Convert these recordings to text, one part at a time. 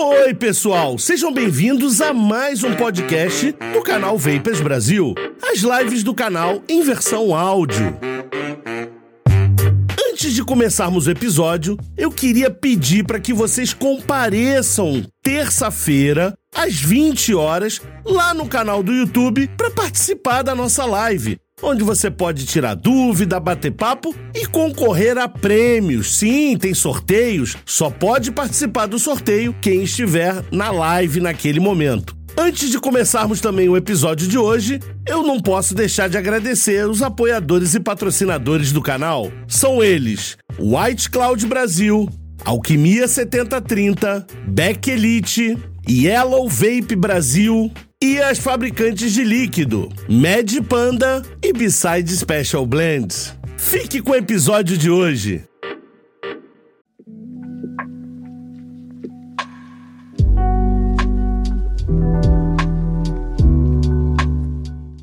Oi, pessoal, sejam bem-vindos a mais um podcast do canal Vapers Brasil. As lives do canal em versão áudio. Antes de começarmos o episódio, eu queria pedir para que vocês compareçam terça-feira às 20 horas lá no canal do YouTube para participar da nossa live onde você pode tirar dúvida, bater papo e concorrer a prêmios. Sim, tem sorteios, só pode participar do sorteio quem estiver na live naquele momento. Antes de começarmos também o episódio de hoje, eu não posso deixar de agradecer os apoiadores e patrocinadores do canal. São eles: White Cloud Brasil, Alquimia 7030, Beck Elite, Yellow Vape Brasil, e as fabricantes de líquido, Mad Panda e Beside Special Blends. Fique com o episódio de hoje.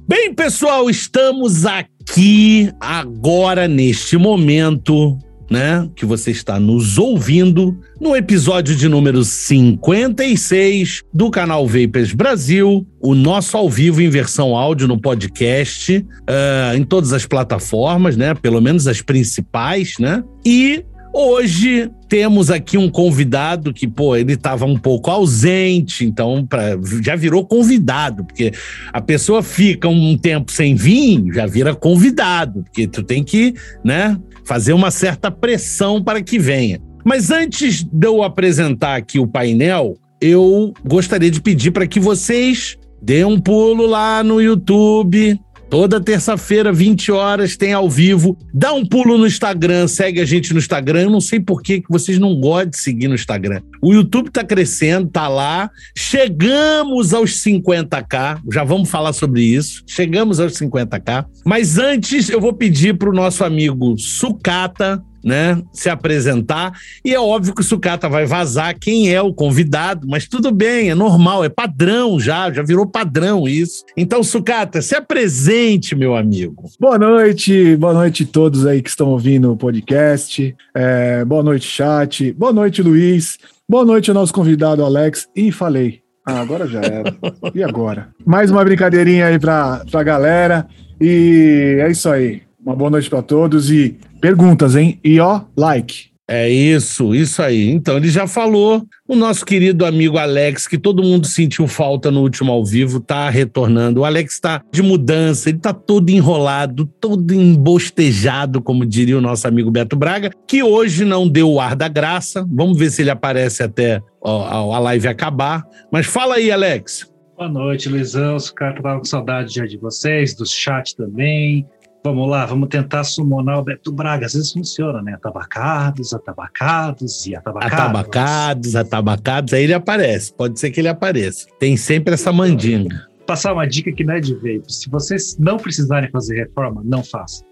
Bem, pessoal, estamos aqui agora neste momento né, que você está nos ouvindo no episódio de número 56 do canal Vapers Brasil, o nosso ao vivo em versão áudio no podcast, uh, em todas as plataformas, né, pelo menos as principais, né, e Hoje temos aqui um convidado que, pô, ele estava um pouco ausente, então pra, já virou convidado, porque a pessoa fica um tempo sem vir, já vira convidado, porque tu tem que, né, fazer uma certa pressão para que venha. Mas antes de eu apresentar aqui o painel, eu gostaria de pedir para que vocês dêem um pulo lá no YouTube, Toda terça-feira, 20 horas, tem ao vivo. Dá um pulo no Instagram, segue a gente no Instagram. Eu não sei por que vocês não gostam de seguir no Instagram. O YouTube tá crescendo, tá lá. Chegamos aos 50k. Já vamos falar sobre isso. Chegamos aos 50k. Mas antes, eu vou pedir para o nosso amigo Sucata né, se apresentar. E é óbvio que o Sucata vai vazar quem é o convidado, mas tudo bem, é normal, é padrão já, já virou padrão isso. Então, Sucata, se apresente, meu amigo. Boa noite, boa noite a todos aí que estão ouvindo o podcast. É, boa noite, chat. Boa noite, Luiz. Boa noite ao nosso convidado, Alex. E falei. Ah, agora já era. E agora? Mais uma brincadeirinha aí pra, pra galera. E é isso aí. Uma boa noite para todos e perguntas, hein? E ó, like. É isso, isso aí. Então, ele já falou. O nosso querido amigo Alex, que todo mundo sentiu falta no último ao vivo, tá retornando. O Alex tá de mudança, ele tá todo enrolado, todo embostejado, como diria o nosso amigo Beto Braga, que hoje não deu o ar da graça. Vamos ver se ele aparece até ó, a live acabar. Mas fala aí, Alex. Boa noite, Luizão. Os caras estavam com saudade já de vocês, do chat também. Vamos lá, vamos tentar summonar o Beto Braga. Às vezes funciona, né? Atabacados, atabacados e atabacados. Atabacados, atabacados. Aí ele aparece. Pode ser que ele apareça. Tem sempre essa mandinga. Passar uma dica que não é de vape. Se vocês não precisarem fazer reforma, não façam.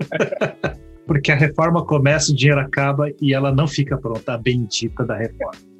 Porque a reforma começa, o dinheiro acaba e ela não fica pronta, a bendita da reforma.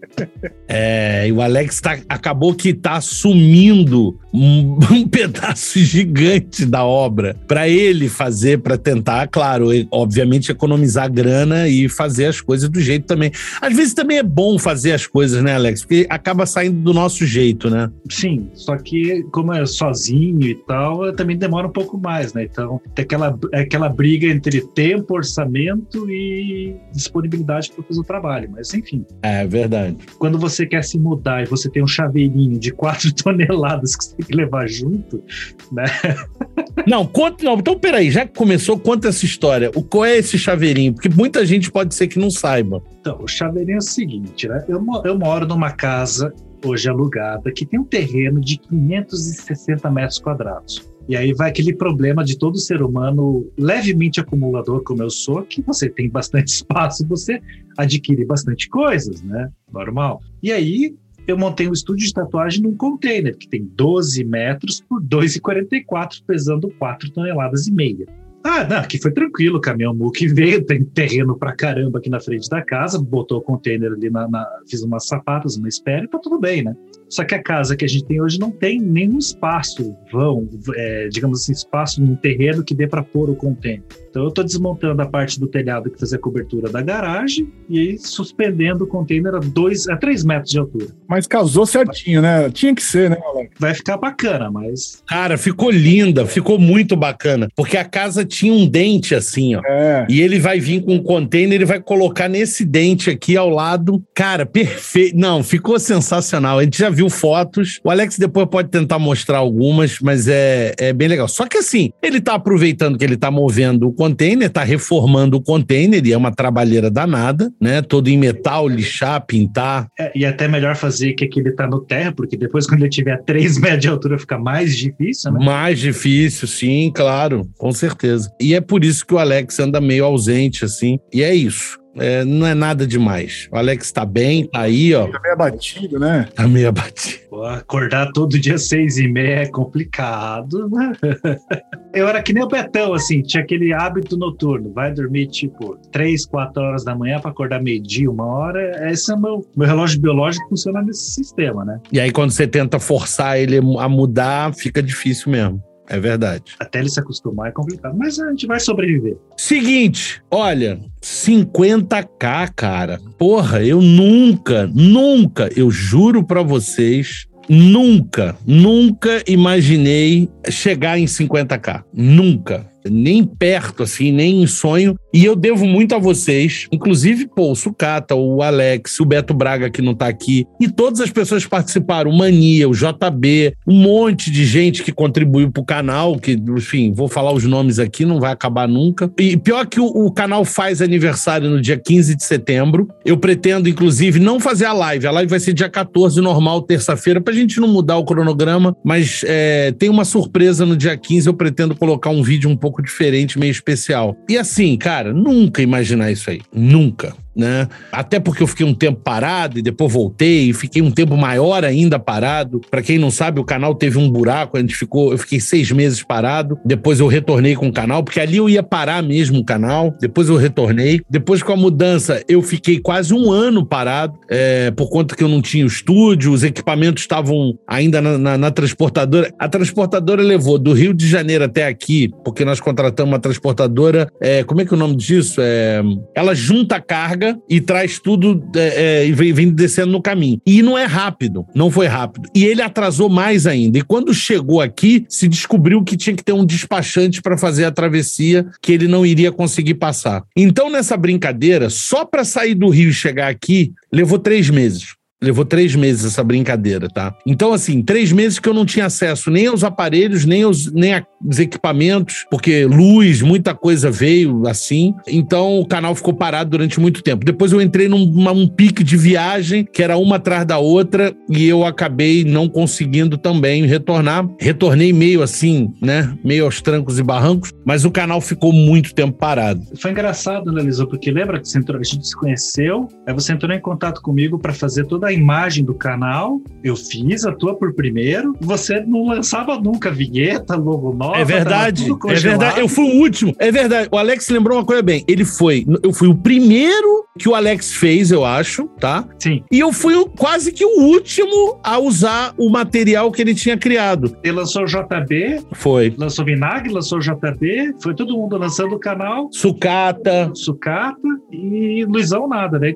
É, e o Alex tá, acabou que tá assumindo um, um pedaço gigante da obra para ele fazer, para tentar, claro, obviamente economizar grana e fazer as coisas do jeito também. Às vezes também é bom fazer as coisas, né, Alex? Porque acaba saindo do nosso jeito, né? Sim, só que como é sozinho e tal, também demora um pouco mais, né? Então tem aquela, aquela briga entre tempo, orçamento e disponibilidade para fazer o trabalho. Mas enfim. É verdade. Quando você quer se mudar e você tem um chaveirinho de 4 toneladas que você tem que levar junto, né? Não, conta, não. Então, peraí, já que começou, conta essa história. O qual é esse chaveirinho? Porque muita gente pode ser que não saiba. Então, o chaveirinho é o seguinte, né? Eu, eu moro numa casa hoje alugada que tem um terreno de 560 metros quadrados. E aí vai aquele problema de todo ser humano levemente acumulador, como eu sou, que você tem bastante espaço, você adquire bastante coisas, né? Normal. E aí eu montei um estúdio de tatuagem num container que tem 12 metros por 2,44, pesando 4 toneladas e meia. Ah, não, aqui foi tranquilo, o caminhão Mook veio, tem terreno pra caramba aqui na frente da casa, botou o container ali, na, na fiz umas sapatas, uma espera e tá tudo bem, né? Só que a casa que a gente tem hoje não tem nenhum espaço vão, é, digamos assim, espaço num terreno que dê para pôr o container. Então eu estou desmontando a parte do telhado que fazia a cobertura da garagem e aí suspendendo o container a dois, a três metros de altura. Mas casou certinho, né? Tinha que ser, né, Alex? Vai ficar bacana, mas. Cara, ficou linda, ficou muito bacana. Porque a casa tinha um dente assim, ó. É. E ele vai vir com um container, ele vai colocar nesse dente aqui ao lado. Cara, perfeito. Não, ficou sensacional. A gente já viu fotos. O Alex depois pode tentar mostrar algumas, mas é, é bem legal. Só que assim, ele tá aproveitando que ele tá movendo o container, tá reformando o container, e é uma trabalheira danada, né? Todo em metal, lixar, pintar. É, e é até melhor fazer que aquele tá no terra, porque depois, quando ele tiver 3 metros de altura, fica mais difícil, né? Mais difícil, sim, claro, com certeza. E é por isso que o Alex anda meio ausente, assim. E é isso. É, não é nada demais. O Alex tá bem, tá aí, ó. Tá meio abatido, né? Tá meio abatido. Pô, acordar todo dia seis e meia é complicado, né? Eu era que nem o Betão, assim, tinha aquele hábito noturno. Vai dormir, tipo, três, quatro horas da manhã para acordar meio-dia, uma hora. Esse é o meu, meu relógio biológico funciona nesse sistema, né? E aí, quando você tenta forçar ele a mudar, fica difícil mesmo. É verdade. Até ele se acostumar é complicado, mas a gente vai sobreviver. Seguinte, olha, 50k, cara. Porra, eu nunca, nunca, eu juro pra vocês, nunca, nunca imaginei chegar em 50k. Nunca. Nem perto, assim, nem em sonho. E eu devo muito a vocês, inclusive, pô, o Sucata, o Alex, o Beto Braga, que não tá aqui, e todas as pessoas que participaram, o Mania, o JB, um monte de gente que contribuiu pro canal, que, enfim, vou falar os nomes aqui, não vai acabar nunca. E pior que o, o canal faz aniversário no dia 15 de setembro. Eu pretendo, inclusive, não fazer a live. A live vai ser dia 14, normal, terça-feira, pra gente não mudar o cronograma, mas é, tem uma surpresa no dia 15, eu pretendo colocar um vídeo um pouco diferente, meio especial. E assim, cara, nunca imaginar isso aí. Nunca. Né? Até porque eu fiquei um tempo parado e depois voltei e fiquei um tempo maior ainda parado. Para quem não sabe, o canal teve um buraco, a gente ficou, eu fiquei seis meses parado. Depois eu retornei com o canal, porque ali eu ia parar mesmo o canal. Depois eu retornei. Depois com a mudança, eu fiquei quase um ano parado, é, por conta que eu não tinha o estúdio, os equipamentos estavam ainda na, na, na transportadora. A transportadora levou do Rio de Janeiro até aqui, porque nós contratamos uma transportadora. É, como é que é o nome disso? É, ela junta carga e traz tudo é, é, e vem, vem, descendo no caminho. E não é rápido, não foi rápido. E ele atrasou mais ainda. E quando chegou aqui, se descobriu que tinha que ter um despachante para fazer a travessia que ele não iria conseguir passar. Então, nessa brincadeira, só para sair do Rio e chegar aqui, levou três meses. Levou três meses essa brincadeira, tá? Então, assim, três meses que eu não tinha acesso nem aos aparelhos, nem aos, nem aos equipamentos, porque luz, muita coisa veio assim. Então, o canal ficou parado durante muito tempo. Depois eu entrei num um pique de viagem, que era uma atrás da outra, e eu acabei não conseguindo também retornar. Retornei meio assim, né? Meio aos trancos e barrancos, mas o canal ficou muito tempo parado. Foi engraçado, né, Lisô? Porque lembra que você entrou, a gente se conheceu, aí você entrou em contato comigo para fazer toda a imagem do canal, eu fiz a tua por primeiro. Você não lançava nunca vinheta, logo nova. É verdade, é verdade. Eu fui o último. É verdade. O Alex lembrou uma coisa bem. Ele foi, eu fui o primeiro que o Alex fez, eu acho, tá? Sim. E eu fui o, quase que o último a usar o material que ele tinha criado. Ele lançou o JB. Foi. Lançou Vinagre, lançou o JB. Foi todo mundo lançando o canal. Sucata. Sucata. E Luizão nada, né?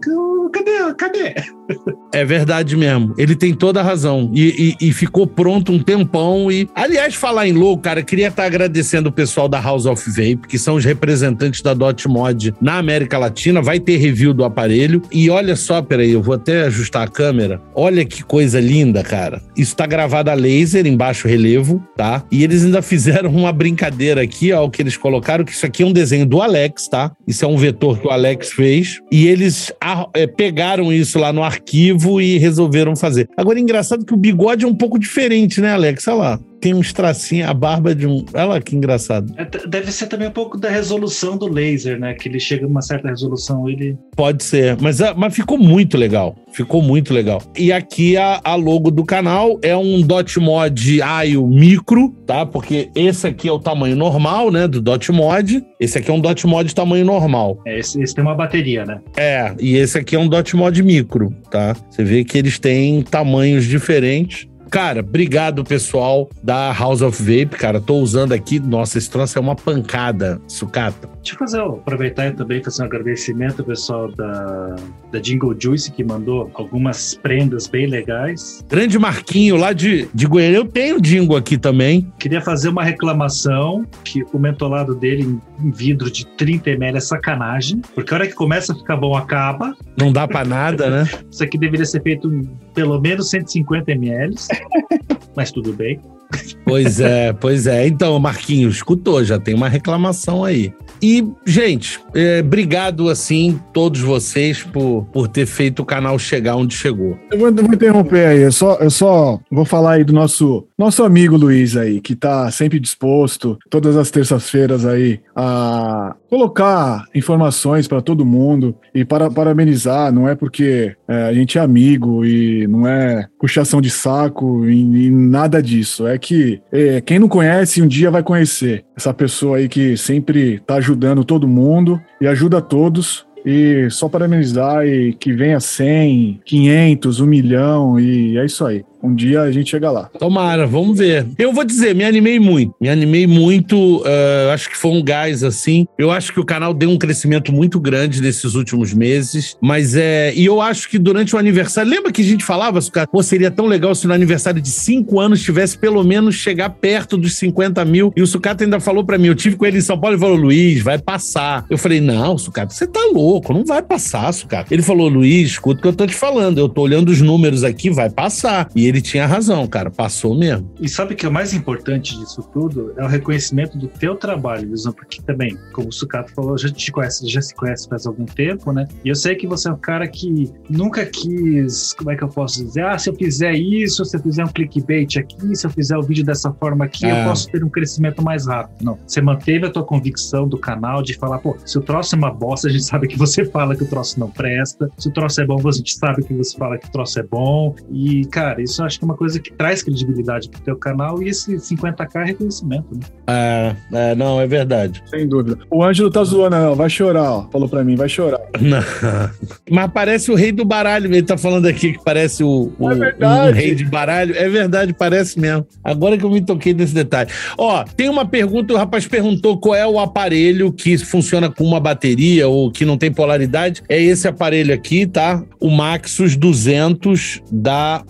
Cadê? Cadê? É verdade mesmo. Ele tem toda a razão. E, e, e, ficou pronto um tempão. E, aliás, falar em logo, cara, queria estar agradecendo o pessoal da House of Vape, que são os representantes da Dot Mod na América Latina. Vai ter review do aparelho. E olha só, peraí, eu vou até ajustar a câmera. Olha que coisa linda, cara. Isso tá gravado a laser em baixo relevo, tá? E eles ainda fizeram uma brincadeira aqui, ó, o que eles colocaram, que isso aqui é um desenho do Alex, tá? Isso é um vetor que o Alex fez. E eles é, pegaram isso lá no arquivo e resolveram fazer. Agora, é engraçado que o bigode é um pouco diferente, né, Alex? Olha lá tem uns tracinhos, a barba de um. Olha lá que engraçado. É, deve ser também um pouco da resolução do laser, né? Que ele chega a uma certa resolução, ele. Pode ser, mas, ah, mas ficou muito legal. Ficou muito legal. E aqui a, a logo do canal é um Dot Mod AIO micro, tá? Porque esse aqui é o tamanho normal, né? Do Dot Mod. Esse aqui é um Dot Mod tamanho normal. É, esse, esse tem uma bateria, né? É, e esse aqui é um Dot Mod micro, tá? Você vê que eles têm tamanhos diferentes Cara, obrigado, pessoal da House of Vape, cara. Tô usando aqui. Nossa, esse troço é uma pancada, sucata. Deixa eu fazer, aproveitar e também fazer um agradecimento ao pessoal da, da Jingle Juice que mandou algumas prendas bem legais. Grande Marquinho lá de, de Goiânia. Eu tenho Jingle aqui também. Queria fazer uma reclamação que o mentolado dele em, em vidro de 30 ml é sacanagem, porque a hora que começa a ficar bom acaba. Não dá pra nada, né? Isso aqui deveria ser feito em pelo menos 150 ml, mas tudo bem. Pois é, pois é. Então, Marquinhos, escutou, já tem uma reclamação aí. E, gente, é, obrigado, assim, todos vocês por, por ter feito o canal chegar onde chegou. Eu vou, vou interromper aí, eu só, eu só vou falar aí do nosso, nosso amigo Luiz aí, que tá sempre disposto, todas as terças-feiras aí, a colocar informações para todo mundo e para parabenizar, não é porque é, a gente é amigo e não é puxação de saco e, e nada disso, é que é, quem não conhece um dia vai conhecer essa pessoa aí que sempre tá ajudando todo mundo e ajuda todos. E só parabenizar e que venha 100, 500, 1 milhão e é isso aí. Um dia a gente chega lá. Tomara, vamos ver. Eu vou dizer, me animei muito. Me animei muito. Uh, acho que foi um gás assim. Eu acho que o canal deu um crescimento muito grande nesses últimos meses. Mas é. E eu acho que durante o aniversário. Lembra que a gente falava, cara, pô, seria tão legal se no aniversário de cinco anos tivesse pelo menos chegar perto dos 50 mil. E o Sucata ainda falou para mim. Eu tive com ele em São Paulo e falou: Luiz, vai passar. Eu falei: não, Sucata, você tá louco, não vai passar, Sucata. Ele falou: Luiz, escuta o que eu tô te falando. Eu tô olhando os números aqui, vai passar. E ele tinha razão, cara. Passou mesmo. E sabe que o mais importante disso tudo é o reconhecimento do teu trabalho, Visão, porque também, como o Sucato falou, já te conhece, já se conhece faz algum tempo, né? E eu sei que você é um cara que nunca quis, como é que eu posso dizer? Ah, se eu fizer isso, se eu fizer um clickbait aqui, se eu fizer o vídeo dessa forma aqui, é. eu posso ter um crescimento mais rápido. Não. Você manteve a tua convicção do canal de falar, pô, se o troço é uma bosta, a gente sabe que você fala que o troço não presta. Se o troço é bom, a gente sabe que você fala que o troço é bom. E, cara, isso acho que é uma coisa que traz credibilidade pro teu canal e esse 50k é reconhecimento, né? É, é, não, é verdade. Sem dúvida. O Ângelo tá zoando, ó, vai chorar, ó. Falou pra mim, vai chorar. Não. Mas parece o rei do baralho, ele tá falando aqui que parece o, o, é rei de baralho. É verdade, parece mesmo. Agora que eu me toquei desse detalhe. Ó, tem uma pergunta, o rapaz perguntou qual é o aparelho que funciona com uma bateria ou que não tem polaridade. É esse aparelho aqui, tá? O Maxus 200 da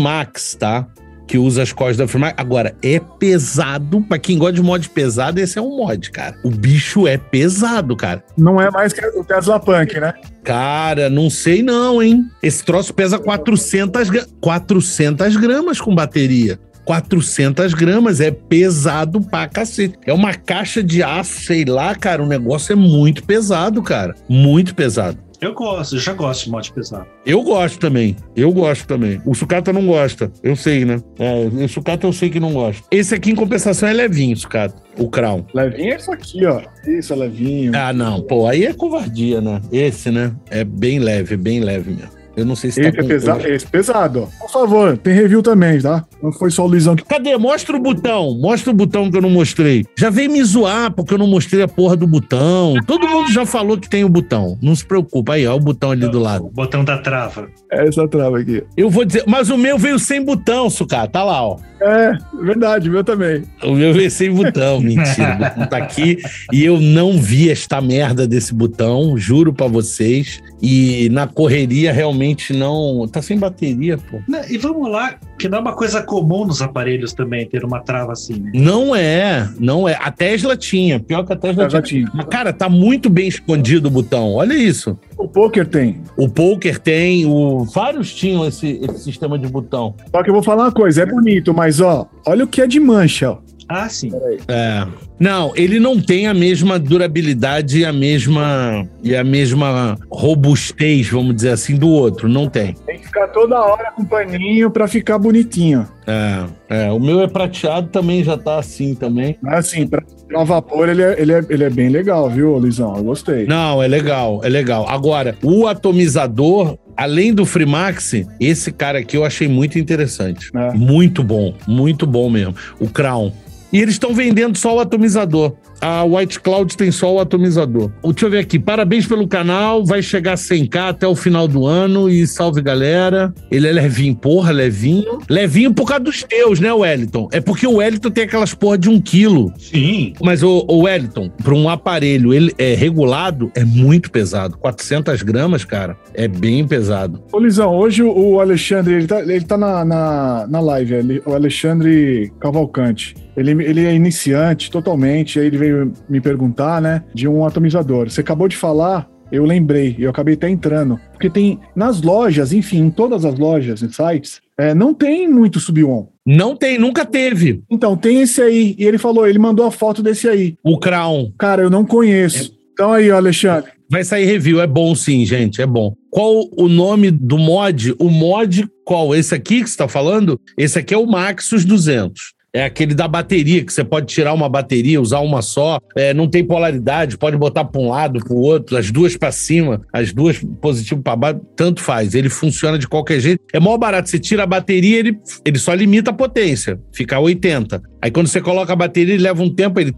Freemax, tá? Que usa as costas da Freemax. Agora, é pesado. Pra quem gosta de mod pesado, esse é um mod, cara. O bicho é pesado, cara. Não é mais que o Tesla Punk, né? Cara, não sei não, hein? Esse troço pesa 400, 400 gramas com bateria. 400 gramas, é pesado pra cacete. É uma caixa de aço, sei lá, cara. O negócio é muito pesado, cara. Muito pesado. Eu gosto, eu já gosto de mod pesado. Eu gosto também. Eu gosto também. O sucata não gosta. Eu sei, né? É, o sucata eu sei que não gosta. Esse aqui, em compensação, é levinho, sucata. O crown. Levinho é isso aqui, ó. Isso, é levinho. Ah, não. Pô, aí é covardia, né? Esse, né? É bem leve, bem leve mesmo. Eu não sei se esse tá é pesado, esse pesado, ó. Por favor, tem review também, tá? Não foi só o Luizão que. Cadê? Mostra o botão. Mostra o botão que eu não mostrei. Já veio me zoar porque eu não mostrei a porra do botão. Todo mundo já falou que tem o botão. Não se preocupa. Aí, ó, o botão ali do lado. O botão da trava. É essa trava aqui. Eu vou dizer, mas o meu veio sem botão, Sucá. Tá lá, ó. É, verdade, o meu também. O meu veio sem botão, mentira. o botão tá aqui e eu não vi esta merda desse botão, juro para vocês. E na correria realmente não. Tá sem bateria, pô. E vamos lá, que não é uma coisa comum nos aparelhos também ter uma trava assim, né? Não é, não é. A Tesla tinha, pior que a Tesla, Tesla tinha. tinha. Mas, cara, tá muito bem escondido o botão. Olha isso. O poker tem. O poker tem, o... vários tinham esse, esse sistema de botão. Só que eu vou falar uma coisa, é bonito, mas ó, olha o que é de mancha, ó. Ah, sim. É. Não, ele não tem a mesma durabilidade e a mesma e a mesma robustez, vamos dizer assim, do outro. Não tem. Tem que ficar toda hora com paninho para ficar bonitinho. É, é, o meu é prateado também, já tá assim também. Assim, para o vapor ele é, ele, é, ele é bem legal, viu, Luizão? Eu gostei. Não, é legal, é legal. Agora, o atomizador, além do Freemax, esse cara aqui eu achei muito interessante. É. Muito bom, muito bom mesmo. O Crown. E eles estão vendendo só o atomizador. A White Cloud tem só o atomizador. Deixa eu ver aqui. Parabéns pelo canal. Vai chegar a 100k até o final do ano. E salve, galera. Ele é levinho, porra, levinho. Levinho por causa dos teus, né, Wellington? É porque o Wellington tem aquelas porra de um quilo. Sim. Mas o, o Wellington, para um aparelho ele é regulado, é muito pesado. 400 gramas, cara, é bem pesado. Ô, Lisão, hoje o Alexandre, ele tá, ele tá na, na, na live, ele, o Alexandre Cavalcante. Ele, ele é iniciante totalmente, aí ele veio me perguntar, né, de um atomizador. Você acabou de falar, eu lembrei, eu acabei até entrando. Porque tem nas lojas, enfim, em todas as lojas e sites, é, não tem muito sub-on. Não tem, nunca teve. Então, tem esse aí. E ele falou, ele mandou a foto desse aí. O Crown. Cara, eu não conheço. Então aí, ó, Alexandre. Vai sair review, é bom sim, gente, é bom. Qual o nome do mod? O mod qual? Esse aqui que você está falando? Esse aqui é o Maxus 200. É aquele da bateria, que você pode tirar uma bateria, usar uma só. É, não tem polaridade, pode botar para um lado, para o outro, as duas para cima, as duas positivo para baixo, tanto faz. Ele funciona de qualquer jeito. É mó barato. Você tira a bateria, ele, ele só limita a potência, fica 80. Aí quando você coloca a bateria, ele leva um tempo, ele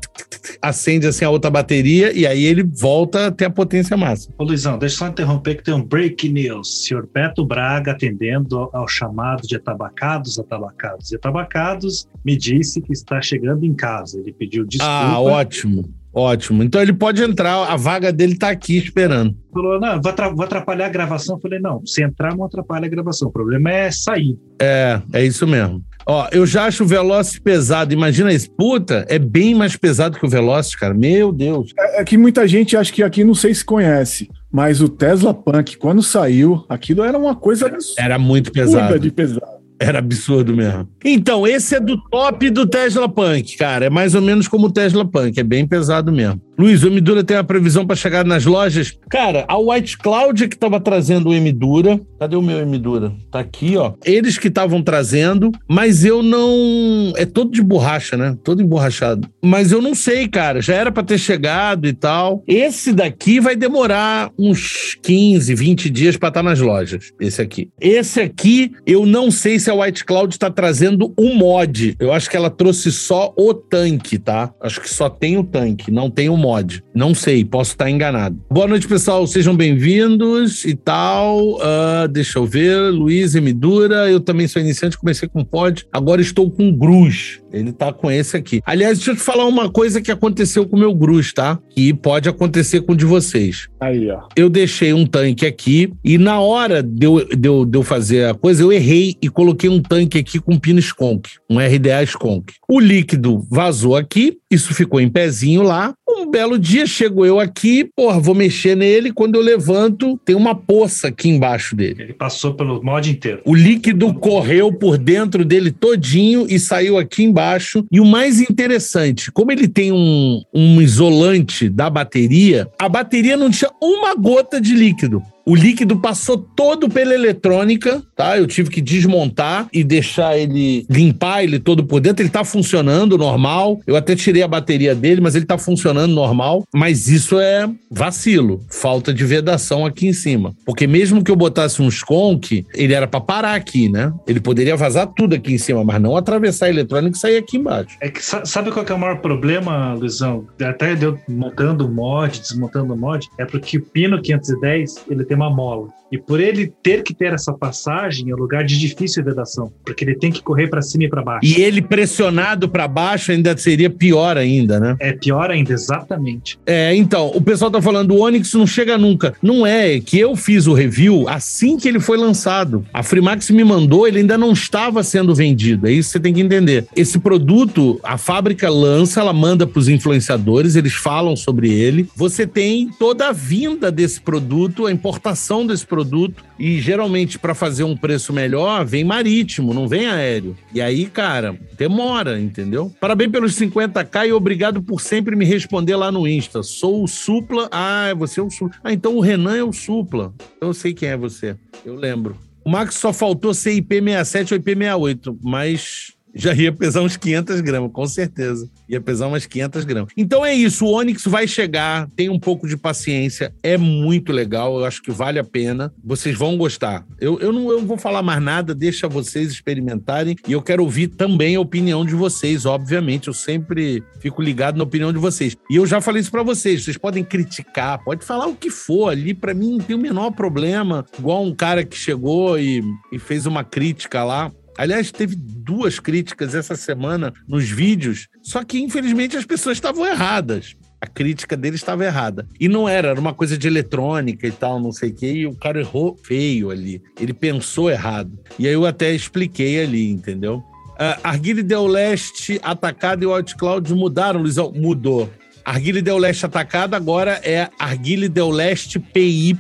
acende assim a outra bateria e aí ele volta até a potência máxima. Ô Luizão, deixa eu só interromper que tem um break news. Senhor Beto Braga atendendo ao chamado de atabacados, atabacados e atabacados, me disse que está chegando em casa. Ele pediu desculpa. Ah, ótimo. Ótimo. Então ele pode entrar, a vaga dele está aqui esperando. Falou, não, vou atrapalhar a gravação. Eu falei, não, se entrar não atrapalha a gravação. O problema é sair. É, é isso mesmo. Ó, eu já acho o Velocis pesado. Imagina isso. Puta, é bem mais pesado que o Velocis, cara. Meu Deus. É, é que muita gente acha que aqui não sei se conhece, mas o Tesla Punk, quando saiu, aquilo era uma coisa Era muito pesado. de pesado. Era absurdo mesmo. Então, esse é do top do Tesla Punk, cara. É mais ou menos como o Tesla Punk, é bem pesado mesmo. Luiz, o M-Dura tem a previsão para chegar nas lojas? Cara, a White Cloud que estava trazendo o M-Dura. Cadê o meu M-Dura? Tá aqui, ó. Eles que estavam trazendo, mas eu não. É todo de borracha, né? Todo emborrachado. Mas eu não sei, cara. Já era para ter chegado e tal. Esse daqui vai demorar uns 15, 20 dias para estar tá nas lojas. Esse aqui. Esse aqui, eu não sei se a White Cloud está trazendo o mod. Eu acho que ela trouxe só o tanque, tá? Acho que só tem o tanque, não tem o mod. Não sei, posso estar enganado. Boa noite, pessoal. Sejam bem-vindos e tal. Uh, deixa eu ver. Luiz Emidura. Eu também sou iniciante, comecei com pod. Agora estou com Gruz. Ele tá com esse aqui. Aliás, deixa eu te falar uma coisa que aconteceu com o meu Gruz, tá? Que pode acontecer com o de vocês. Aí, ó. Eu deixei um tanque aqui e na hora de eu, de eu, de eu fazer a coisa, eu errei e coloquei um tanque aqui com pino Skonk, um RDA Skonk. O líquido vazou aqui, isso ficou em pezinho lá. Um belo dia chego eu aqui, porra, vou mexer nele. Quando eu levanto, tem uma poça aqui embaixo dele. Ele passou pelo mod inteiro. O líquido correu por dentro dele todinho e saiu aqui embaixo. E o mais interessante, como ele tem um, um isolante da bateria, a bateria não tinha uma gota de líquido. O líquido passou todo pela eletrônica, tá? Eu tive que desmontar e deixar ele limpar ele todo por dentro. Ele tá funcionando normal. Eu até tirei a bateria dele, mas ele tá funcionando normal. Mas isso é vacilo, falta de vedação aqui em cima. Porque mesmo que eu botasse um skunk, ele era para parar aqui, né? Ele poderia vazar tudo aqui em cima, mas não atravessar a eletrônica e sair aqui embaixo. É que sabe qual que é o maior problema, Luizão? Até deu montando o mod, desmontando o mod, é porque o pino 510 ele tem uma mola. E por ele ter que ter essa passagem, é um lugar de difícil vedação, porque ele tem que correr para cima e para baixo. E ele pressionado para baixo ainda seria pior ainda, né? É pior ainda, exatamente. É, então, o pessoal tá falando o Onix não chega nunca. Não é, é que eu fiz o review assim que ele foi lançado. A Freemax me mandou, ele ainda não estava sendo vendido. É isso que você tem que entender. Esse produto, a fábrica lança, ela manda para os influenciadores, eles falam sobre ele. Você tem toda a vinda desse produto, a importação desse produto produto e geralmente para fazer um preço melhor vem marítimo, não vem aéreo. E aí, cara, demora, entendeu? Parabéns pelos 50k e obrigado por sempre me responder lá no Insta. Sou o Supla. Ah, você é o Supla. Ah, então o Renan é o Supla. Eu sei quem é você. Eu lembro. O Max só faltou ser IP67 ou IP68, mas Já ia pesar uns 500 gramas, com certeza. Ia pesar umas 500 gramas. Então é isso, o Onix vai chegar, tem um pouco de paciência, é muito legal, eu acho que vale a pena. Vocês vão gostar. Eu, eu não eu vou falar mais nada, deixa vocês experimentarem e eu quero ouvir também a opinião de vocês, obviamente. Eu sempre fico ligado na opinião de vocês. E eu já falei isso para vocês, vocês podem criticar, pode falar o que for ali, para mim não tem o menor problema. Igual um cara que chegou e, e fez uma crítica lá Aliás, teve duas críticas essa semana nos vídeos, só que infelizmente as pessoas estavam erradas. A crítica dele estava errada. E não era, era uma coisa de eletrônica e tal, não sei o quê, e o cara errou feio ali. Ele pensou errado. E aí eu até expliquei ali, entendeu? Uh, Arguile Del Leste atacado e o OutCloud mudaram, Luizão? Mudou. Arguile Del Leste atacada agora é Arguile Del Leste PY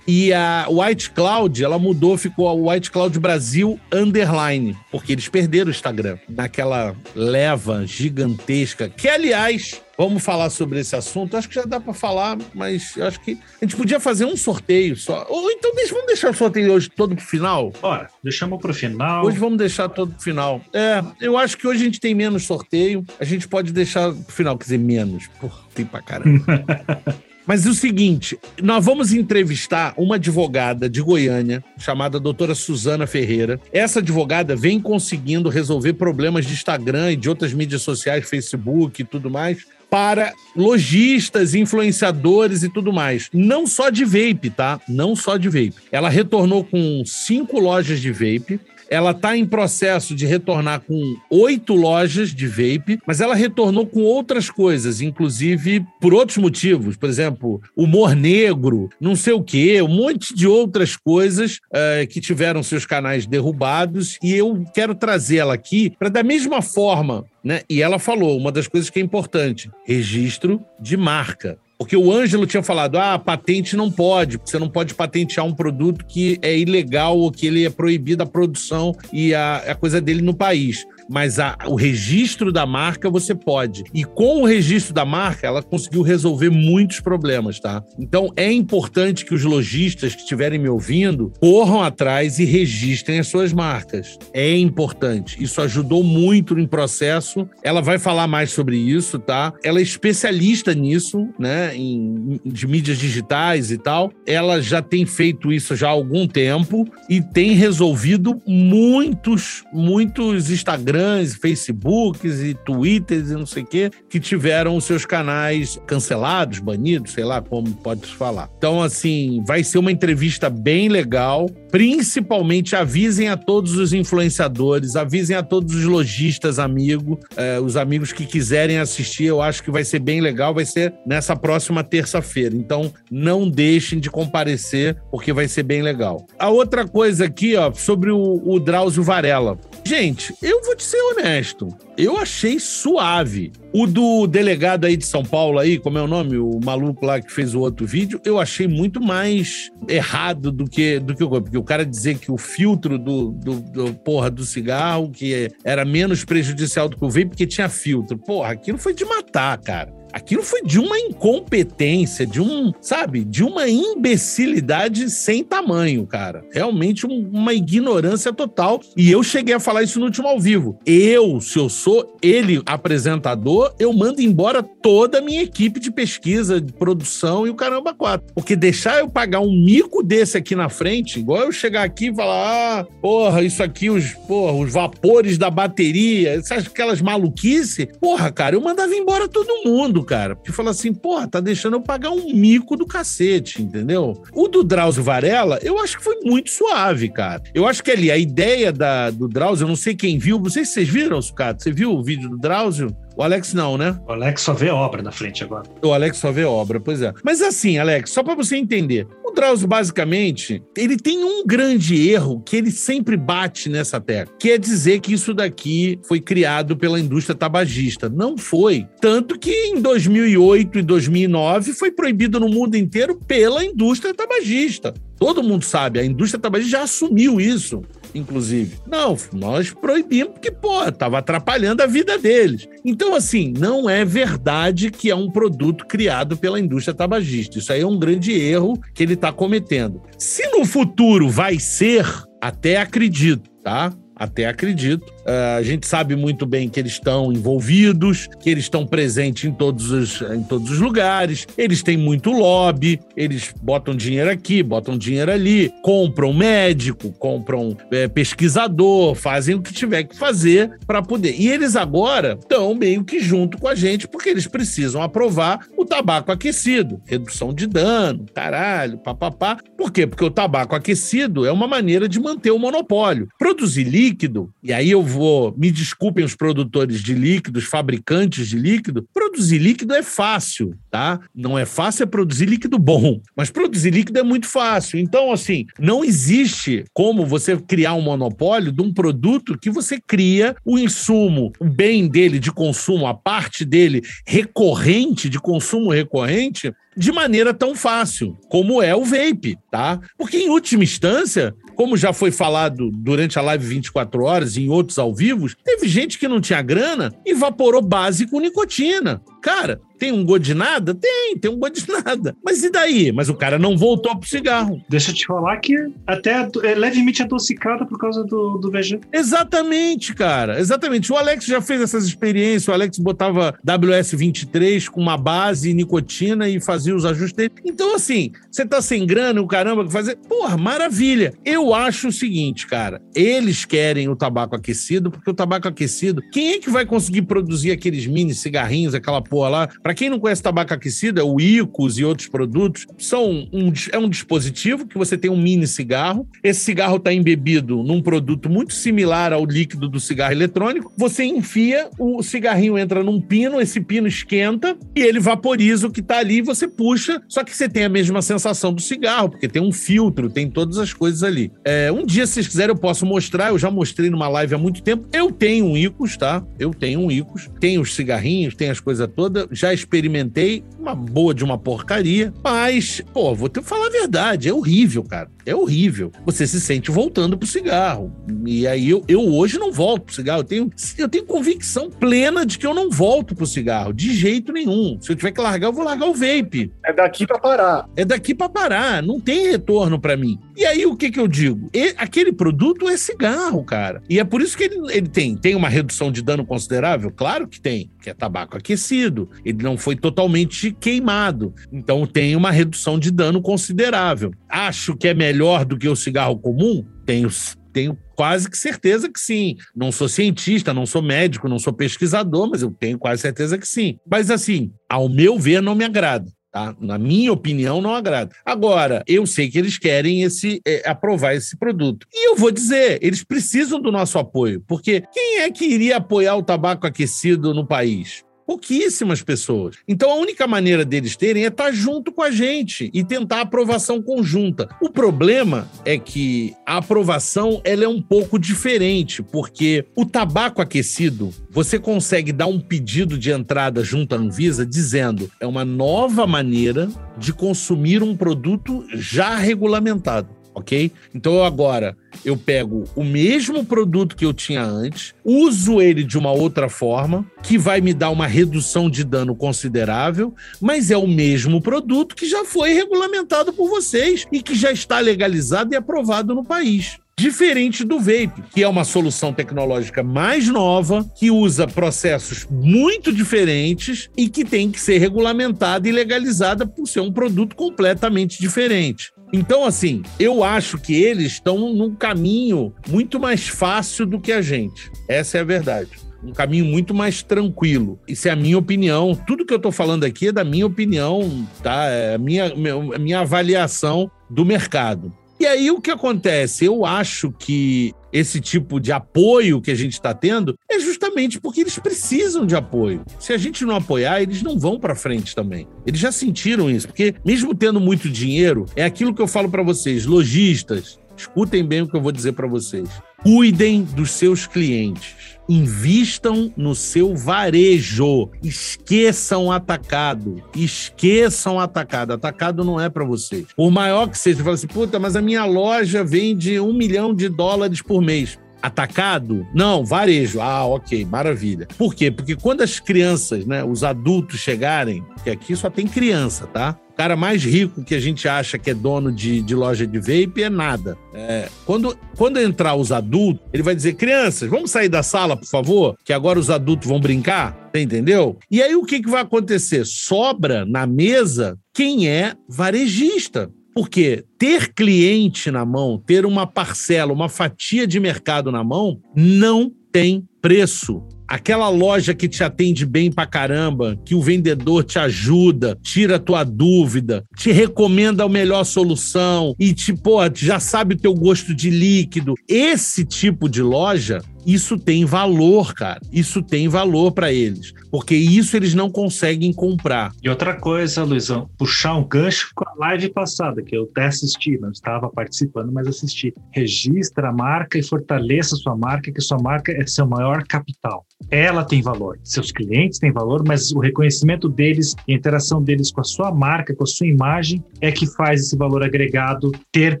e a White Cloud, ela mudou, ficou a White Cloud Brasil underline, porque eles perderam o Instagram naquela leva gigantesca, que aliás, Vamos falar sobre esse assunto. Acho que já dá para falar, mas acho que a gente podia fazer um sorteio só. Ou então deixa, vamos deixar o sorteio hoje todo pro final? Bora, deixamos pro final. Hoje vamos deixar todo pro final. É, eu acho que hoje a gente tem menos sorteio. A gente pode deixar pro final, quer dizer, menos. Porra, tem pra caramba. Mas é o seguinte, nós vamos entrevistar uma advogada de Goiânia, chamada doutora Suzana Ferreira. Essa advogada vem conseguindo resolver problemas de Instagram e de outras mídias sociais, Facebook e tudo mais, para lojistas, influenciadores e tudo mais. Não só de vape, tá? Não só de vape. Ela retornou com cinco lojas de vape ela está em processo de retornar com oito lojas de vape, mas ela retornou com outras coisas, inclusive por outros motivos. Por exemplo, humor negro, não sei o quê, um monte de outras coisas uh, que tiveram seus canais derrubados. E eu quero trazê-la aqui para, da mesma forma, né? E ela falou uma das coisas que é importante: registro de marca. Porque o Ângelo tinha falado: ah, patente não pode, você não pode patentear um produto que é ilegal ou que ele é proibido a produção e a, a coisa dele no país mas a, o registro da marca você pode. E com o registro da marca, ela conseguiu resolver muitos problemas, tá? Então é importante que os lojistas que estiverem me ouvindo corram atrás e registrem as suas marcas. É importante. Isso ajudou muito no processo. Ela vai falar mais sobre isso, tá? Ela é especialista nisso, né? Em, de mídias digitais e tal. Ela já tem feito isso já há algum tempo e tem resolvido muitos, muitos Instagram Instagrams, Facebooks e Twitters e não sei o quê, que tiveram os seus canais cancelados, banidos, sei lá como pode se falar. Então, assim, vai ser uma entrevista bem legal. Principalmente avisem a todos os influenciadores, avisem a todos os lojistas amigos, eh, os amigos que quiserem assistir. Eu acho que vai ser bem legal. Vai ser nessa próxima terça-feira. Então, não deixem de comparecer, porque vai ser bem legal. A outra coisa aqui, ó, sobre o, o Drauzio Varela. Gente, eu vou te ser honesto. Eu achei suave. O do delegado aí de São Paulo aí, como é o nome? O maluco lá que fez o outro vídeo, eu achei muito mais errado do que do que o porque o cara dizer que o filtro do, do, do porra do cigarro que era menos prejudicial do que o vape porque tinha filtro. Porra, aquilo foi de matar, cara. Aquilo foi de uma incompetência, de um, sabe, de uma imbecilidade sem tamanho, cara. Realmente um, uma ignorância total. E eu cheguei a falar isso no último ao vivo. Eu, se eu sou ele apresentador, eu mando embora toda a minha equipe de pesquisa, de produção e o caramba quatro. Porque deixar eu pagar um mico desse aqui na frente, igual eu chegar aqui e falar, ah, porra, isso aqui, os, porra, os vapores da bateria, essas aquelas maluquices, porra, cara, eu mandava embora todo mundo, cara. Porque fala assim, porra, tá deixando eu pagar um mico do cacete, entendeu? O do Drauzio Varela, eu acho que foi muito suave, cara. Eu acho que ali, a ideia da, do Drauzio, eu não sei quem viu, não sei se vocês viram, Sucato. Você viu o vídeo do Drauzio? O Alex não, né? O Alex só vê obra na frente agora. O Alex só vê obra, pois é. Mas assim, Alex, só para você entender, o Drauzio basicamente, ele tem um grande erro que ele sempre bate nessa tecla, que é dizer que isso daqui foi criado pela indústria tabagista. Não foi. Tanto que em 2008 e 2009 foi proibido no mundo inteiro pela indústria tabagista. Todo mundo sabe, a indústria tabagista já assumiu isso inclusive. Não, nós proibimos porque, pô, estava atrapalhando a vida deles. Então, assim, não é verdade que é um produto criado pela indústria tabagista. Isso aí é um grande erro que ele está cometendo. Se no futuro vai ser, até acredito, tá? até acredito. Uh, a gente sabe muito bem que eles estão envolvidos, que eles estão presentes em todos, os, em todos os lugares, eles têm muito lobby, eles botam dinheiro aqui, botam dinheiro ali, compram médico, compram é, pesquisador, fazem o que tiver que fazer para poder. E eles agora estão meio que junto com a gente, porque eles precisam aprovar o tabaco aquecido, redução de dano, caralho, papapá. Por quê? Porque o tabaco aquecido é uma maneira de manter o monopólio. Produzir líquido, e aí eu vou, me desculpem os produtores de líquidos, fabricantes de líquido, produzir líquido é fácil, tá? Não é fácil é produzir líquido bom, mas produzir líquido é muito fácil. Então, assim, não existe como você criar um monopólio de um produto que você cria o insumo, o bem dele de consumo, a parte dele recorrente, de consumo recorrente, de maneira tão fácil como é o vape, tá? Porque em última instância, como já foi falado durante a live 24 horas e em outros ao vivo, teve gente que não tinha grana e evaporou base com nicotina. Cara, tem um gosto de nada? Tem, tem um gosto de nada. Mas e daí? Mas o cara não voltou pro cigarro. Deixa eu te falar que até é levemente adocicada por causa do, do VG. Exatamente, cara. Exatamente. O Alex já fez essas experiências. O Alex botava WS23 com uma base nicotina e fazia os ajustes dele. Então, assim, você tá sem grana, o caramba, fazer. Porra, maravilha. Eu acho o seguinte, cara. Eles querem o tabaco aquecido, porque o tabaco aquecido, quem é que vai conseguir produzir aqueles mini cigarrinhos, aquela porra lá? Para quem não conhece tabaco aquecido, é o Icos e outros produtos. São um, é um dispositivo que você tem um mini cigarro. Esse cigarro está embebido num produto muito similar ao líquido do cigarro eletrônico. Você enfia, o cigarrinho entra num pino, esse pino esquenta e ele vaporiza o que está ali você puxa. Só que você tem a mesma sensação do cigarro, porque tem um filtro, tem todas as coisas ali. É, um dia, se vocês quiserem, eu posso mostrar. Eu já mostrei numa live há muito tempo. Eu tenho um Icos, tá? Eu tenho um Icos. Tem os cigarrinhos, tem as coisas todas. Já experimentei, uma boa de uma porcaria, mas, pô, vou te falar a verdade, é horrível, cara. É horrível. Você se sente voltando pro cigarro. E aí eu, eu hoje não volto pro cigarro. Eu tenho, eu tenho convicção plena de que eu não volto pro cigarro, de jeito nenhum. Se eu tiver que largar, eu vou largar o vape. É daqui para parar. É daqui para parar. Não tem retorno para mim. E aí o que que eu digo? E, aquele produto é cigarro, cara. E é por isso que ele, ele tem. Tem uma redução de dano considerável? Claro que tem, que é tabaco aquecido. Ele não foi totalmente queimado. Então tem uma redução de dano considerável. Acho que é melhor do que o cigarro comum? Tenho, tenho quase que certeza que sim. Não sou cientista, não sou médico, não sou pesquisador, mas eu tenho quase certeza que sim. Mas assim, ao meu ver, não me agrada. Tá? Na minha opinião, não agrada. Agora, eu sei que eles querem esse, é, aprovar esse produto. E eu vou dizer, eles precisam do nosso apoio, porque quem é que iria apoiar o tabaco aquecido no país? Pouquíssimas pessoas. Então a única maneira deles terem é estar junto com a gente e tentar aprovação conjunta. O problema é que a aprovação ela é um pouco diferente, porque o tabaco aquecido, você consegue dar um pedido de entrada junto à Anvisa dizendo é uma nova maneira de consumir um produto já regulamentado ok? Então agora eu pego o mesmo produto que eu tinha antes, uso ele de uma outra forma, que vai me dar uma redução de dano considerável, mas é o mesmo produto que já foi regulamentado por vocês e que já está legalizado e aprovado no país diferente do vape, que é uma solução tecnológica mais nova, que usa processos muito diferentes e que tem que ser regulamentada e legalizada por ser um produto completamente diferente. Então, assim, eu acho que eles estão num caminho muito mais fácil do que a gente. Essa é a verdade um caminho muito mais tranquilo. Isso é a minha opinião. Tudo que eu estou falando aqui é da minha opinião, tá? É a minha, a minha avaliação do mercado. E aí o que acontece? Eu acho que esse tipo de apoio que a gente está tendo é justamente porque eles precisam de apoio. Se a gente não apoiar, eles não vão para frente também. Eles já sentiram isso, porque mesmo tendo muito dinheiro, é aquilo que eu falo para vocês, lojistas, escutem bem o que eu vou dizer para vocês. Cuidem dos seus clientes Invistam no seu varejo. Esqueçam atacado. Esqueçam atacado. Atacado não é para vocês. Por maior que seja, você fala assim, puta, mas a minha loja vende um milhão de dólares por mês. Atacado? Não, varejo. Ah, ok, maravilha. Por quê? Porque quando as crianças, né, os adultos chegarem, que aqui só tem criança, tá? Cara mais rico que a gente acha que é dono de, de loja de vape é nada. É, quando, quando entrar os adultos, ele vai dizer: crianças, vamos sair da sala, por favor, que agora os adultos vão brincar. Você entendeu? E aí o que, que vai acontecer? Sobra na mesa quem é varejista. Porque ter cliente na mão, ter uma parcela, uma fatia de mercado na mão, não tem preço. Aquela loja que te atende bem pra caramba, que o vendedor te ajuda, tira a tua dúvida, te recomenda a melhor solução e te, pô, já sabe o teu gosto de líquido. Esse tipo de loja isso tem valor, cara. Isso tem valor para eles, porque isso eles não conseguem comprar. E outra coisa, Luizão, puxar um gancho com a live passada, que eu até assisti, não estava participando, mas assisti. Registra a marca e fortaleça sua marca, que sua marca é seu maior capital. Ela tem valor, seus clientes têm valor, mas o reconhecimento deles, a interação deles com a sua marca, com a sua imagem, é que faz esse valor agregado ter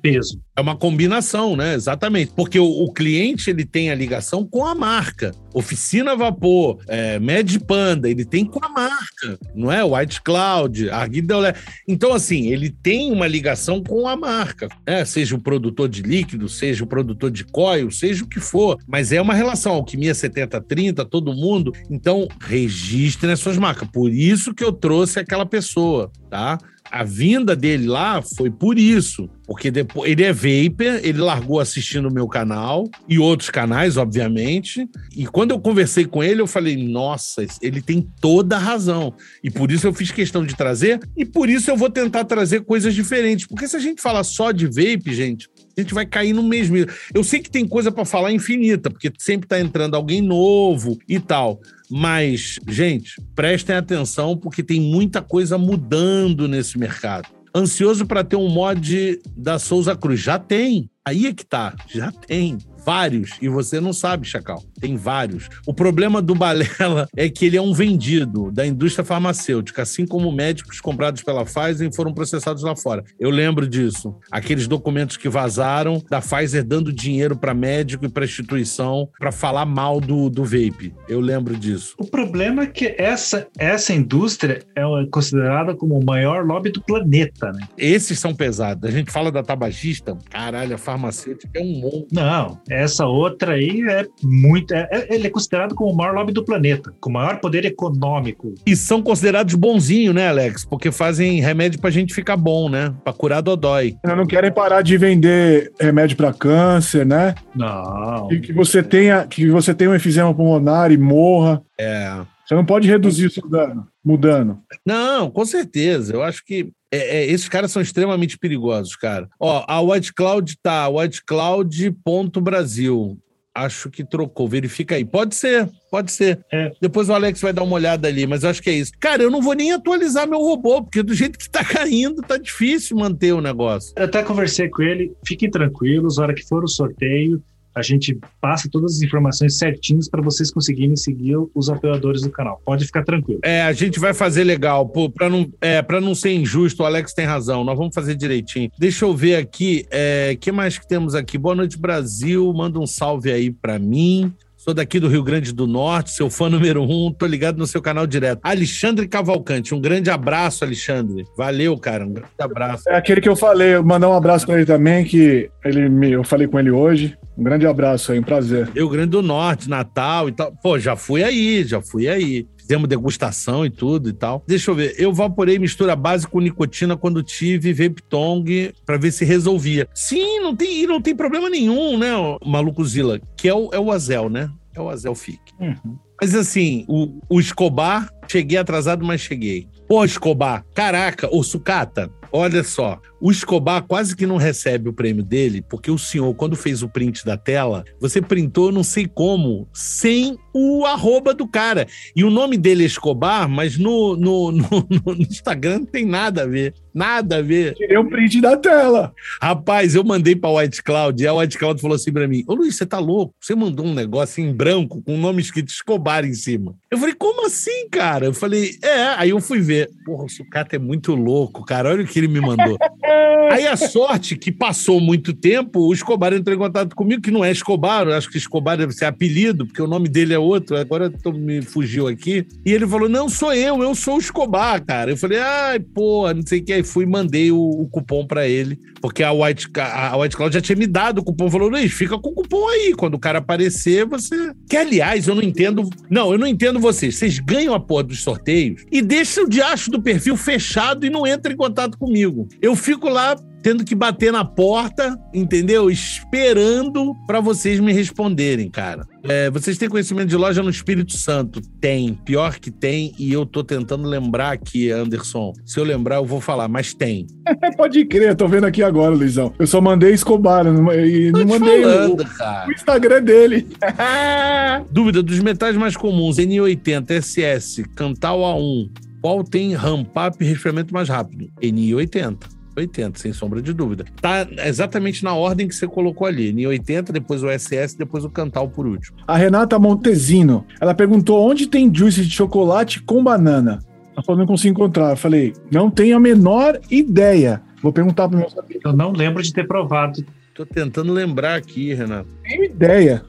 peso. É uma combinação, né? Exatamente. Porque o, o cliente ele tem a ligação com a marca. Oficina Vapor, é, Panda, ele tem com a marca, não é? White Cloud, Arguidelé. Então, assim, ele tem uma ligação com a marca, né? Seja o produtor de líquido, seja o produtor de coil, seja o que for. Mas é uma relação, alquimia 70-30, todo mundo. Então, registre as suas marcas. Por isso que eu trouxe aquela pessoa, tá? A vinda dele lá foi por isso. Porque depois ele é vapor, ele largou assistindo o meu canal e outros canais, obviamente. E quando eu conversei com ele, eu falei: nossa, ele tem toda a razão. E por isso eu fiz questão de trazer, e por isso eu vou tentar trazer coisas diferentes. Porque se a gente falar só de vape, gente, a gente vai cair no mesmo. Eu sei que tem coisa para falar infinita, porque sempre está entrando alguém novo e tal. Mas, gente, prestem atenção porque tem muita coisa mudando nesse mercado. Ansioso para ter um mod da Souza Cruz? Já tem. Aí é que tá. Já tem. Vários. E você não sabe, Chacal. Tem vários. O problema do Balela é que ele é um vendido da indústria farmacêutica, assim como médicos comprados pela Pfizer foram processados lá fora. Eu lembro disso. Aqueles documentos que vazaram da Pfizer dando dinheiro para médico e para instituição para falar mal do, do vape. Eu lembro disso. O problema é que essa, essa indústria é considerada como o maior lobby do planeta, né? Esses são pesados. A gente fala da tabagista, caralho, a farmacêutica é um monte. Não, essa outra aí é muito. É, é, ele é considerado como o maior lobby do planeta, com o maior poder econômico. E são considerados bonzinhos, né, Alex? Porque fazem remédio pra gente ficar bom, né? Pra curar dodói. Não querem parar de vender remédio para câncer, né? Não. Que, que, você tenha, que você tenha um efizema pulmonar e morra. É. Você não pode reduzir o seu dano mudando. Não, com certeza. Eu acho que é, é, esses caras são extremamente perigosos, cara. Ó, a White Cloud tá, whitecloud.brasil. Acho que trocou. Verifica aí. Pode ser, pode ser. É. Depois o Alex vai dar uma olhada ali, mas eu acho que é isso. Cara, eu não vou nem atualizar meu robô, porque do jeito que tá caindo, tá difícil manter o negócio. Eu até conversei com ele. Fiquem tranquilos, na hora que for o sorteio, a gente passa todas as informações certinhas para vocês conseguirem seguir os apoiadores do canal. Pode ficar tranquilo. É, a gente vai fazer legal, para não, é, não ser injusto, o Alex tem razão, nós vamos fazer direitinho. Deixa eu ver aqui, é, que mais que temos aqui? Boa noite, Brasil, manda um salve aí para mim. Sou daqui do Rio Grande do Norte, seu fã número um, tô ligado no seu canal direto. Alexandre Cavalcante, um grande abraço, Alexandre. Valeu, cara, um grande abraço. É aquele que eu falei, mandar um abraço para ele também, que ele me, eu falei com ele hoje. Um grande abraço aí, um prazer. Rio Grande do Norte, Natal e tal. Pô, já fui aí, já fui aí fizemos degustação e tudo e tal. Deixa eu ver. Eu vaporei mistura base com nicotina quando tive vape tong para ver se resolvia. Sim, não tem, não tem problema nenhum, né, o maluco Zila, que é o, é o Azel, né? É o Azel Fic. Uhum. Mas assim, o, o Escobar, cheguei atrasado, mas cheguei. Pô, Escobar, caraca, o Sucata, olha só, o Escobar quase que não recebe o prêmio dele, porque o senhor, quando fez o print da tela, você printou não sei como, sem o arroba do cara. E o nome dele é Escobar, mas no, no, no, no Instagram não tem nada a ver. Nada a ver. Tirei o print da tela. Rapaz, eu mandei pra White Cloud e a White Cloud falou assim pra mim: Ô Luiz, você tá louco? Você mandou um negócio em branco com o nome escrito Escobar em cima. Eu falei, como assim, cara? Eu falei, é. Aí eu fui ver. Porra, o sucata é muito louco, cara. Olha o que ele me mandou. Aí a sorte que passou muito tempo, o Escobar entrou em contato comigo, que não é Escobar, acho que Escobar deve ser apelido, porque o nome dele é outro, agora tô, me fugiu aqui. E ele falou: Não, sou eu, eu sou o Escobar, cara. Eu falei: Ai, pô, não sei o que. Aí fui e mandei o, o cupom para ele, porque a White, a White Cloud já tinha me dado o cupom. Falou: Luiz, fica com o cupom aí. Quando o cara aparecer, você. Que aliás, eu não entendo. Não, eu não entendo vocês. Vocês ganham a porra dos sorteios e deixam o diacho do perfil fechado e não entram em contato comigo. Eu fico lá tendo que bater na porta, entendeu? Esperando para vocês me responderem, cara. É, vocês têm conhecimento de loja no Espírito Santo? Tem, pior que tem, e eu tô tentando lembrar aqui, Anderson. Se eu lembrar, eu vou falar, mas tem. Pode crer, tô vendo aqui agora, Luizão. Eu só mandei Escobar e não mandei falando, o, o, Instagram dele. Dúvida dos metais mais comuns: N80, SS, Cantal A1. Qual tem ramp-up e resfriamento mais rápido? N80. 80, sem sombra de dúvida. Tá exatamente na ordem que você colocou ali. Em 80, depois o SS, depois o Cantal por último. A Renata Montesino, ela perguntou onde tem juice de chocolate com banana. Ela falou, não consigo encontrar. Eu falei, não tenho a menor ideia. Vou perguntar pro meu saber. Eu não lembro de ter provado. Tô tentando lembrar aqui, Renato. Tenho ideia.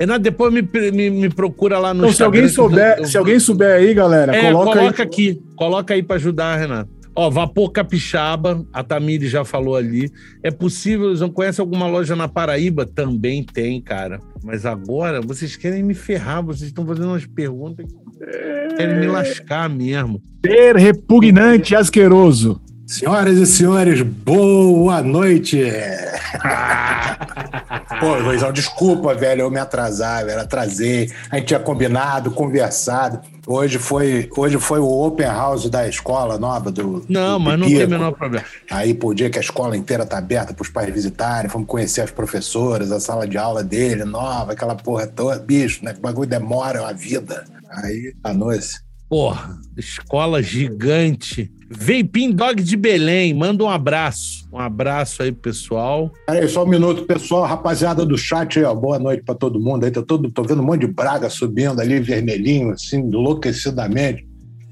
Renato, depois me, me, me procura lá no então, Se alguém souber, eu... se alguém souber aí, galera, é, coloca, coloca aí. aqui. Coloca aí para ajudar, Renato. Ó, Vapor Capixaba, a Tamiri já falou ali. É possível, eles não conhecem alguma loja na Paraíba? Também tem, cara. Mas agora vocês querem me ferrar, vocês estão fazendo umas perguntas que querem me lascar mesmo. Ser repugnante e asqueroso. Senhoras e senhores, boa noite! Pô, Luizão, desculpa, velho, eu me atrasar, velho, atrasei. A gente tinha combinado, conversado. Hoje foi, hoje foi o open house da escola nova do. Não, do mas não tem o menor problema. Aí, por dia que a escola inteira tá aberta para os pais visitarem, fomos conhecer as professoras, a sala de aula dele, nova, aquela porra toda. Bicho, né? O bagulho demora uma vida. Aí, a noite. Porra, escola gigante. Vaping Dog de Belém, manda um abraço. Um abraço aí, pessoal. Peraí, só um minuto, pessoal. Rapaziada do chat aí, ó. Boa noite para todo mundo aí. Tô, todo, tô vendo um monte de braga subindo ali, vermelhinho, assim, enlouquecidamente.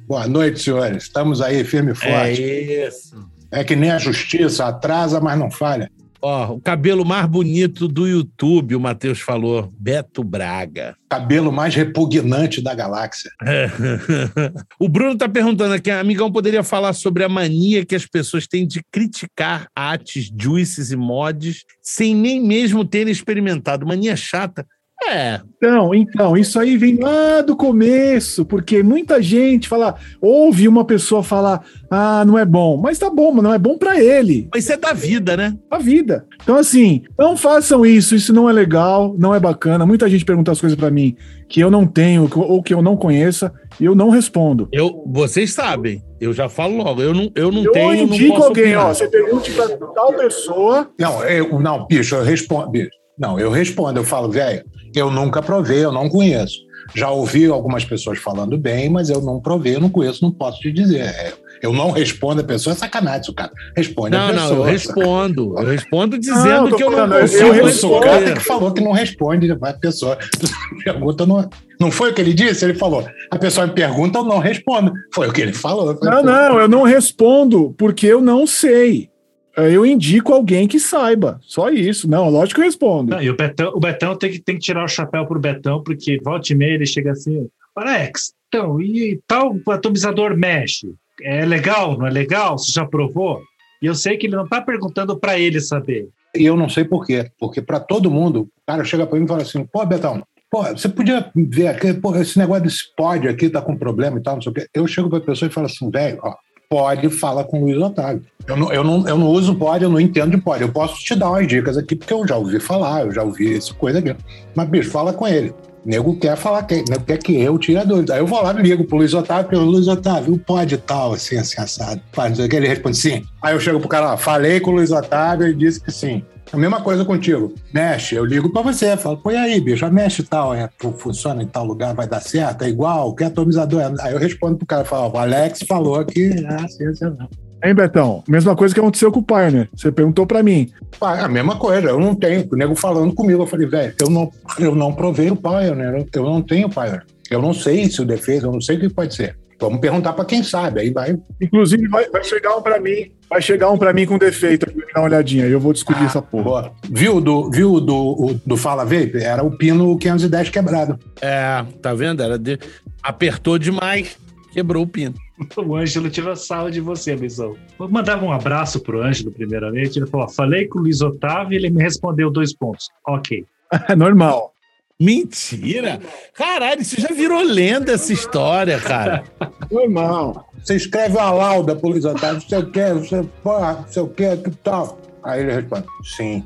Boa noite, senhores. Estamos aí, firme e forte. É isso. É que nem a justiça, atrasa, mas não falha. Ó, o cabelo mais bonito do YouTube, o Matheus falou, Beto Braga. Cabelo mais repugnante da galáxia. o Bruno tá perguntando aqui, amigão poderia falar sobre a mania que as pessoas têm de criticar artes, juices e mods sem nem mesmo terem experimentado. Mania chata. É. Então, então, isso aí vem lá do começo, porque muita gente fala, ouve uma pessoa falar, ah, não é bom, mas tá bom, mas não é bom para ele. Mas isso é da vida, né? Da vida. Então, assim, não façam isso, isso não é legal, não é bacana. Muita gente pergunta as coisas para mim que eu não tenho ou que eu não conheça e eu não respondo. Eu, vocês sabem, eu já falo logo, eu não, eu não eu tenho. Eu indico alguém, opinar. ó, você pergunte pra tal pessoa. Não, eu, não, bicho, eu respondo, bicho. Não, eu respondo, eu falo, velho, eu nunca provei, eu não conheço. Já ouvi algumas pessoas falando bem, mas eu não provei, eu não conheço, não posso te dizer. É, eu não respondo a pessoa, é sacanagem isso, cara. Responde não, a pessoa. Não, eu respondo. Eu respondo dizendo não, que eu não consigo eu, eu sou o cara que falou que não responde a pessoa. Pergunta não, não foi o que ele disse? Ele falou. A pessoa me pergunta, eu não respondo. Foi o que ele falou. Não, não, eu não respondo porque eu não sei. É, eu indico alguém que saiba. Só isso. Não, lógico que eu respondo. Não, e o Betão, o Betão tem, que, tem que tirar o chapéu pro Betão, porque volta e meia ele chega assim, Alex, então, e tal atomizador mexe? É legal, não é legal? Você já provou? E eu sei que ele não está perguntando para ele saber. E eu não sei por quê. Porque para todo mundo, o cara chega para mim e fala assim, pô, Betão, pô, você podia ver aqui, pô, esse negócio desse pod aqui tá com problema e tal, não sei o quê. Eu chego para a pessoa e falo assim, velho, ó, pode fala com o Luiz Otávio. Eu não, eu, não, eu não uso pode, eu não entendo de pode. Eu posso te dar umas dicas aqui, porque eu já ouvi falar, eu já ouvi essa coisa aqui. Mas, bicho, fala com ele. O nego quer falar, que, nego quer que eu tire a dúvida. Aí eu vou lá e ligo pro Luiz Otávio, pelo Luiz Otávio, pode tal, assim, assim, assado. Faz, ele responde sim. Aí eu chego pro cara falei com o Luiz Otávio e disse que sim. A mesma coisa contigo. Mexe, eu ligo para você, falo, põe aí, bicho, a mexe tal, é, funciona em tal lugar, vai dar certo, é igual, que atomizador é? Aí eu respondo pro cara, falo, o Alex falou que, ah, sim, assim, não. Hein, Betão? Mesma coisa que aconteceu com o Pioneer. Você perguntou para mim. Ah, a mesma coisa, eu não tenho. O nego falando comigo, eu falei, velho, eu não, eu não provei o Pioneer, eu não tenho Pioneer. Eu não sei se o defeito, eu não sei o que pode ser. Vamos perguntar para quem sabe, aí vai. Inclusive, vai, vai chegar um para mim. Vai chegar um para mim com defeito, pra dar uma olhadinha. Eu vou descobrir ah, essa porra. Boa. Viu do, viu do, o, do Fala Vape? Era o pino 510 quebrado. É, tá vendo? Era de... Apertou demais, quebrou o pino. O Ângelo tirou sal de você, Luizão. Vou mandar um abraço pro Ângelo, primeiramente. Ele falou: falei com o Luiz Otávio e ele me respondeu dois pontos. Ok. É normal. Mentira! Caralho, isso já virou lenda essa história, cara. Normal. Você escreve uma lauda pro Luiz Otávio, você quer, você pode, você quer, que tal? Aí ele responde: sim.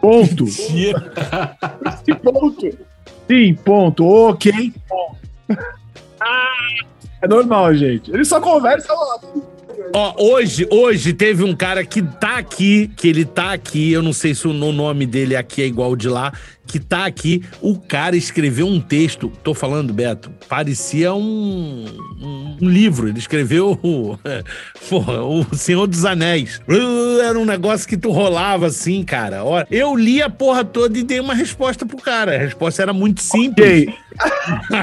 Ponto. Mentira. ponto. Sim, ponto. Ok. Ah. É normal, gente. Ele só conversa lá. Ó, hoje, hoje teve um cara que tá aqui, que ele tá aqui, eu não sei se o nome dele aqui é igual de lá, que tá aqui. O cara escreveu um texto, tô falando, Beto, parecia um, um, um livro. Ele escreveu o, porra, o Senhor dos Anéis. Era um negócio que tu rolava assim, cara. Eu li a porra toda e dei uma resposta pro cara. A resposta era muito simples. Okay.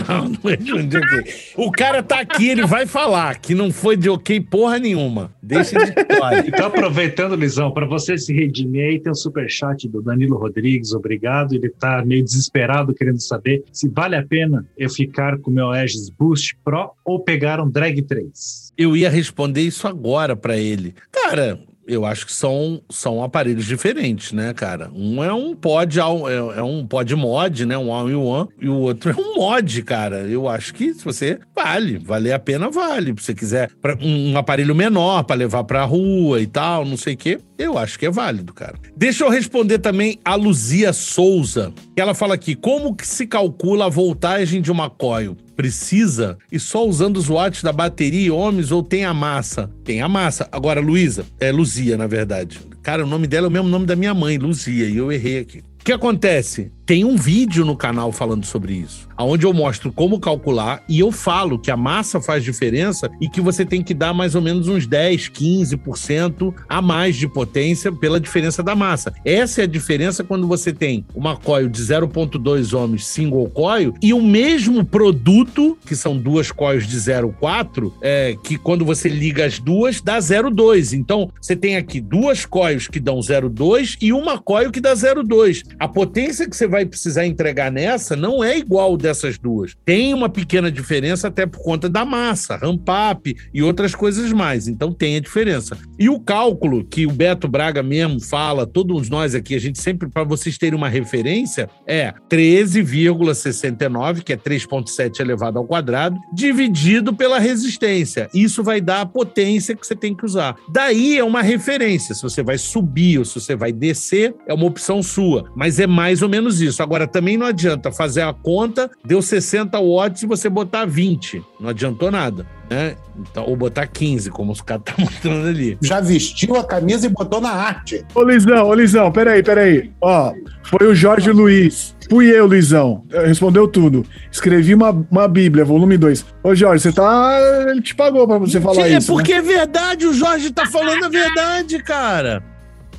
não, não respondi ok. O cara tá aqui, ele vai falar que não foi de ok porra nenhuma. Deixa de história. Então, aproveitando, Lisão, para você se redimir aí, tem um superchat do Danilo Rodrigues, obrigado. Ele está meio desesperado querendo saber se vale a pena eu ficar com o meu Aegis Boost Pro ou pegar um Drag 3. Eu ia responder isso agora para ele. Cara, eu acho que são, são aparelhos diferentes, né, cara? Um é um pod, é, é um pod mod, né? Um all-in-one, e o outro é um mod, cara. Eu acho que se você vale, valer a pena, vale. Se você quiser pra, um, um aparelho menor para levar pra rua e tal, não sei o quê, eu acho que é válido, cara. Deixa eu responder também a Luzia Souza, ela fala aqui: como que se calcula a voltagem de uma coil? precisa e só usando os watts da bateria ohms ou tem a massa? Tem a massa. Agora, Luísa, é Luzia, na verdade. Cara, o nome dela é o mesmo nome da minha mãe, Luzia, e eu errei aqui. O que acontece? Tem um vídeo no canal falando sobre isso, onde eu mostro como calcular e eu falo que a massa faz diferença e que você tem que dar mais ou menos uns 10, 15% a mais de potência pela diferença da massa. Essa é a diferença quando você tem uma coil de 0.2 ohms single coil e o mesmo produto, que são duas coils de 0.4, é, que quando você liga as duas dá 0.2. Então você tem aqui duas coils que dão 0.2 e uma coil que dá 0.2. A potência que você vai precisar entregar nessa não é igual dessas duas. Tem uma pequena diferença até por conta da massa, ramp up e outras coisas mais. Então tem a diferença. E o cálculo que o Beto Braga mesmo fala, todos nós aqui, a gente sempre, para vocês terem uma referência, é 13,69, que é 3,7 elevado ao quadrado, dividido pela resistência. Isso vai dar a potência que você tem que usar. Daí é uma referência. Se você vai subir ou se você vai descer, é uma opção sua. Mas é mais ou menos isso. Agora, também não adianta fazer a conta, deu 60 watts e você botar 20. Não adiantou nada. Né? Então, ou botar 15, como os caras estão tá mostrando ali. Já vestiu a camisa e botou na arte. Ô, Lisão, ô, Lisão, peraí, peraí. Ó, foi o Jorge Luiz. Fui eu, Luizão. Respondeu tudo. Escrevi uma, uma Bíblia, volume 2. Ô, Jorge, você tá. Ele te pagou pra você falar é isso. É porque né? é verdade, o Jorge tá falando a verdade, cara.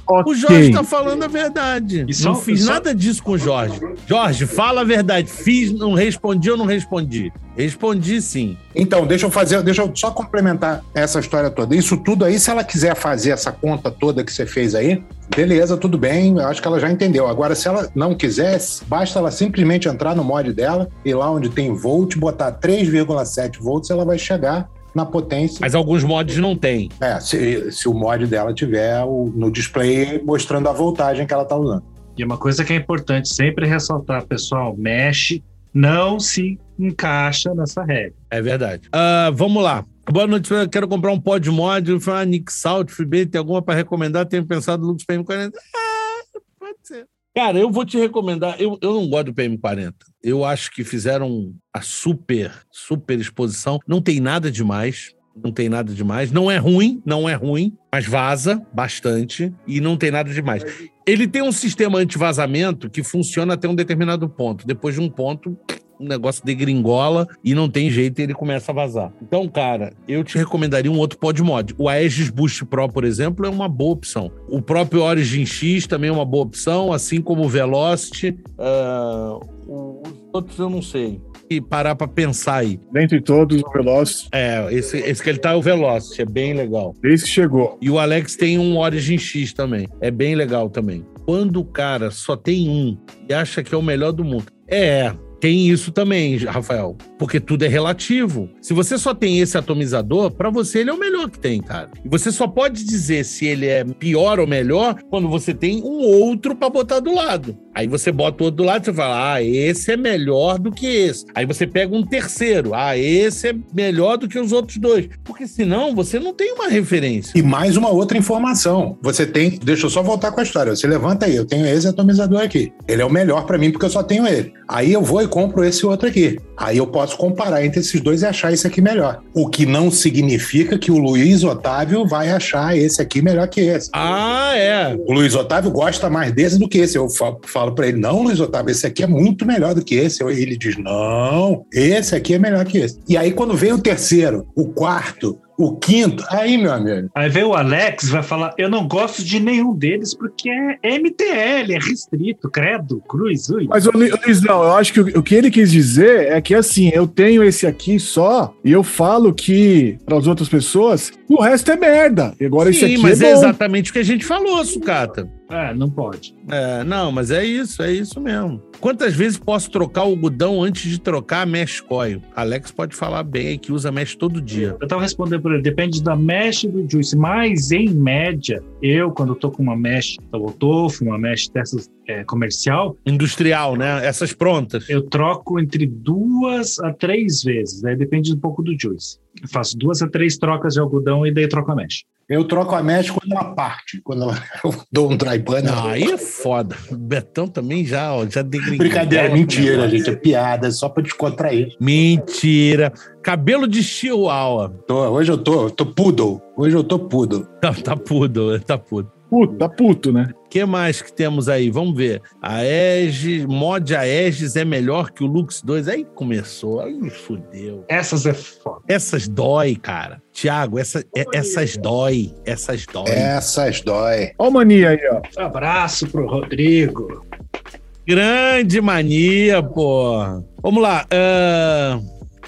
Okay. O Jorge tá falando a verdade. Só, não fiz só... nada disso com o Jorge. Jorge, fala a verdade. Fiz, não respondi ou não respondi? Respondi sim. Então, deixa eu fazer, deixa eu só complementar essa história toda. Isso tudo aí, se ela quiser fazer essa conta toda que você fez aí, beleza, tudo bem, eu acho que ela já entendeu. Agora, se ela não quiser, basta ela simplesmente entrar no mod dela e lá onde tem volt, botar 3,7 volts, ela vai chegar na potência. Mas alguns mods não tem. É, se, se o mod dela tiver o, no display mostrando a voltagem que ela está usando. E uma coisa que é importante sempre ressaltar, pessoal, mexe, não se encaixa nessa regra. É verdade. Uh, vamos lá. Boa noite, eu quero comprar um pod mod. Eu falei, ah, Nick Salt, FB, tem alguma para recomendar? Tenho pensado no Lux PM40. Ah, pode ser. Cara, eu vou te recomendar. Eu, eu não gosto do PM40. Eu acho que fizeram a super, super exposição. Não tem nada demais. Não tem nada demais. Não é ruim, não é ruim, mas vaza bastante e não tem nada demais. Ele tem um sistema anti-vazamento que funciona até um determinado ponto. Depois de um ponto, o negócio degringola e não tem jeito e ele começa a vazar. Então, cara, eu te recomendaria um outro pod mod. O Aegis Boost Pro, por exemplo, é uma boa opção. O próprio Origin X também é uma boa opção, assim como o Velocity. Uh, os outros eu não sei. que parar pra pensar aí. Dentre todos, o Velocity, É, esse, esse que ele tá é o Velocity, é bem legal. desde que chegou. E o Alex tem um Origin X também. É bem legal também. Quando o cara só tem um e acha que é o melhor do mundo. É, tem isso também, Rafael. Porque tudo é relativo. Se você só tem esse atomizador, pra você ele é o melhor que tem, cara. E você só pode dizer se ele é pior ou melhor quando você tem um outro pra botar do lado. Aí você bota o outro do lado e você fala: ah, esse é melhor do que esse. Aí você pega um terceiro: ah, esse é melhor do que os outros dois. Porque senão você não tem uma referência. E mais uma outra informação. Você tem. Deixa eu só voltar com a história. Você levanta aí, eu tenho esse atomizador aqui. Ele é o melhor pra mim porque eu só tenho ele. Aí eu vou e compro esse outro aqui. Aí eu posso comparar entre esses dois e achar esse aqui melhor. O que não significa que o Luiz Otávio vai achar esse aqui melhor que esse. Ah, é. O Luiz Otávio gosta mais desse do que esse. Eu fa- falo pra ele: não, Luiz Otávio, esse aqui é muito melhor do que esse. Ele diz: não, esse aqui é melhor que esse. E aí, quando vem o terceiro, o quarto, o quinto, aí, meu amigo. Aí vem o Alex vai falar: Eu não gosto de nenhum deles porque é MTL, é restrito, credo, cruz, ui. Mas, Luiz, não, eu acho que o, o que ele quis dizer é que, assim, eu tenho esse aqui só e eu falo que, para as outras pessoas, o resto é merda. E agora esse Sim, aqui mas é é exatamente o que a gente falou, Sucata. É, não pode. É, não, mas é isso, é isso mesmo. Quantas vezes posso trocar o algodão antes de trocar a mesh coil? Alex pode falar bem aí que usa mesh todo dia. Eu tava respondendo por ele, depende da mesh e do juice, mas em média, eu, quando tô com uma mesh double tofu, uma mesh dessas é, comercial, Industrial, né? Essas prontas. eu troco entre duas a três vezes, daí depende um pouco do juice. Eu faço duas a três trocas de algodão e daí troco a mesh. Eu troco a mesh quando ela parte. Quando ela- eu dou um dry ban. Não, ela- aí é foda. O Betão também já, ó, já Brincadeira, mentira, negócio. gente. É piada, é só pra descontrair. Mentira. Cabelo de chihuahua. Tô, hoje eu tô, tô poodle. Hoje eu tô poodle. Tá, tá pudo, tá pudo. Puta, tá puto, né? O que mais que temos aí? Vamos ver. A Aegis, mod Aegis é melhor que o Lux 2. Aí começou, aí fudeu. Essas é foda. Essas dói, cara. Tiago, essa, é- essas dói. Essas dói. Essas dói. Ó, a mania aí, ó. Um abraço pro Rodrigo. Grande mania, pô. Vamos lá. ahn,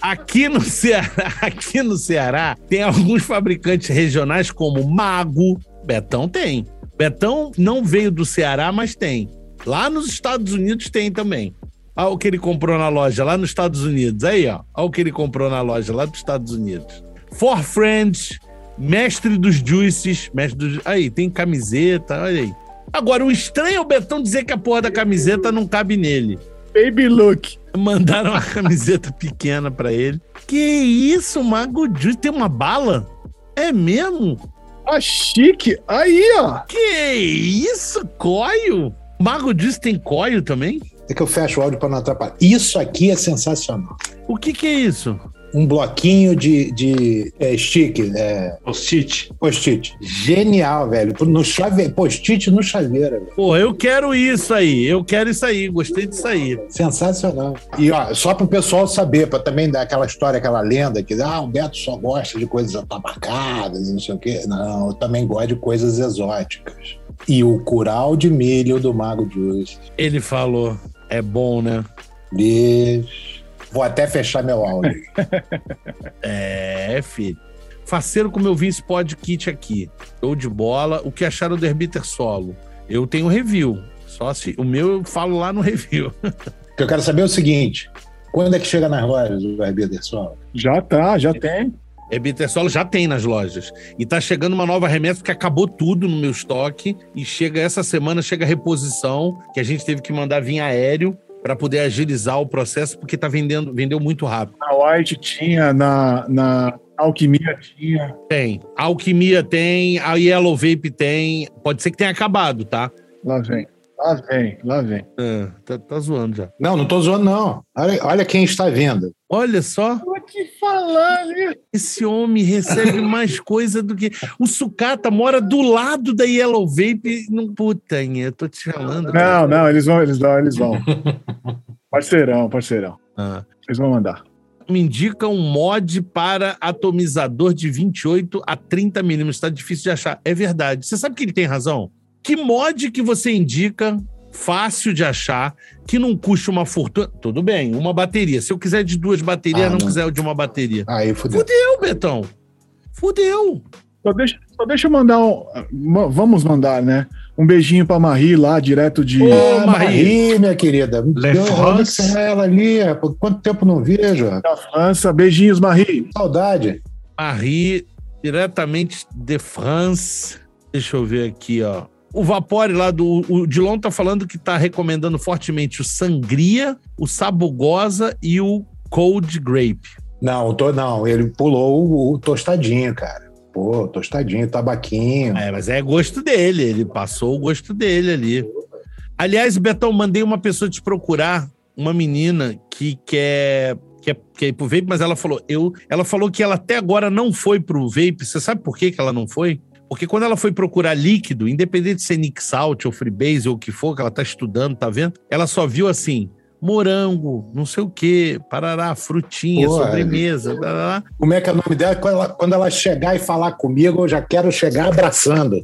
aqui no Ceará, aqui no Ceará, tem alguns fabricantes regionais como Mago. Betão tem. Betão não veio do Ceará, mas tem. Lá nos Estados Unidos tem também. Olha o que ele comprou na loja lá nos Estados Unidos. Aí, ó. Olha o que ele comprou na loja lá dos Estados Unidos. For Friends, mestre dos juices. Mestre dos... Aí, tem camiseta, olha aí. Agora, o estranho é o Betão dizer que a porra da camiseta não cabe nele. Baby look. Mandaram uma camiseta pequena pra ele. Que isso, Mago Juice? Tem uma bala? É mesmo? Ah, chique. Aí, ó. Que isso, coio? Mago Juice tem coio também? É que eu fecho o áudio pra não atrapalhar. Isso aqui é sensacional. O que que é isso? Um bloquinho de, de é, stick, é, Post-it. post-it. Genial, velho. No chave... Post-it no chaveiro. velho. Pô, eu quero isso aí. Eu quero isso aí. Gostei disso aí. Sensacional. E ó, só para o pessoal saber, para também dar aquela história, aquela lenda que ah, o Beto só gosta de coisas atabacadas e não sei o quê. Não, eu também gosto de coisas exóticas. E o curau de milho do Mago Juice. Ele falou. É bom, né? Deixa. Vou até fechar meu áudio. É, filho. Faceiro como eu vi esse pod kit aqui. Show de bola. O que acharam do Herbiter Solo? Eu tenho review. Só se o meu eu falo lá no review. O que eu quero saber é o seguinte: quando é que chega nas lojas o Herbiter Solo? Já tá, já tem. Herbiter Solo já tem nas lojas. E tá chegando uma nova remessa que acabou tudo no meu estoque. E chega essa semana, chega a reposição, que a gente teve que mandar vir aéreo para poder agilizar o processo, porque tá vendendo, vendeu muito rápido. Na White tinha, na, na Alquimia tinha. Tem. A Alquimia tem, a Yellow Vape tem. Pode ser que tenha acabado, tá? Lá vem. Lá vem, lá vem. É, tá, tá zoando já. Não, não tô zoando, não. Olha, olha quem está vendo. Olha só, Te falar, né? esse homem recebe mais coisa do que. O Sucata mora do lado da Yellow Vape. Não, puta, eu tô te falando. cara. Não, não, eles vão, eles vão, eles vão. Parceirão, parceirão. Ah. Eles vão mandar. Me indica um mod para atomizador de 28 a 30 milímetros. Tá difícil de achar. É verdade. Você sabe que ele tem razão? Que mod que você indica fácil de achar, que não custa uma fortuna. Tudo bem, uma bateria. Se eu quiser de duas baterias, Ah, não, não. quiser de uma bateria. Aí fudeu. Fudeu, Betão. Fudeu. Só deixa, só deixa eu mandar um. Vamos mandar, né? Um beijinho pra Marie lá, direto de. Ô, Ah, Marie. Marie, minha querida. Le Onde France. que tá ela ali? Por quanto tempo não vejo? da França. Beijinhos, Marie. Saudade. Marie, diretamente de France. Deixa eu ver aqui, ó. O Vapore lá do. O Dilon tá falando que tá recomendando fortemente o Sangria, o Sabugosa e o Cold Grape. Não, tô, não, ele pulou o, o tostadinho, cara. Pô, tostadinho, tabaquinho. É, mas é gosto dele, ele passou o gosto dele ali. Aliás, Betão, mandei uma pessoa te procurar, uma menina que quer, quer, quer ir pro vape, mas ela falou, eu, ela falou que ela até agora não foi pro vape. Você sabe por que, que ela não foi? Porque quando ela foi procurar líquido, independente de ser Nick Salt ou Freebase ou o que for, que ela tá estudando, tá vendo? Ela só viu assim, morango, não sei o quê, parará, frutinha, Pô, sobremesa, tarará. Como é que é o nome dela? Quando ela, quando ela chegar e falar comigo, eu já quero chegar abraçando.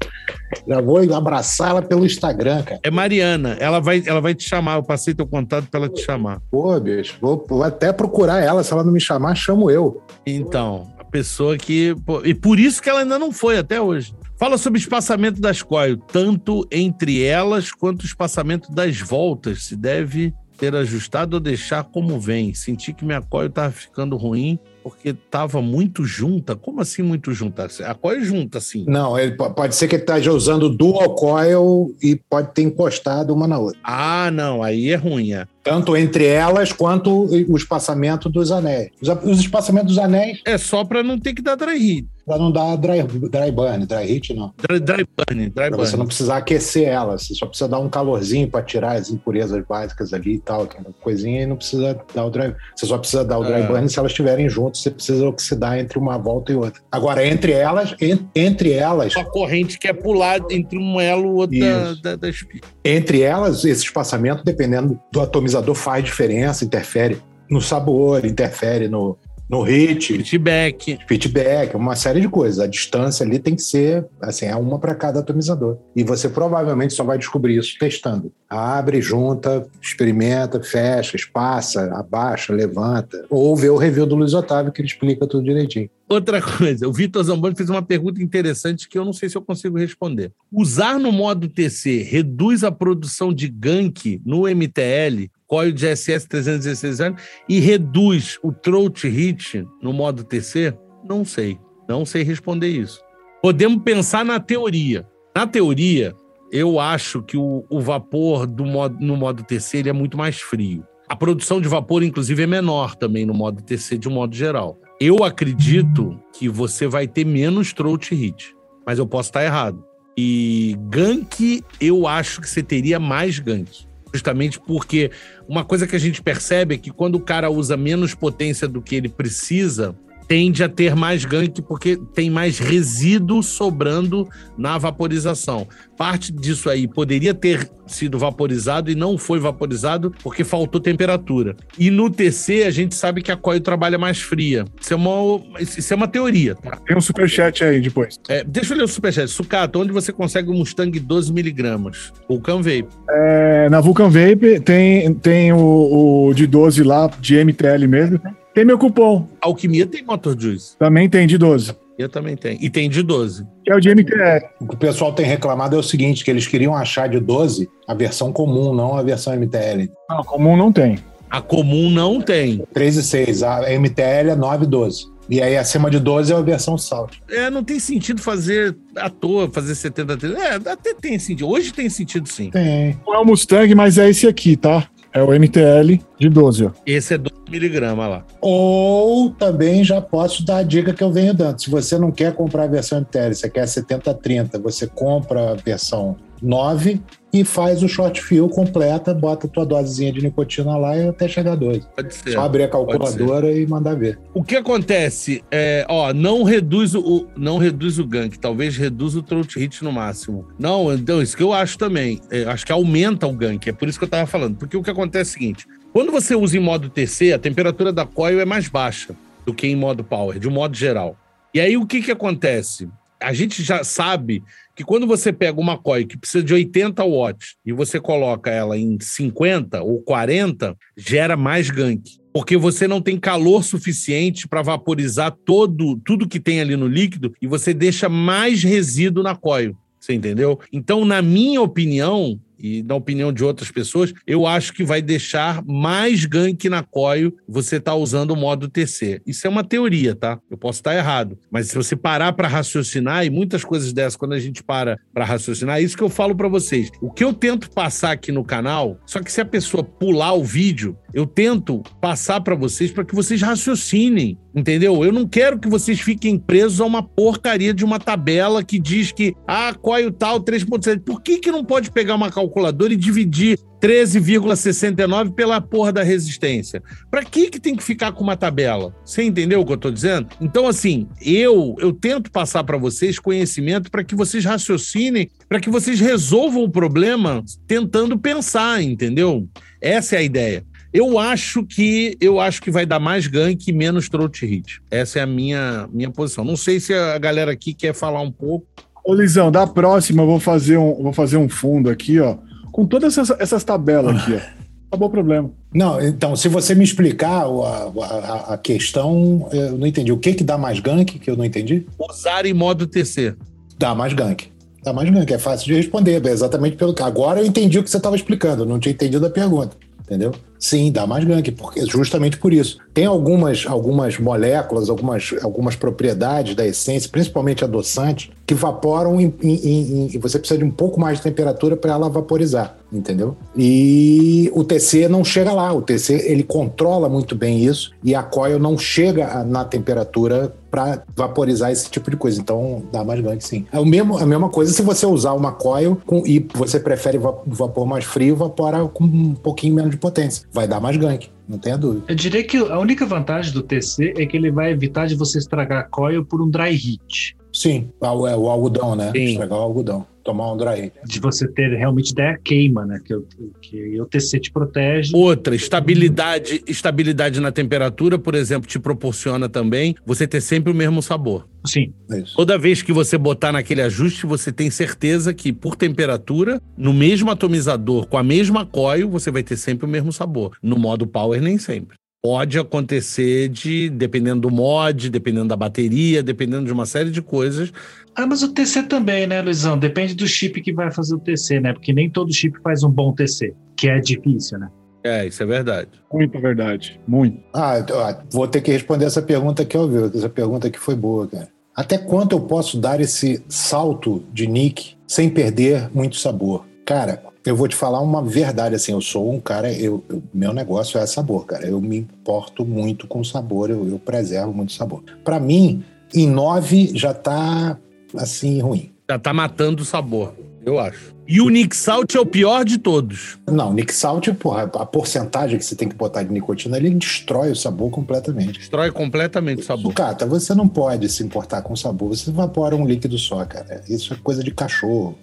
Já vou abraçar ela pelo Instagram, cara. É Mariana, ela vai, ela vai te chamar, eu passei teu contato pra ela te chamar. Pô, bicho, vou, vou até procurar ela. Se ela não me chamar, chamo eu. Então, pessoa que. pô, e por isso que ela ainda não foi até hoje. Fala sobre o espaçamento das coil, tanto entre elas quanto o espaçamento das voltas. Se deve ter ajustado ou deixar como vem. Senti que minha coil estava ficando ruim porque estava muito junta. Como assim muito junta? A coil é junta, assim. Não, ele, po- pode ser que ele esteja usando dual coil e pode ter encostado uma na outra. Ah, não, aí é ruim. É, Tanto entre elas quanto o espaçamento dos anéis. Os, os espaçamentos dos anéis é só para não ter que dar dry heat. para não dar dry, dry burn, dry heat não. Dry, dry burn, dry Para burn. você não precisar aquecer ela, você só precisa dar um calorzinho para tirar as impurezas básicas ali e tal, aquela coisinha, e não precisa dar o dry. Você só precisa dar o dry É. burn se elas estiverem juntas, você precisa oxidar entre uma volta e outra. Agora, entre elas, en- entre elas, A corrente quer pular entre um elo e outro da, da, pi- entre elas, esse espaçamento, dependendo do atomizador, faz diferença, interfere no sabor, interfere no, no hit, feedback. feedback, uma série de coisas. A distância ali tem que ser, assim, é uma para cada atomizador. E você provavelmente só vai descobrir isso testando. Abre, junta, experimenta, fecha, espaça, abaixa, levanta. Ou vê o review do Luiz Otávio, que ele explica tudo direitinho. Outra coisa, o Vitor Zamboni fez uma pergunta interessante que eu não sei se eu consigo responder. Usar no modo TC reduz a produção de gank no MTL, coil de SS 316 anos, e reduz o throat hit no modo TC? Não sei. Não sei responder isso. Podemos pensar na teoria. Na teoria, eu acho que o, o vapor do modo, no modo TC é muito mais frio. A produção de vapor, inclusive, é menor também no modo TC de um modo geral. Eu acredito que você vai ter menos throat hit, mas eu posso estar errado. E gank, eu acho que você teria mais gank. Justamente porque uma coisa que a gente percebe é que quando o cara usa menos potência do que ele precisa, tende a ter mais gank porque tem mais resíduo sobrando na vaporização. Parte disso aí poderia ter sido vaporizado e não foi vaporizado porque faltou temperatura. E no TC a gente sabe que a coil trabalha mais fria. Isso é uma, isso é uma teoria, tá? Tem um superchat aí depois. É, deixa eu ler o superchat. Sucata, onde você consegue um Mustang 12mg? Vulcan Vape. É, na Vulcan Vape tem, tem o, o de 12 lá, de MTL mesmo. Tem meu cupom. Alquimia tem Motor Juice. Também tem de 12. Eu também tenho. E tem de 12. Que é o de MTL. O que o pessoal tem reclamado é o seguinte, que eles queriam achar de 12 a versão comum, não a versão MTL. Não, comum não tem. A comum não tem. 3 e 6, a MTL é 9 e 12. E aí acima de 12 é a versão Salt. É, não tem sentido fazer à toa, fazer 70 30. É, até tem sentido. Hoje tem sentido sim. Tem. Não é o Mustang, mas é esse aqui, tá? É o MTL de 12, ó. Esse é 12mg lá. Ou também já posso dar a dica que eu venho dando. Se você não quer comprar a versão MTL, você quer 70-30, você compra a versão 9 e faz o short fill completa, bota a tua dosezinha de nicotina lá e até chegar a 12. Pode ser. Só abrir a calculadora e mandar ver. O que acontece é, ó, não reduz o, o- não reduz o gank, talvez reduza o throat hit no máximo. Não, então isso que eu acho também, é, acho que aumenta o gank, é por isso que eu tava falando, porque o que acontece é o seguinte, quando você usa em modo TC, a temperatura da coil é mais baixa do que em modo power, de um modo geral. E aí o que que acontece? a gente já sabe que quando você pega uma coil que precisa de 80 watts e você coloca ela em 50 ou 40, gera mais gank. Porque você não tem calor suficiente para vaporizar todo tudo que tem ali no líquido e você deixa mais resíduo na coil. Você entendeu? Então, na minha opinião, e na opinião de outras pessoas, eu acho que vai deixar mais gank na coil você tá usando o modo TC. Isso é uma teoria, tá? Eu posso estar errado, mas se você parar para raciocinar e muitas coisas dessas quando a gente para para raciocinar, é isso que eu falo para vocês. O que eu tento passar aqui no canal, só que se a pessoa pular o vídeo, eu tento passar para vocês para que vocês raciocinem, entendeu? Eu não quero que vocês fiquem presos a uma porcaria de uma tabela que diz que ah, coil tal 3.7. Por que que não pode pegar uma calculadora calculadora e dividir 13,69 pela porra da resistência. Para que que tem que ficar com uma tabela? Você entendeu o que eu estou dizendo? Então assim, eu eu tento passar para vocês conhecimento para que vocês raciocinem, para que vocês resolvam o problema tentando pensar, entendeu? Essa é a ideia. Eu acho que eu acho que vai dar mais gank e menos throat hit. Essa é a minha minha posição. Não sei se a galera aqui quer falar um pouco. Ô, Lisão, da próxima eu vou fazer um, vou fazer um fundo aqui, ó, com todas essas, essas tabelas aqui, ó. Acabou o problema. Não, então, se você me explicar a, a, a questão, eu não entendi. O que que dá mais gank, que eu não entendi? Usar em modo TC. Dá mais gank. Dá mais gank, é fácil de responder, é exatamente pelo que. Agora eu entendi o que você estava explicando, não tinha entendido a pergunta, entendeu? Sim, dá mais gank, porque justamente por isso. Tem algumas, algumas moléculas, algumas, algumas propriedades da essência, principalmente adoçante, que evaporam e você precisa de um pouco mais de temperatura para ela vaporizar, entendeu? E o TC não chega lá. O TC ele controla muito bem isso e a coil não chega na temperatura para vaporizar esse tipo de coisa. Então dá mais gank, sim. É o mesmo, a mesma coisa se você usar uma coil com, e você prefere vapor mais frio, vapora com um pouquinho menos de potência vai dar mais gank, não tenha dúvida. Eu diria que a única vantagem do TC é que ele vai evitar de você estragar a coil por um dry heat. Sim, o, é, o algodão, né? Sim. Estragar o algodão tomar um dry. De você ter realmente ideia queima, né? Que, que o TC te protege. Outra, estabilidade, estabilidade na temperatura, por exemplo, te proporciona também você ter sempre o mesmo sabor. Sim. Isso. Toda vez que você botar naquele ajuste, você tem certeza que por temperatura, no mesmo atomizador, com a mesma coil, você vai ter sempre o mesmo sabor. No modo power, nem sempre. Pode acontecer de, dependendo do mod, dependendo da bateria, dependendo de uma série de coisas, ah, mas o TC também, né, Luizão? Depende do chip que vai fazer o TC, né? Porque nem todo chip faz um bom TC, que é difícil, né? É, isso é verdade. Muito verdade. Muito. Ah, vou ter que responder essa pergunta aqui ao vivo. Essa pergunta aqui foi boa, cara. Até quanto eu posso dar esse salto de nick sem perder muito sabor? Cara, eu vou te falar uma verdade, assim, eu sou um cara, eu, eu meu negócio é sabor, cara. Eu me importo muito com sabor, eu, eu preservo muito sabor. Para mim, em 9 já tá assim ruim. Já tá matando o sabor, eu acho. E o Nick Salt é o pior de todos. Não, Nick Salt, porra, a porcentagem que você tem que botar de nicotina, ele destrói o sabor completamente. Destrói completamente o sabor. Cata, você não pode se importar com o sabor, você evapora um líquido só, cara. Isso é coisa de cachorro.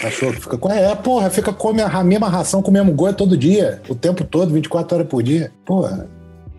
Cachorro que fica com. É, porra, fica come a mesma ração com o mesmo gosto todo dia, o tempo todo, 24 horas por dia. Porra,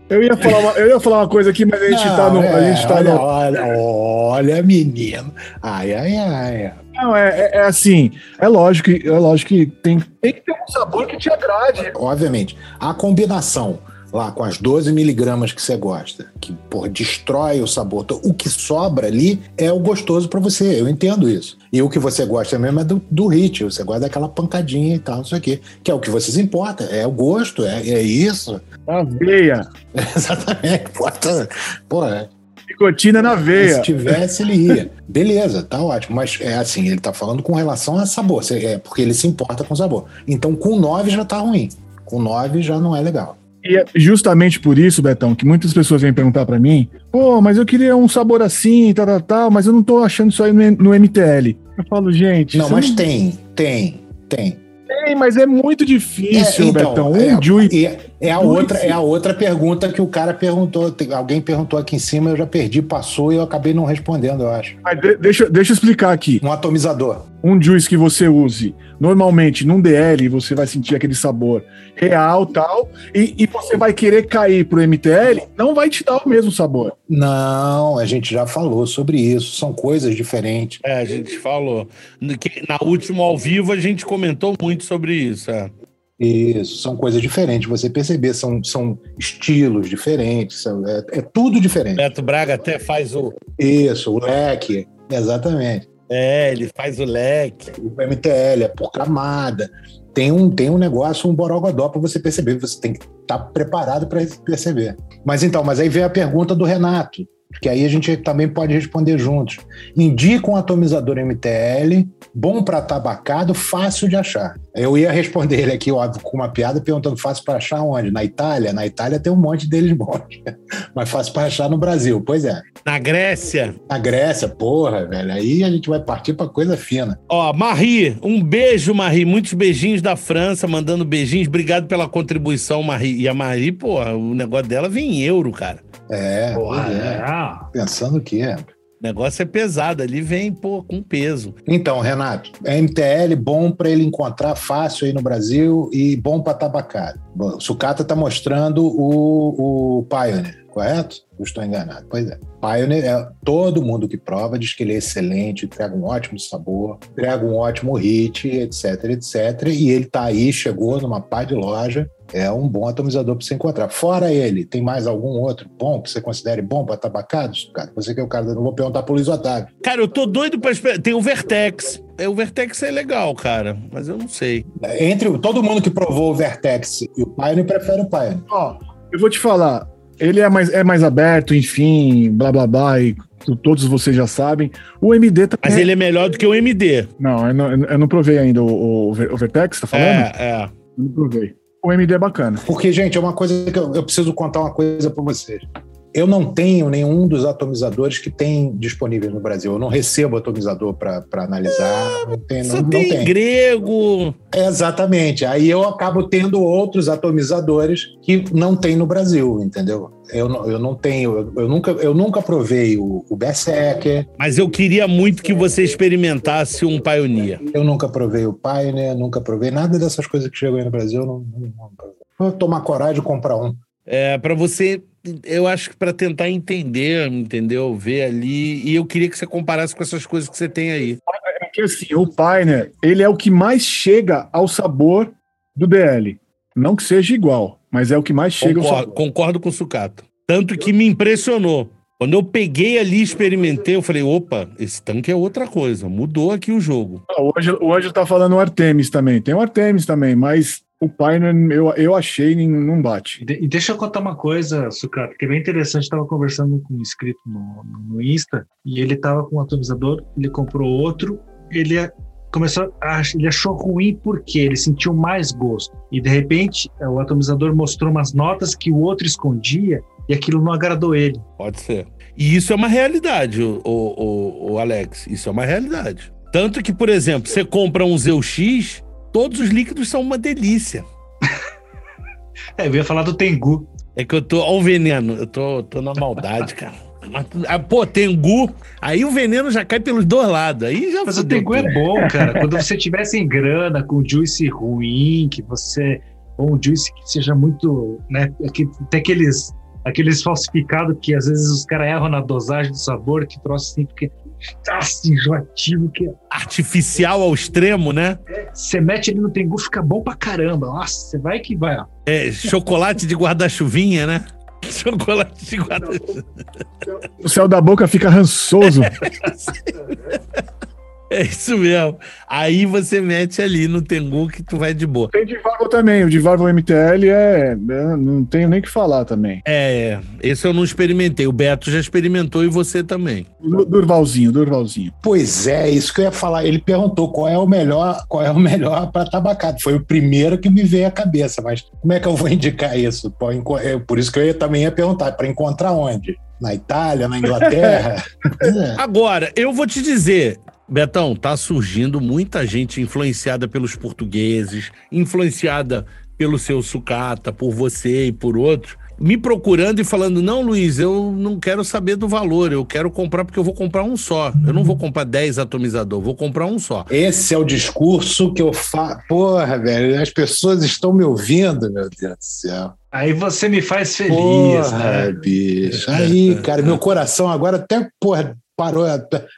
eu ia, falar uma, eu ia falar uma coisa aqui, mas a gente não, tá no. É, a gente tá olha, no... olha, olha, menino. Ai, ai, ai. Não, é, é, é, assim, é lógico, é lógico que tem, tem que ter um sabor que te agrade. Obviamente. A combinação lá com as 12 miligramas que você gosta, que por destrói o sabor. Então, o que sobra ali é o gostoso para você. Eu entendo isso. E o que você gosta mesmo é do, do hit, você gosta daquela pancadinha e tal, não sei o quê. Que é o que vocês importa, é o gosto, é, é isso. A veia. Exatamente. Tá, pô, é. Nicotina na veia. Se tivesse, ele ia. Beleza, tá ótimo. Mas é assim, ele tá falando com relação a sabor, é porque ele se importa com sabor. Então, com 9 já tá ruim. Com 9 já não é legal. E é justamente por isso, Betão, que muitas pessoas vêm perguntar para mim: pô, mas eu queria um sabor assim, tal, tal, tal, mas eu não tô achando isso aí no, no MTL. Eu falo, gente. Não, mas não... tem, tem, tem. Tem, mas é muito difícil, é, então, Betão. Um é. É a, outra, é a outra pergunta que o cara perguntou. Alguém perguntou aqui em cima, eu já perdi, passou e eu acabei não respondendo, eu acho. Mas de, deixa, deixa eu explicar aqui. Um atomizador. Um juice que você use, normalmente num DL você vai sentir aquele sabor real tal, e, e você vai querer cair pro MTL, não vai te dar o mesmo sabor. Não, a gente já falou sobre isso, são coisas diferentes. É, a gente falou. Na última ao vivo a gente comentou muito sobre isso. É. Isso, são coisas diferentes. Você perceber, são, são estilos diferentes, são, é, é, tudo diferente. Beto Braga até faz o. Isso, o leque, exatamente. É, ele faz o leque. O MTL é por camada. Tem um, tem um negócio, um borogodó para você perceber. Você tem que estar tá preparado para perceber. Mas então, mas aí vem a pergunta do Renato que aí a gente também pode responder juntos. Indica um atomizador MTL, bom para tabacado, fácil de achar. Eu ia responder ele aqui, óbvio, com uma piada, perguntando fácil para achar onde? Na Itália? Na Itália tem um monte deles bons, mas fácil para achar no Brasil. Pois é. Na Grécia? Na Grécia, porra, velho. Aí a gente vai partir para coisa fina. Ó, Marie, um beijo, Marie. Muitos beijinhos da França, mandando beijinhos. Obrigado pela contribuição, Marie. E a Marie, porra, o negócio dela vem em euro, cara. É, Porra, é. é. Pensando que é. O negócio é pesado, ali vem pô, com peso. Então, Renato, é MTL bom para ele encontrar fácil aí no Brasil e bom para tabacado. O Sucata está mostrando o, o Pioneer, correto? Eu estou enganado. Pois é. Pioneer, é, todo mundo que prova diz que ele é excelente, entrega um ótimo sabor, entrega um ótimo hit, etc, etc. E ele está aí, chegou numa pá de loja é um bom atomizador para você encontrar. Fora ele, tem mais algum outro bom que você considere bom para tabacados? Cara, você que é o cara, não vou perguntar pro Luiz Otávio. Cara, eu tô doido para esperar. Tem o Vertex. É, o Vertex é legal, cara, mas eu não sei. Entre todo mundo que provou o Vertex e o Pioneer, prefere o Pioneer. Ó, eu vou te falar, ele é mais, é mais aberto, enfim, blá blá blá, e todos vocês já sabem. O MD tá. Mas ele é melhor do que o MD. Não, eu não, eu não provei ainda o, o, o Vertex, tá falando? É, é. Eu não provei o MD é bacana. Porque, gente, é uma coisa que eu, eu preciso contar uma coisa para vocês. Eu não tenho nenhum dos atomizadores que tem disponível no Brasil. Eu não recebo atomizador para analisar. não tem, não, tem, não tem grego. exatamente. Aí eu acabo tendo outros atomizadores que não tem no Brasil, entendeu? Eu não, eu não tenho, eu, eu nunca, eu nunca provei o, o Berserker. Mas eu queria muito que você experimentasse um Pioneer. Eu nunca provei o Pioneer, nunca provei nada dessas coisas que chegam aí no Brasil. Não, não, não Vou tomar coragem de comprar um. É, para você eu acho que para tentar entender, entendeu? Ver ali. E eu queria que você comparasse com essas coisas que você tem aí. É que assim, o Pioneer, ele é o que mais chega ao sabor do DL. Não que seja igual, mas é o que mais chega concordo, ao sabor. Concordo com o Sucato. Tanto que me impressionou. Quando eu peguei ali e experimentei, eu falei, opa, esse tanque é outra coisa, mudou aqui o jogo. Ah, o Ângelo tá falando o Artemis também. Tem o Artemis também, mas o Pioneer eu, eu achei não bate. E deixa eu contar uma coisa, Sucata, que é bem interessante. Estava conversando com um inscrito no, no Insta e ele estava com um atomizador, ele comprou outro, ele começou a, ele achou ruim porque ele sentiu mais gosto e de repente o atomizador mostrou umas notas que o outro escondia e aquilo não agradou ele. Pode ser. E isso é uma realidade, o, o, o Alex. Isso é uma realidade. Tanto que, por exemplo, você compra um Zeu X Todos os líquidos são uma delícia. é, eu ia falar do Tengu. É que eu tô. Olha o veneno, eu tô, tô na maldade, cara. Ah, pô, Tengu, aí o veneno já cai pelos dois lados. Aí já Mas o Tengu é bom, cara. Quando você tiver sem grana, com juice ruim, que você. Ou um juice que seja muito. Né, que tem aqueles aqueles falsificados que às vezes os caras erram na dosagem do sabor, que troço assim, porque assim, enjoativo que é. Artificial ao extremo, né? Você mete ele no tengu, fica bom pra caramba. Nossa, você vai que vai, ó. É, chocolate de guarda-chuvinha, né? Chocolate de guarda-chuvinha. O céu da boca fica rançoso. É isso mesmo. Aí você mete ali no Tengu que tu vai de boa. Tem Divago também. O Divago MTL é, é. Não tenho nem que falar também. É, esse eu não experimentei. O Beto já experimentou e você também. Durvalzinho, Durvalzinho. Pois é, isso que eu ia falar. Ele perguntou qual é o melhor, qual é o melhor para tabacado. Foi o primeiro que me veio à cabeça, mas como é que eu vou indicar isso? É, por isso que eu também ia perguntar, para encontrar onde? Na Itália, na Inglaterra? é. Agora, eu vou te dizer, Betão, tá surgindo muita gente influenciada pelos portugueses, influenciada pelo seu sucata, por você e por outros, me procurando e falando: não, Luiz, eu não quero saber do valor, eu quero comprar porque eu vou comprar um só. Eu não vou comprar 10 atomizador, vou comprar um só. Esse é o discurso que eu faço. Porra, velho, as pessoas estão me ouvindo, meu Deus do céu. Aí você me faz feliz, Porra, né? bicho. Aí, cara, meu coração agora até, porra, parou,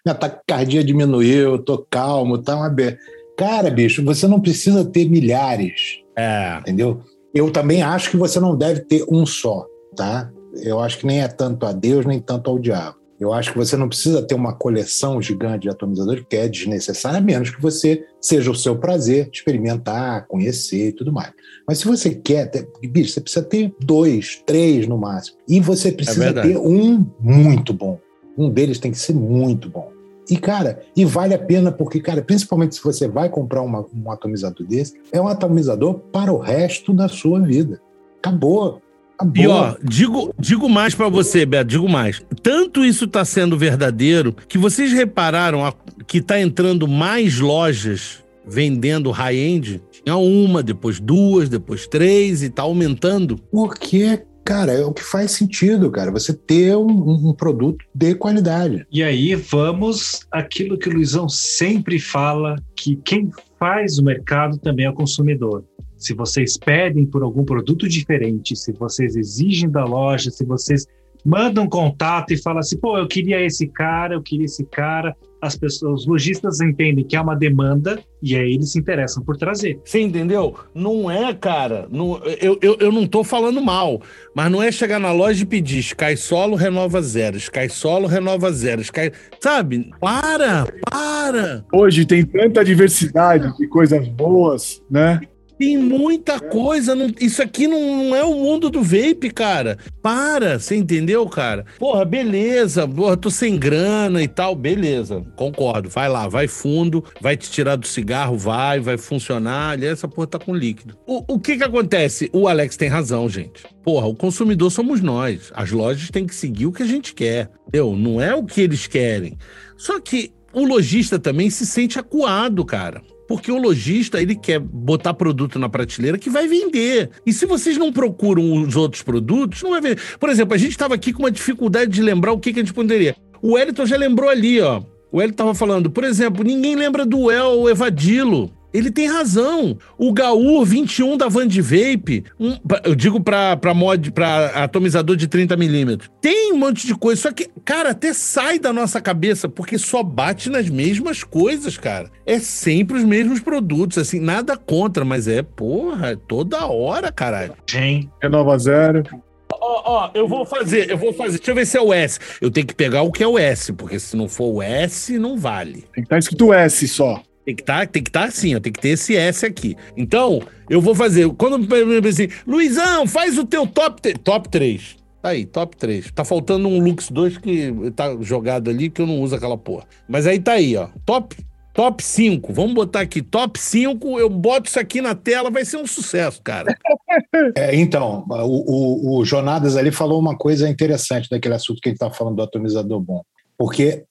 minha taquicardia diminuiu, tô calmo, tá uma be... Cara, bicho, você não precisa ter milhares, É. entendeu? Eu também acho que você não deve ter um só, tá? Eu acho que nem é tanto a Deus, nem tanto ao diabo. Eu acho que você não precisa ter uma coleção gigante de atomizadores, porque é desnecessário, a menos que você seja o seu prazer experimentar, conhecer e tudo mais. Mas se você quer, ter, bicho, você precisa ter dois, três no máximo. E você precisa verdade. ter um muito bom. Um deles tem que ser muito bom. E, cara, e vale a pena porque, cara, principalmente se você vai comprar uma- um atomizador desse, é um atomizador para o resto da sua vida. Acabou. Acabou. E ó, digo, digo mais pra você, Beto, digo mais. Tanto isso tá sendo verdadeiro que vocês repararam a- que tá entrando mais lojas vendendo high-end? Tinha uma, depois duas, depois três e tá aumentando. Porque, cara, é o que faz sentido, cara. Você ter um, um produto de qualidade. E aí vamos aquilo que o Luizão sempre fala, que quem faz o mercado também é o consumidor. Se vocês pedem por algum produto diferente, se vocês exigem da loja, se vocês mandam contato e falam assim, pô, eu queria esse cara, eu queria esse cara, as pessoas, os lojistas entendem que há uma demanda e aí eles se interessam por trazer. Você entendeu? Não é, cara. Não, eu, eu, eu não tô falando mal, mas não é chegar na loja e pedir Sky Solo renova zero, Sky Solo renova zero, Sky. Sabe? Para, para. Hoje tem tanta diversidade de coisas boas, né? Tem muita coisa. não- isso aqui não, não é o mundo do vape, cara. Para, você entendeu, cara? Porra, beleza. Porra, tô sem grana e tal. Beleza, concordo. Vai lá, vai fundo, vai te tirar do cigarro, vai, vai funcionar. Aliás, essa porra tá com líquido. O, o que que acontece? O Alex tem razão, gente. Porra, o consumidor somos nós. As lojas têm que seguir o que a gente quer. Entendeu? Não é o que eles querem. Só que o lojista também se sente acuado, cara. Porque o lojista, ele quer botar produto na prateleira que vai vender. E se vocês não procuram os outros produtos, não vai vender. Por exemplo, a gente estava aqui com uma dificuldade de lembrar o que, que a gente poderia. O Wellington já lembrou ali, ó. O Wellington estava falando, por exemplo, ninguém lembra do El Evadilo. Ele tem razão. O Gaur 21 da Van de Vape, um- eu digo pra, pra mod, pra atomizador de 30mm. Tem um monte de coisa, só que, cara, até sai da nossa cabeça, porque só bate nas mesmas coisas, cara. É sempre os mesmos produtos, assim, nada contra, mas é, porra, é toda hora, caralho. Gente, Renova zero. Ó, ó, eu vou fazer, eu vou fazer. Deixa eu ver se é o S. Eu tenho que pegar o que é o S, porque se não for o S, não vale. Tem que estar escrito S só. Tem que estar, tem que estar assim, ó, tem que ter esse S aqui. Então, eu vou fazer. Quando me perguntam assim, Luizão, faz o teu top, top 3. Tá aí, top 3. Tá faltando um Lux 2 que tá jogado ali que eu não uso aquela porra. Mas aí tá aí, ó. Top top 5. Vamos botar aqui top 5, eu boto isso aqui na tela, vai ser um sucesso, cara. É, então, o, o, o Jonadas ali falou uma coisa interessante daquele assunto que ele está falando do atomizador bom. Porque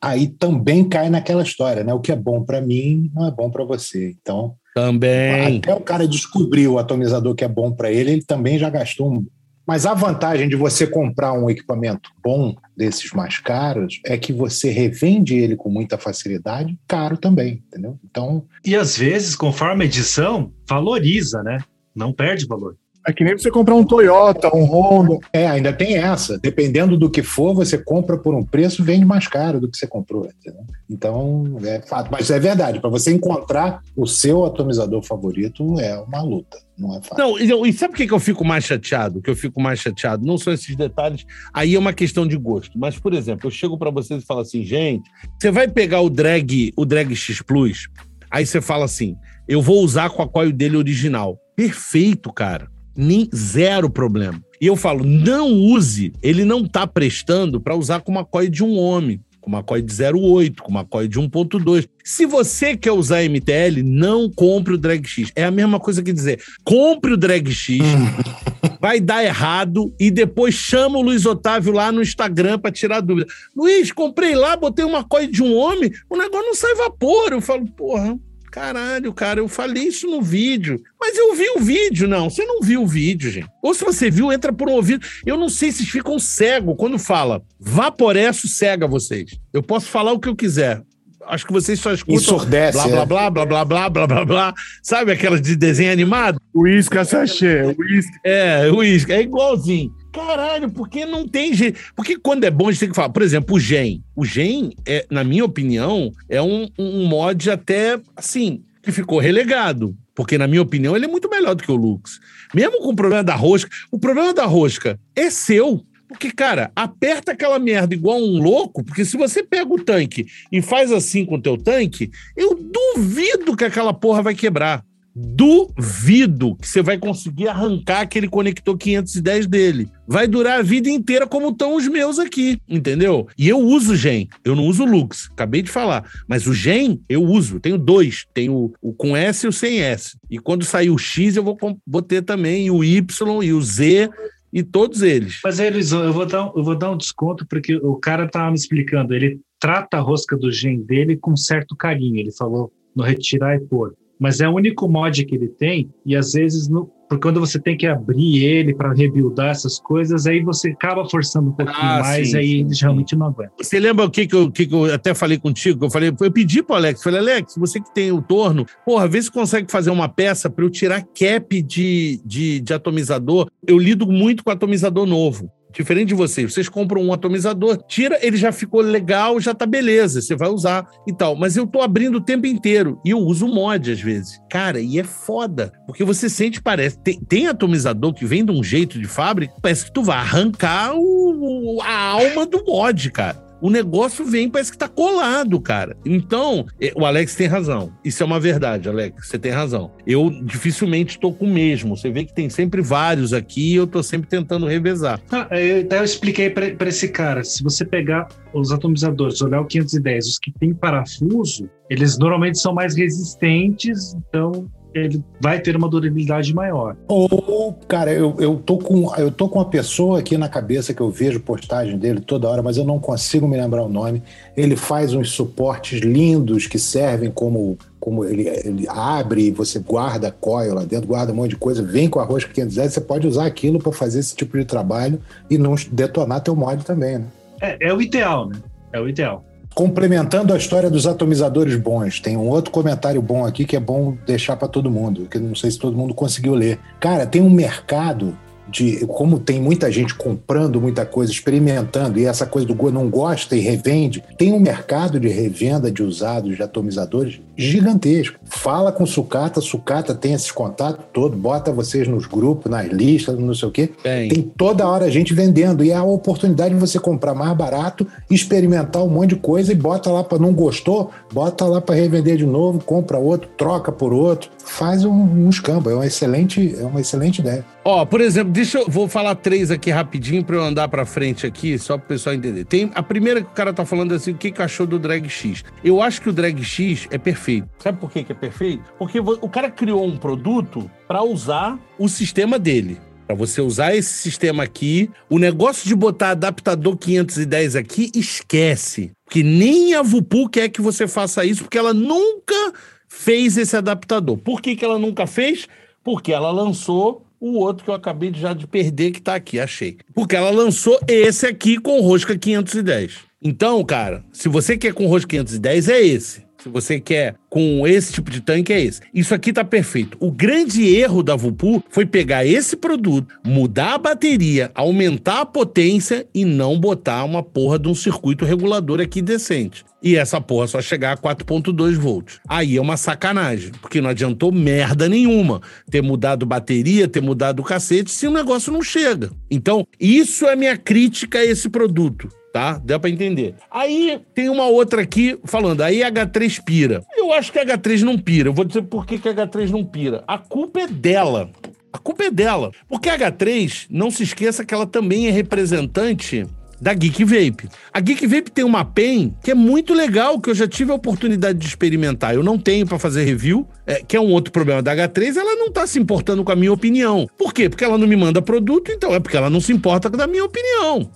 aí também cai naquela história, né? O que é bom para mim não é bom para você. Então, Também. até o cara descobrir o atomizador que é bom para ele, ele também já gastou um. Mas a vantagem de você comprar um equipamento bom desses mais caros é que você revende ele com muita facilidade, caro também, entendeu? Então, E às vezes, conforme a edição, valoriza, né? Não perde valor. É que nem você comprar um Toyota, um Honda. É, ainda tem essa. Dependendo do que for, você compra por um preço, vende mais caro do que você comprou. Entendeu? Então, é fato. Mas é verdade, para você encontrar o seu atomizador favorito é uma luta, não é fácil. Não, e e sabe por que que eu fico mais chateado? Que eu fico mais chateado não são esses detalhes, aí é uma questão de gosto. Mas, por exemplo, eu chego pra vocês e falo assim, gente, você vai pegar o drag, o drag X Plus, aí você fala assim, eu vou usar com a coil dele original. Perfeito, cara. Nem zero problema. E eu falo, não use, ele não tá prestando pra usar com uma coil de um homem. Com uma coil de 0,8, com uma coil de 1,2. Se você quer usar MTL, não compre o Drag X. É a mesma coisa que dizer, compre o Drag X, vai dar errado e depois chama o Luiz Otávio lá no Instagram pra tirar dúvida. Luiz, comprei lá, botei uma coil de um homem, o negócio não sai vapor. Eu falo, porra, Caralho, cara, eu falei isso no vídeo. Mas eu vi o vídeo, não. Você não viu o vídeo, gente. Ou se você viu, entra por um ouvido. Eu não sei se ficam cegos quando fala. Vaporesso cega vocês. Eu posso falar o que eu quiser. Acho que vocês só escutam Ensurdece, blá, blá, é. blá, blá, blá, blá, blá, blá, blá. Sabe aquelas de desenho animado? Uísque sachê, uísque. É, o uísque, é igualzinho. Caralho, porque não tem jeito. Porque quando é bom, a gente tem que falar. Por exemplo, o Gen. O Gen, é, na minha opinião, é um, um mod até, assim, que ficou relegado. Porque, na minha opinião, ele é muito melhor do que o Lux. Mesmo com o problema da rosca. O problema da rosca é seu. Porque, cara, aperta aquela merda igual um louco, porque se você pega o tanque e faz assim com o teu tanque, eu duvido que aquela porra vai quebrar. Duvido que você vai conseguir arrancar aquele conector 510 dele. Vai durar a vida inteira como estão os meus aqui, entendeu? E eu uso Gen, eu não uso Lux, acabei de falar. Mas o Gen eu uso, tenho dois. Tenho o com S e o sem S. E quando sair o X eu vou, vou ter também o Y e o Z e todos eles. Mas Luizão, eu vou dar, um- eu vou dar um desconto, porque o cara tava me explicando, ele trata a rosca do gen dele com certo carinho. Ele falou no retirar e pôr. Mas é o único mod que ele tem, e às vezes, no, porque quando você tem que abrir ele para rebuildar essas coisas, aí você acaba forçando um pouquinho Ah, mais, sim, aí sim, ele sim. realmente não aguenta. Você lembra o que, que, eu, que, que eu até falei contigo? Eu falei, eu pedi pro Alex, falei, Alex, você que tem o torno, porra, vê se consegue fazer uma peça para eu tirar cap de, de, de atomizador. Eu lido muito com atomizador novo. Diferente de vocês, vocês compram um atomizador, tira, ele já ficou legal, já tá beleza, você vai usar e tal. Mas eu tô abrindo o tempo inteiro e eu uso mod às vezes. Cara, e é foda, porque você sente, parece. Tem, tem atomizador que vem de um jeito de fábrica, parece que tu vai arrancar o, o- a alma do mod, cara. O negócio vem, parece que tá colado, cara. Então, eh, o Alex tem razão. Isso é uma verdade, Alex. Você tem razão. Eu dificilmente tô com o mesmo. Você vê que tem sempre vários aqui e eu tô sempre tentando revezar. Ah, eu, até eu expliquei para esse cara, se você pegar os atomizadores, olhar o 510, os que tem parafuso, eles normalmente são mais resistentes, então ele vai ter uma durabilidade maior. Ou, cara, eu, eu, tô com, eu tô com uma pessoa aqui na cabeça que eu vejo postagem dele toda hora, mas eu não consigo me lembrar o nome. Ele faz uns suportes lindos que servem como. Como ele, ele abre, você guarda coil lá dentro, guarda um monte de coisa, vem com a rosca 510, você pode usar aquilo para fazer esse tipo de trabalho e não detonar teu mod também, né? É, é o ideal, né? É o ideal. Complementando a história dos atomizadores bons, tem um outro comentário bom aqui que é bom deixar para todo mundo, que não sei se todo mundo conseguiu ler. Cara, tem um mercado de como tem muita gente comprando muita coisa, experimentando, e essa coisa do go- não gosta e revende, tem um mercado de revenda de usados de atomizadores gigantesco. Fala com sucata, sucata tem esses contatos todo, bota vocês nos grupos, nas listas, não sei o quê. Tem. Tem toda hora gente vendendo e é a oportunidade de você comprar mais barato, experimentar um monte de coisa e bota lá para não gostou, bota lá para revender de novo, compra outro, troca por outro, faz um, um escambo. É uma excelente, é uma excelente ideia. Ó, por exemplo, deixa eu vou falar três aqui rapidinho para eu andar para frente aqui, só para o pessoal entender. Tem a primeira que o cara tá falando assim, o que que achou do Drag X? Eu acho que o Drag X é perfeito. Sabe por que que é perfeito? Porque o cara criou um produto para usar o sistema dele. Para você usar esse sistema aqui, o negócio de botar adaptador 510 aqui, esquece. Porque nem a Vupu quer que você faça isso, porque ela nunca fez esse adaptador. Por que, que ela nunca fez? Porque ela lançou o outro que eu acabei de já de perder, que tá aqui, achei. Porque ela lançou esse aqui com rosca 510. Então, cara, se você quer com rosca 510, é esse. Se você quer com esse tipo de tanque, é esse. Isso aqui tá perfeito. O grande erro da Vupu foi pegar esse produto, mudar a bateria, aumentar a potência e não botar uma porra de um circuito regulador aqui decente. E essa porra só chegar a 4.2 volts. Aí é uma sacanagem, porque não adiantou merda nenhuma ter mudado bateria, ter mudado o cacete, se o negócio não chega. Então, isso é minha crítica a esse produto tá? Deu pra entender. Aí tem uma outra aqui falando, aí H3 pira. Eu acho que a H3 não pira. Eu vou dizer por que, que a H3 não pira. A culpa é dela. A culpa é dela. Porque a H3, não se esqueça que ela também é representante da Geek Vape. A Geek Vape tem uma pen que é muito legal, que eu já tive a oportunidade de experimentar. Eu não tenho pra fazer review, é, que é um outro problema da H3, ela não tá se importando com a minha opinião. Por quê? Porque ela não me manda produto, então é porque ela não se importa com a minha opinião.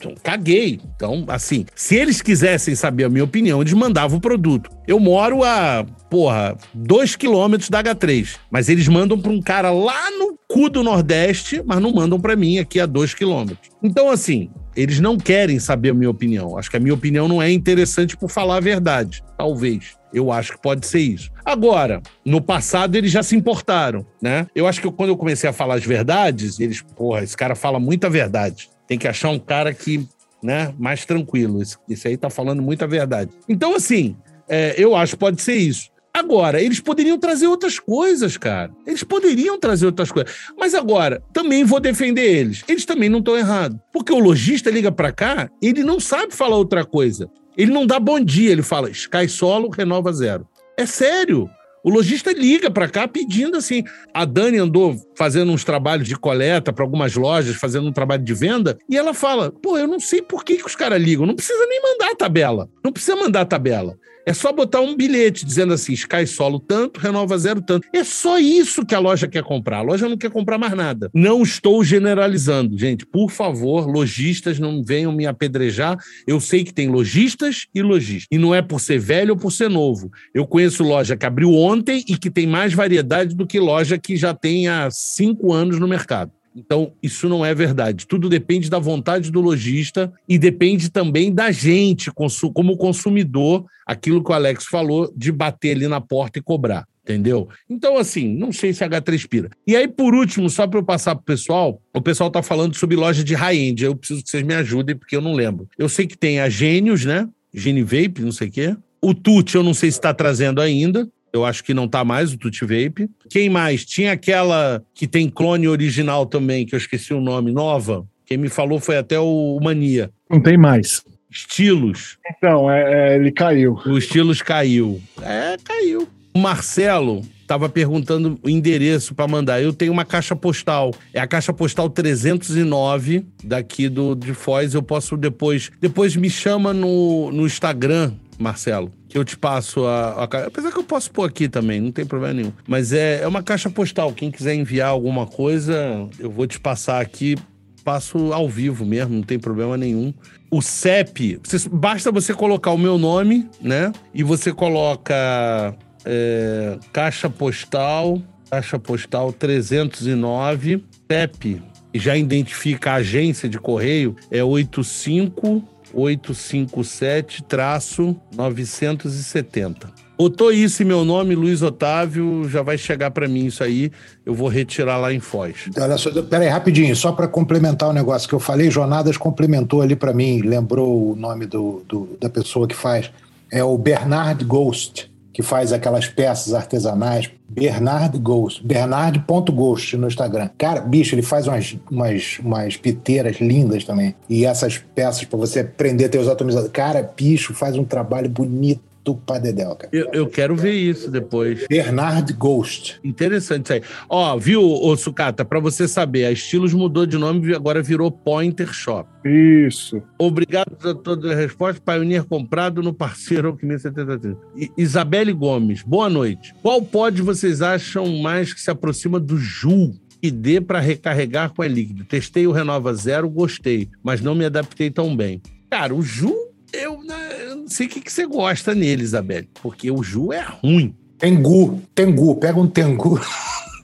Então, caguei. Então, assim, se eles quisessem saber a minha opinião, eles mandavam o produto. Eu moro a, porra, dois quilômetros da H3, mas eles mandam para um cara lá no cu do Nordeste, mas não mandam para mim aqui a dois quilômetros. Então, assim, eles não querem saber a minha opinião. Acho que a minha opinião não é interessante por falar a verdade. Talvez. Eu acho que pode ser isso. Agora, no passado eles já se importaram, né? Eu acho que quando eu comecei a falar as verdades, eles, porra, esse cara fala muita verdade. Tem que achar um cara que, né, mais tranquilo. Esse, esse aí tá falando muita verdade. Então, assim, é, eu acho que pode ser isso. Agora, eles poderiam trazer outras coisas, cara. Eles poderiam trazer outras coisas. Mas agora, também vou defender eles. Eles também não estão errados. Porque o lojista liga para cá, ele não sabe falar outra coisa. Ele não dá bom dia, ele fala Sky Solo renova zero. É sério. O lojista liga para cá pedindo assim. A Dani andou fazendo uns trabalhos de coleta para algumas lojas, fazendo um trabalho de venda, e ela fala: pô, eu não sei por que, que os caras ligam. Não precisa nem mandar a tabela. Não precisa mandar a tabela. É só botar um bilhete dizendo assim: Sky Solo tanto, renova zero tanto. É só isso que a loja quer comprar. A loja não quer comprar mais nada. Não estou generalizando, gente. Por favor, lojistas não venham me apedrejar. Eu sei que tem lojistas e lojistas. E não é por ser velho ou por ser novo. Eu conheço loja que abriu ontem e que tem mais variedade do que loja que já tem há cinco anos no mercado. Então, isso não é verdade. Tudo depende da vontade do lojista e depende também da gente, como consumidor, aquilo que o Alex falou, de bater ali na porta e cobrar. Entendeu? Então, assim, não sei se H3 pira. E aí, por último, só para eu passar pro pessoal, o pessoal tá falando sobre loja de high-end. Eu preciso que vocês me ajudem, porque eu não lembro. Eu sei que tem a Gênios, né? Gene Vape, não sei o quê. O Tut, eu não sei se está trazendo ainda. Eu acho que não tá mais o Tutti Vape. Quem mais? Tinha aquela que tem clone original também, que eu esqueci o nome, nova. Quem me falou foi até o Mania. Não tem mais. Estilos. Então, é, é, ele caiu. O Estilos caiu. É, caiu. O Marcelo estava perguntando o endereço para mandar. Eu tenho uma caixa postal. É a caixa postal 309 daqui do de Foz. Eu posso depois. Depois me chama no, no Instagram, Marcelo que eu te passo a, a, Apesar que eu posso pôr aqui também, não tem problema nenhum. Mas é, é uma caixa postal. Quem quiser enviar alguma coisa, eu vou te passar aqui. Passo ao vivo mesmo, não tem problema nenhum. O CEP, você, basta você colocar o meu nome, né? E você coloca é, caixa postal, caixa postal 309, CEP, já identifica a agência de correio, é 85 857-970. Botou isso em meu nome, Luiz Otávio, já vai chegar para mim isso aí, eu vou retirar lá em Foz. Olha só, peraí, rapidinho, só para complementar o negócio que eu falei, Jornadas complementou ali para mim, lembrou o nome do, do, da pessoa que faz, é o Bernard Ghost que faz aquelas peças artesanais, Bernard Ghost, Bernard.ghost no Instagram. Cara, bicho, ele faz umas, umas, umas piteiras lindas também. E essas peças para você prender teus atomizadores. Cara, bicho, faz um trabalho bonito do Padedel, cara. Eu, eu quero ver isso depois. Bernard Ghost. Interessante isso aí. Ó, viu, ô Sucata, pra você saber, a Estilos mudou de nome e agora virou Pointer Shop. Isso. Obrigado a toda a resposta. Pioneer comprado no parceiro Alquimia 73. Isabelle Gomes, boa noite. Qual pod vocês acham mais que se aproxima do Ju? e dê para recarregar com a líquido. Testei o Renova Zero, gostei, mas não me adaptei tão bem. Cara, o Ju eu, né, eu não sei o que, que você gosta nele, Isabelle, porque o Ju é ruim. Tengu, Tengu, pega um Tengu.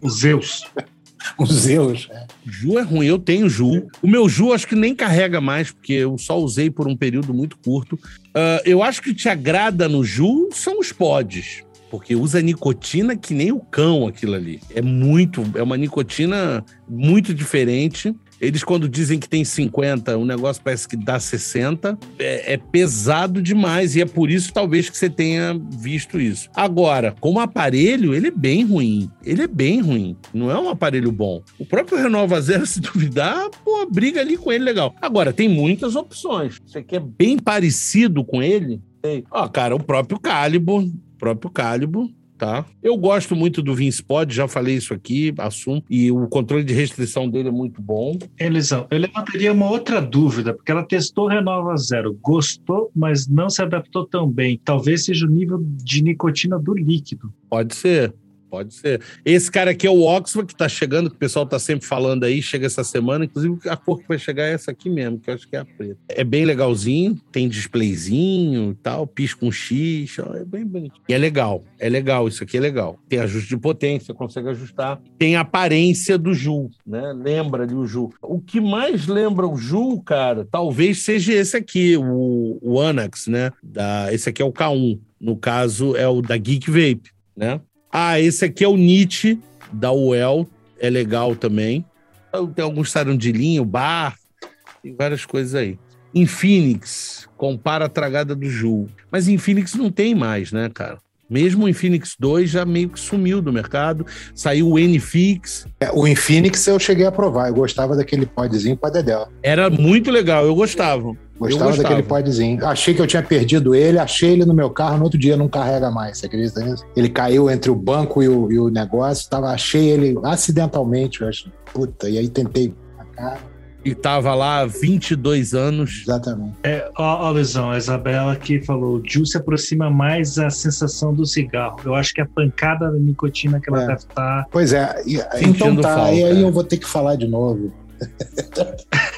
O Zeus. o Zeus. É. Ju é ruim, eu tenho Ju. O meu Ju acho que nem carrega mais, porque eu só usei por um período muito curto. Uh, eu acho que te agrada no Ju são os pods. Porque usa nicotina que nem o cão aquilo ali. É muito, é uma nicotina muito diferente. Eles, quando dizem que tem 50, o negócio parece que dá 60. É, é, pesado demais e é por isso, talvez, que você tenha visto isso. Agora, como aparelho, ele é bem ruim. Ele é bem ruim. Não é um aparelho bom. O próprio Renova Zero, se duvidar, pô, briga ali com ele legal. Agora, tem muitas opções. Você quer bem parecido com ele? Ó, cara, o próprio Calibur. O próprio Calibur tá? Eu gosto muito do Vince Pod, já falei isso aqui, assumo, e o controle de restrição dele é muito bom. Elisão, eu levantaria uma outra dúvida, porque ela testou Renova Zero, gostou, mas não se adaptou tão bem. Talvez seja o nível de nicotina do líquido. Pode ser, pode ser. Esse cara aqui é o Oxford, que tá chegando, que o pessoal tá sempre falando aí, chega essa semana. Inclusive, a cor que vai chegar é essa aqui mesmo, que eu acho que é a preta. É bem legalzinho, tem displayzinho e tal, pisca um X, é bem bonito. E é legal, é legal, isso aqui é legal. Tem ajuste de potência, consegue ajustar. Tem a aparência do Ju, né? Lembra ali o Ju. O que mais lembra o Ju, cara, talvez seja esse aqui, o, o Anax, né? Da, esse aqui é o K1. No caso, é o da Geek Vape, né? Ah, esse aqui é o Nietzsche, da UEL, é legal também. Tem alguns saíram de linha, o bar, tem várias coisas aí. Infinix, compara a tragada do Ju. Mas Infinix não tem mais, né, cara? Mesmo o Infinix 2 já meio que sumiu do mercado. Saiu o Nfix. É, o Infinix eu cheguei a provar. Eu gostava daquele podzinho para Dedel. Era muito legal, eu gostava. Gostava, eu gostava daquele podzinho. Achei que eu tinha perdido ele, achei ele no meu carro, no outro dia não carrega mais. Você acredita nisso? Ele caiu entre o banco e o, e o negócio, tava, achei ele acidentalmente. Eu acho, puta, e aí tentei. E tava lá há 22 anos. Exatamente. É, ó, ó, Luizão, a Isabela aqui falou: Ju se aproxima mais da sensação do cigarro. Eu acho que a pancada da nicotina que ela É. deve estar. Pois é, e- então tá, falta. e aí eu vou ter que falar de novo.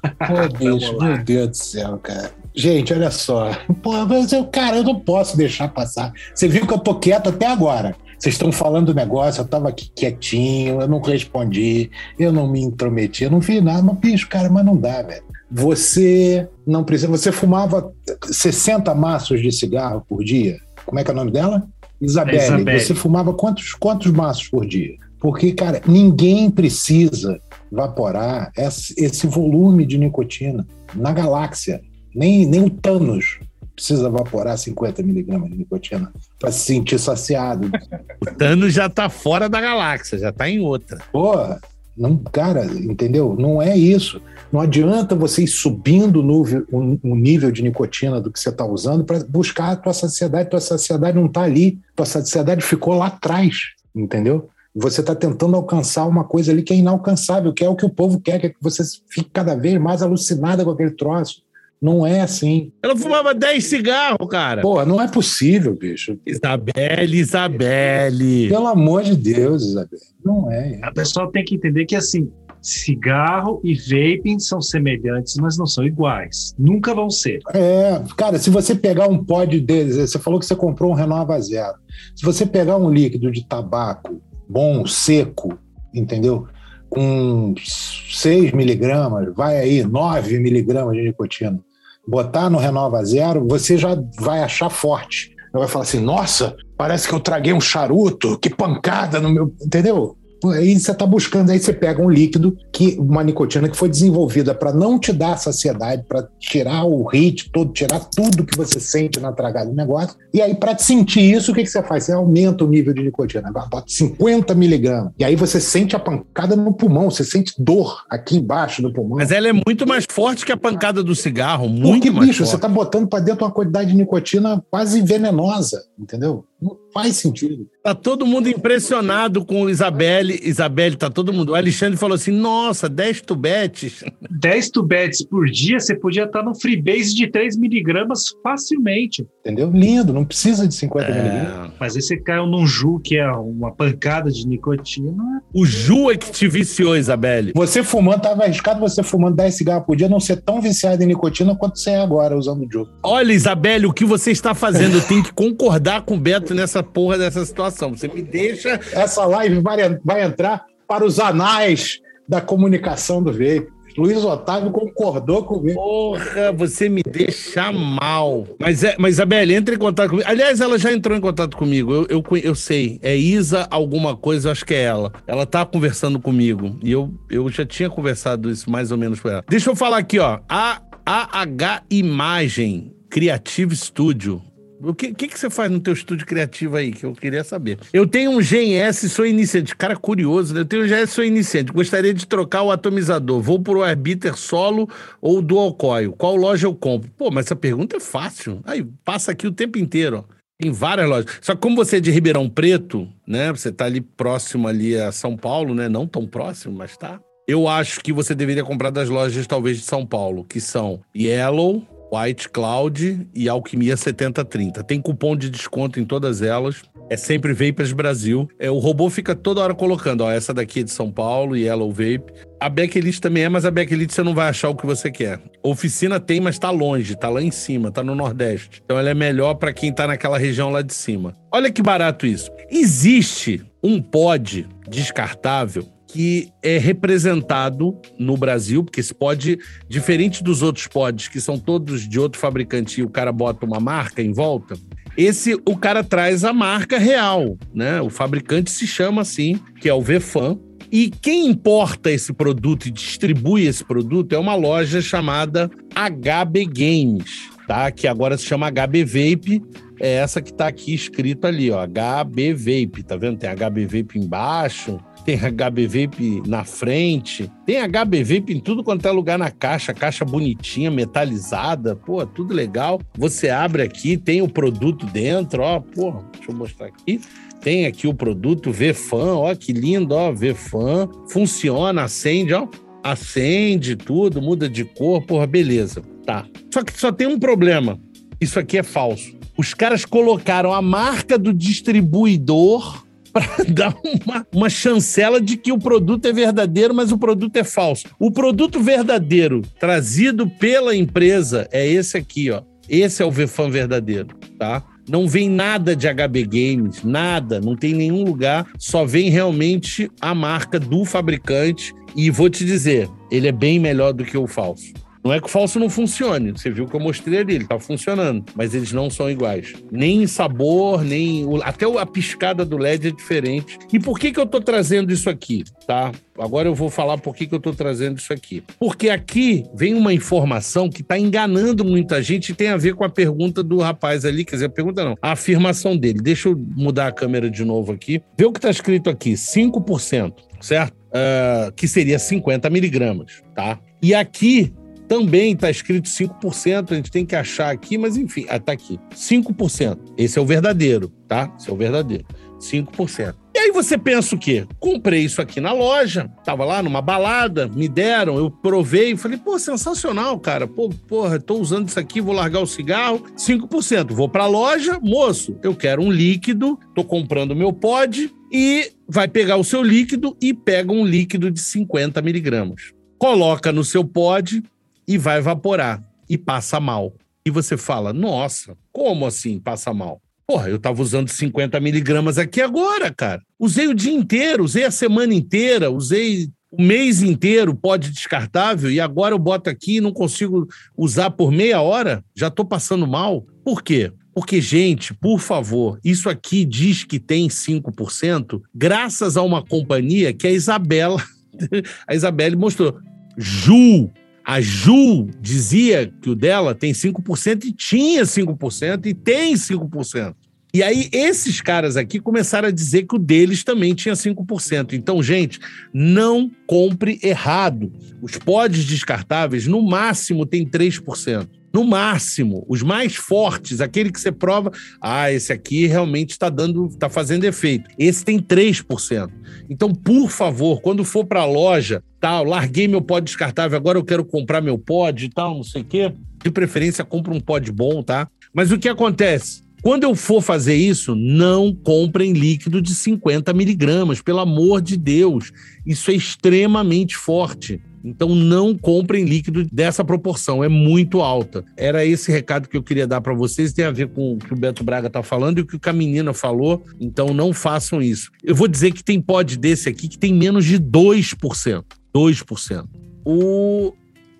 Pô, bicho, meu Deus do céu, cara. Gente, olha só. Pô, mas eu, cara, eu não posso deixar passar. Você viu que eu tô quieto até agora. Vocês estão falando do negócio, eu tava aqui quietinho, eu não respondi, eu não me intrometi, eu não fiz nada, mas, bicho, cara, mas não dá, velho. Você não precisa. Você fumava 60 maços de cigarro por dia? Como é que é o nome dela? Isabelle. É Isabelle. Você fumava quantos, quantos maços por dia? Porque, cara, ninguém precisa vaporar esse, volume de nicotina na galáxia. Nem, nem o Thanos precisa vaporar 50 miligramas de nicotina para se sentir saciado. O Thanos já tá fora da galáxia, já tá em outra. Porra, não, cara, entendeu? Não é isso. Não adianta você ir subindo o nível, o, o nível de nicotina do que você está usando para buscar a tua saciedade. Tua saciedade não está ali. Tua saciedade ficou lá atrás, entendeu? Você está tentando alcançar uma coisa ali que é inalcançável, que é o que o povo quer, que é que você fique cada vez mais alucinada com aquele troço. Não é assim. Ela fumava 10 cigarros, cara. Porra, não é possível, bicho. Isabelle, Isabelle. Pelo amor de Deus, Isabel. Não é. A pessoa tem que entender que assim. Cigarro e vaping são semelhantes, mas não são iguais. Nunca vão ser. É, cara, se você pegar um pod deles, você falou que você comprou um Renova Zero. Se você pegar um líquido de tabaco bom, seco, entendeu? Com 6 miligramas, vai aí, 9 miligramas de nicotina, botar no Renova Zero, você já vai achar forte. Vai falar assim, nossa, parece que eu traguei um charuto, que pancada no meu. Entendeu? Aí você está buscando, aí você pega um líquido, que uma nicotina que foi desenvolvida para não te dar saciedade, para tirar o hit todo, tirar tudo que você sente na tragada do negócio. E aí, para sentir isso, o que, que você faz? Você aumenta o nível de nicotina, agora bota 50 miligramas. E aí você sente a pancada no pulmão, você sente dor aqui embaixo do pulmão. Mas ela é muito mais forte que a pancada do cigarro. Porque, Muito mais bicho, você forte. está botando para dentro uma quantidade de nicotina quase venenosa, entendeu? Não faz sentido. Tá todo mundo impressionado com o Isabelle. Isabelle, tá todo mundo. O Alexandre falou assim: nossa, 10 tubetes. 10 tubetes por dia, você podia estar no freebase de 3 miligramas facilmente. Entendeu? Lindo, não precisa de 50 miligramas. É, Mas aí você caiu num Ju, que é uma pancada de nicotina. o Ju é que te viciou, Isabelle. Você fumando, estava arriscado você fumando 10 cigarros por dia não ser tão viciado em nicotina quanto você é agora usando o Joe. Olha, Isabelle, o que você está fazendo? Eu tenho que concordar com o Beto nessa porra dessa situação. Você me deixa. Essa live vai, vai entrar para os anais da comunicação do vape. Luiz Otávio concordou com o vape. Porra, você me deixa mal. Mas, é, mas Isabelle, entre em contato comigo. Aliás, ela já entrou em contato comigo. Eu, eu, eu sei. É Isa alguma coisa, eu acho que é ela. Ela tá conversando comigo. E eu, eu já tinha conversado isso mais ou menos com ela. Deixa eu falar aqui, ó. A AH Imagem Creative Studio. O que, que, que você faz no teu estúdio criativo aí? Que eu queria saber. Eu tenho um GS, sou iniciante. Cara curioso, né? Eu tenho um GS, sou iniciante. Gostaria de trocar o atomizador. Vou pro Arbiter solo ou dual coil. Qual loja eu compro? Pô, mas essa pergunta é fácil. Aí, passa aqui o tempo inteiro, ó. Tem várias lojas. Só que como você é de Ribeirão Preto, né? Você tá ali próximo ali a São Paulo, né? Não tão próximo, mas tá. Eu acho que você deveria comprar das lojas, talvez, de São Paulo, que são Yellow, White Cloud e Alquimia 7030. Tem cupom de desconto em todas elas. É sempre Vapers Brasil. É, o robô fica toda hora colocando, ó, essa daqui é de São Paulo, Yellow Vape. A Backlist também é, mas a Backlist você não vai achar o que você quer. Oficina tem, mas tá longe, tá lá em cima, tá no Nordeste. Então ela é melhor para quem tá naquela região lá de cima. Olha que barato isso. Existe um pod descartável que é representado no Brasil, porque esse pod, diferente dos outros pods, que são todos de outro fabricante e o cara bota uma marca em volta, esse o cara traz a marca real, né? O fabricante se chama assim, que é o Vfan. E quem importa esse produto e distribui esse produto é uma loja chamada HB Games, tá? Que agora se chama HB Vape. É essa que tá aqui escrito ali, ó, HB Vape, tá vendo? Tem HB Vape embaixo, tem HB Vape na frente, tem HB Vape em tudo quanto é lugar na caixa, caixa bonitinha, metalizada, pô, tudo legal. Você abre aqui, tem o produto dentro, ó, pô, deixa eu mostrar aqui. Tem aqui o produto V-Fan, ó, que lindo, ó, V-Fan. Funciona, acende, ó, acende tudo, muda de cor, porra, beleza. Tá. Só que só tem um problema. Isso aqui é falso. Os caras colocaram a marca do distribuidor para dar uma, uma chancela de que o produto é verdadeiro, mas o produto é falso. O produto verdadeiro trazido pela empresa é esse aqui, ó. Esse é o VFan verdadeiro, tá? Não vem nada de HB Games, nada, não tem nenhum lugar, só vem realmente a marca do fabricante. E vou te dizer, ele é bem melhor do que o falso. Não é que o falso não funcione. Você viu que eu mostrei ali, ele tá funcionando. Mas eles não são iguais. Nem em sabor, nem. Até a piscada do LED é diferente. E por que, que eu tô trazendo isso aqui? Tá? Agora eu vou falar por que, que eu tô trazendo isso aqui. Porque aqui vem uma informação que tá enganando muita gente e tem a ver com a pergunta do rapaz ali. Quer dizer, a pergunta não, a afirmação dele. Deixa eu mudar a câmera de novo aqui. Vê o que tá escrito aqui: 5%, certo? Uh, que seria 50 miligramas, tá? E aqui também está escrito 5%, a gente tem que achar aqui, mas enfim, está ah, aqui. 5%. Esse é o verdadeiro, tá? Esse é o verdadeiro. 5%. E aí você pensa o quê? Comprei isso aqui na loja, tava lá numa balada, me deram, eu provei, falei, pô, sensacional, cara. Pô, porra, tô usando isso aqui, vou largar o cigarro, 5%. Vou pra loja, moço, eu quero um líquido, tô comprando meu pod e vai pegar o seu líquido e pega um líquido de 50 miligramas. Coloca no seu pod, e vai evaporar e passa mal. E você fala, nossa, como assim passa mal? Porra, eu tava usando 50 miligramas aqui agora, cara. Usei o dia inteiro, usei a semana inteira, usei o mês inteiro, pode descartável, e agora eu boto aqui e não consigo usar por meia hora? Já tô passando mal? Por quê? Porque, gente, por favor, isso aqui diz que tem 5%, graças a uma companhia que a Isabela, a Isabelle mostrou. Ju, a Ju dizia que o dela tem 5% e tinha 5% e tem 5%. E aí, esses caras aqui começaram a dizer que o deles também tinha 5%. Então, gente, não compre errado. Os pods descartáveis, no máximo, tem 3%. No máximo, os mais fortes, aquele que você prova, ah, esse aqui realmente está dando, está fazendo efeito. Esse tem 3%. Então, por favor, quando for para a loja, tal, larguei meu pod descartável, agora eu quero comprar meu pod e tal, não sei o quê. De preferência, compra um pod bom, tá? Mas o que acontece? Quando eu for fazer isso, não comprem líquido de 50 miligramas, pelo amor de Deus. Isso é extremamente forte. Então não comprem líquido dessa proporção, é muito alta. Era esse recado que eu queria dar para vocês, tem a ver com o que o Beto Braga está falando e o que a menina falou, então não façam isso. Eu vou dizer que tem pod desse aqui que tem menos de 2%. 2%. O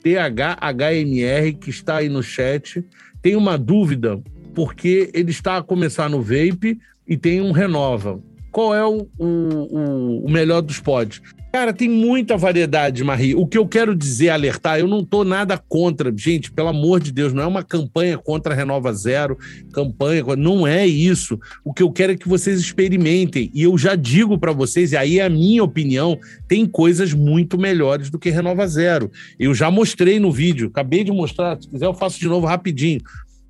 THHMR, que está aí no chat, tem uma dúvida, porque ele está a começar no vape e tem um renova. Qual é o, o, o melhor dos pods? Cara, tem muita variedade, Marie. O que eu quero dizer, alertar, eu não tô nada contra, gente, pelo amor de Deus, não é uma campanha contra a Renova Zero, campanha, não é isso. O que eu quero é que vocês experimentem. E eu já digo para vocês, e aí é a minha opinião, tem coisas muito melhores do que Renova Zero. Eu já mostrei no vídeo, acabei de mostrar, se quiser eu faço de novo rapidinho.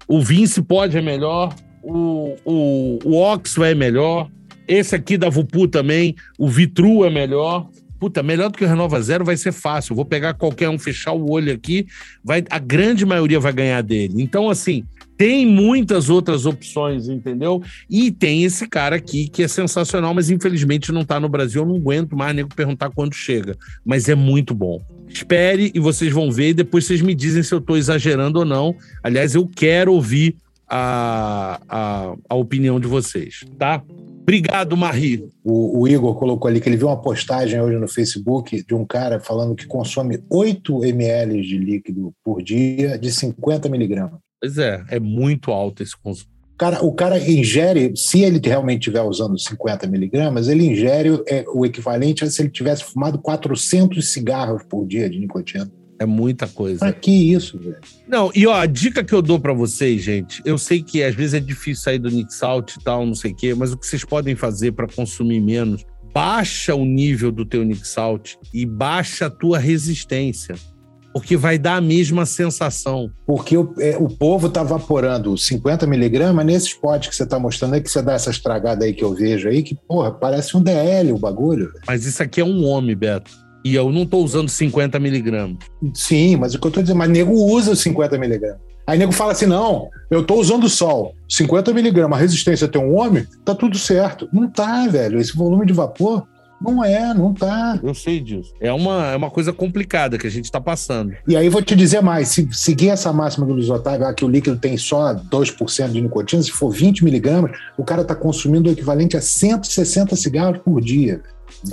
O Vince pode é melhor, o, o, o Oxo é melhor, esse aqui da Vupu também, o Vitru é melhor, puta, melhor do que o Renova Zero vai ser fácil. Vou pegar qualquer um, fechar o olho aqui, vai, a grande maioria vai ganhar dele. Então, assim, tem muitas outras opções, entendeu? E tem esse cara aqui que é sensacional, mas infelizmente não tá no Brasil. Eu não aguento mais nego perguntar quando chega. Mas é muito bom. Espere e vocês vão ver e depois vocês me dizem se eu tô exagerando ou não. Aliás, eu quero ouvir a, a, a opinião de vocês, tá? Obrigado, Marie. O, o, Igor colocou ali que ele viu uma postagem hoje no Facebook de um cara falando que consome 8 ml de líquido por dia de 50 miligramas. Pois é, é muito alto esse consumo. Cara, o cara ingere, se ele realmente estiver usando 50 miligramas, ele ingere é, o equivalente a se ele tivesse fumado 400 cigarros por dia de nicotina. É muita coisa. Pra que isso, velho? Não, e ó, a dica que eu dou para vocês, gente, eu sei que às vezes é difícil sair do Nick Salt e tal, não sei o quê, mas o que vocês podem fazer para consumir menos, baixa o nível do teu Nick Salt e baixa a tua resistência. Porque vai dar a mesma sensação. Porque o, é, o povo tá vaporando 50 miligramas nesses potes que você tá mostrando aí, que você dá essa estragada aí que eu vejo aí, que, porra, parece um DL o bagulho. Mas isso aqui é um homem, Beto. E eu não tô usando 50 miligramas. Sim, mas o que eu tô dizendo, mas nego usa os 50 miligramas. Aí nego fala assim: não, eu tô usando sol, 50 miligramas, a resistência tem um homem, tá tudo certo. Não tá, velho. Esse volume de vapor não é, não tá. Eu sei disso. É uma, é uma coisa complicada que a gente está passando. E aí vou te dizer mais: se seguir essa máxima do Luiz Otávio, ah, que o líquido tem só 2% de nicotina, se for 20 miligramas, o cara está consumindo o equivalente a 160 cigarros por dia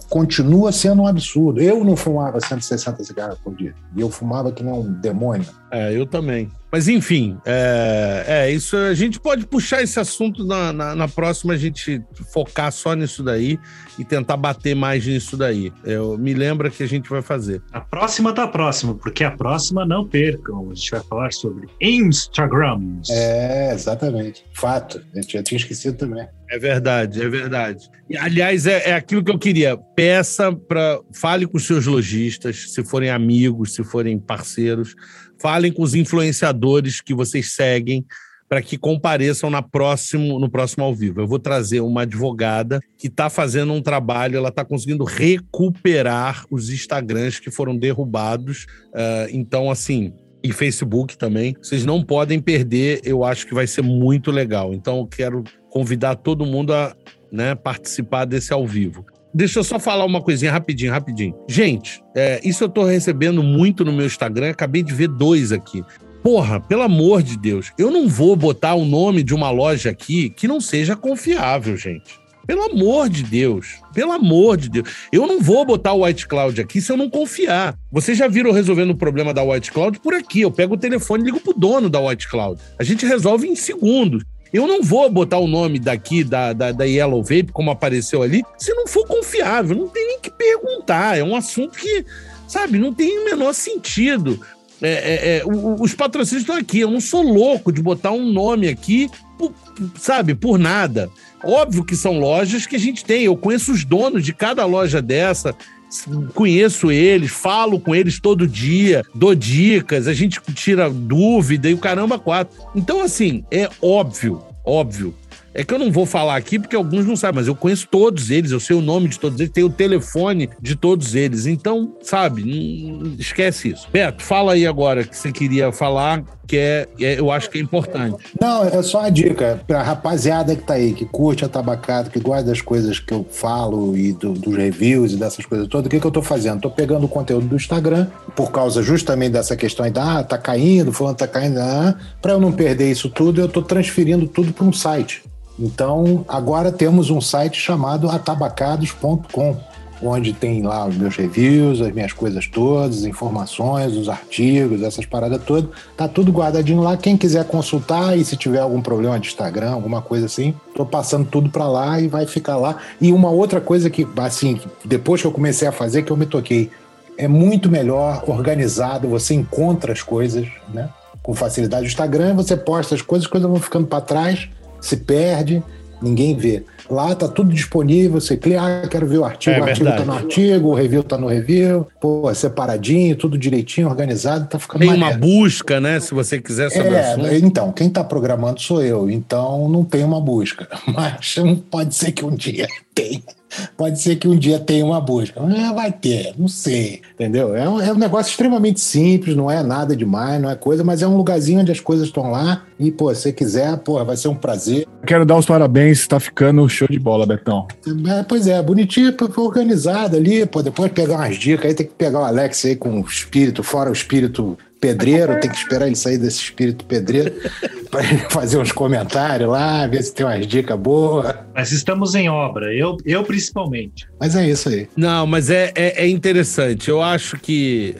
continua sendo um absurdo. Eu não fumava 160 cigarros por dia. E eu fumava que nem um demônio. É, eu também. Mas enfim, é, é isso. A gente pode puxar esse assunto na, na, na, próxima, a gente focar só nisso daí e tentar bater mais nisso daí. Eu me lembra que a gente vai fazer. A próxima tá próxima, porque a próxima não percam. A gente vai falar sobre Instagrams. É, exatamente. Fato. A gente já tinha esquecido também. É verdade, é verdade. E, aliás, é, é aquilo que eu queria. Peça para. Fale com seus lojistas, se forem amigos, se forem parceiros. Falem com os influenciadores que vocês seguem para que compareçam na próximo, no próximo ao vivo. Eu vou trazer uma advogada que está fazendo um trabalho, ela está conseguindo recuperar os Instagrams que foram derrubados. Uh, então, assim, e Facebook também. Vocês não podem perder, eu acho que vai ser muito legal. Então, eu quero convidar todo mundo a né, participar desse ao vivo. Deixa eu só falar uma coisinha rapidinho, rapidinho. Gente, é, isso eu tô recebendo muito no meu Instagram, acabei de ver dois aqui. Porra, pelo amor de Deus, eu não vou botar o nome de uma loja aqui que não seja confiável, gente. Pelo amor de Deus, pelo amor de Deus. Eu não vou botar o White Cloud aqui se eu não confiar. Vocês já viram resolvendo o problema da White Cloud por aqui. Eu pego o telefone e ligo pro dono da White Cloud. A gente resolve em segundos. Eu não vou botar o nome daqui da, da, da, Yellow Vape, como apareceu ali, se não for confiável. Não tem nem que perguntar. É um assunto que, sabe, não tem o menor sentido. É, é, é, os patrocínios estão aqui. Eu não sou louco de botar um nome aqui, por, sabe, por nada. Óbvio que são lojas que a gente tem. Eu conheço os donos de cada loja dessa conheço eles, falo com eles todo dia, dou dicas, a gente tira dúvida e o caramba quatro. Então, assim, é óbvio, óbvio. É que eu não vou falar aqui porque alguns não sabem, mas eu conheço todos eles, eu sei o nome de todos eles, tenho o telefone de todos eles. Então, sabe, esquece isso. Beto, fala aí agora que você queria falar, que é, é, eu acho que é importante. Não, é só uma dica pra rapaziada que tá aí, que curte a tabacada, que gosta das coisas que eu falo e do, dos reviews e dessas coisas todas. O que, que eu tô fazendo? Tô pegando o conteúdo do Instagram, por causa justamente dessa questão aí, ah, tá caindo, fulano tá caindo, ah, pra eu não perder isso tudo, eu tô transferindo tudo para um site. Então, agora temos um site chamado atabacados.com, onde tem lá os meus reviews, as minhas coisas todas, informações, os artigos, essas paradas todas. Tá tudo guardadinho lá. Quem quiser consultar e se tiver algum problema de Instagram, alguma coisa assim, tô passando tudo para lá e vai ficar lá. E uma outra coisa que, assim, depois que eu comecei a fazer, que eu me toquei, é muito melhor organizado, você encontra as coisas, né? Com facilidade. O Instagram, você posta as coisas, as coisas vão ficando para trás se perde, ninguém vê. Lá tá tudo disponível, você clica, ah, quero ver o artigo, é, o artigo verdade. tá no artigo, o review tá no review, pô, separadinho, tudo direitinho, organizado, tá ficando Tem maneiro. uma busca, né, se você quiser saber é, assunto. Então, quem tá programando sou eu, então não tem uma busca, mas pode ser que um dia tenha. Pode ser que um dia tenha uma busca. Ah, vai ter, não sei. Entendeu? É um, é um negócio extremamente simples, não é nada demais, não é coisa, mas é um lugarzinho onde as coisas estão lá. E, pô, se você quiser, pô, vai ser um prazer. Quero dar os parabéns, tá ficando show de bola, Betão. É, pois é, bonitinho, organizado ali, pô, depois pegar umas dicas, aí tem que pegar o Alex aí com o espírito, fora o espírito pedreiro, tem que esperar ele sair desse espírito pedreiro para ele fazer uns comentários lá, ver se tem umas dicas boas. Mas estamos em obra, eu, eu principalmente. Mas é isso aí. Não, mas é, é, é interessante. Eu acho que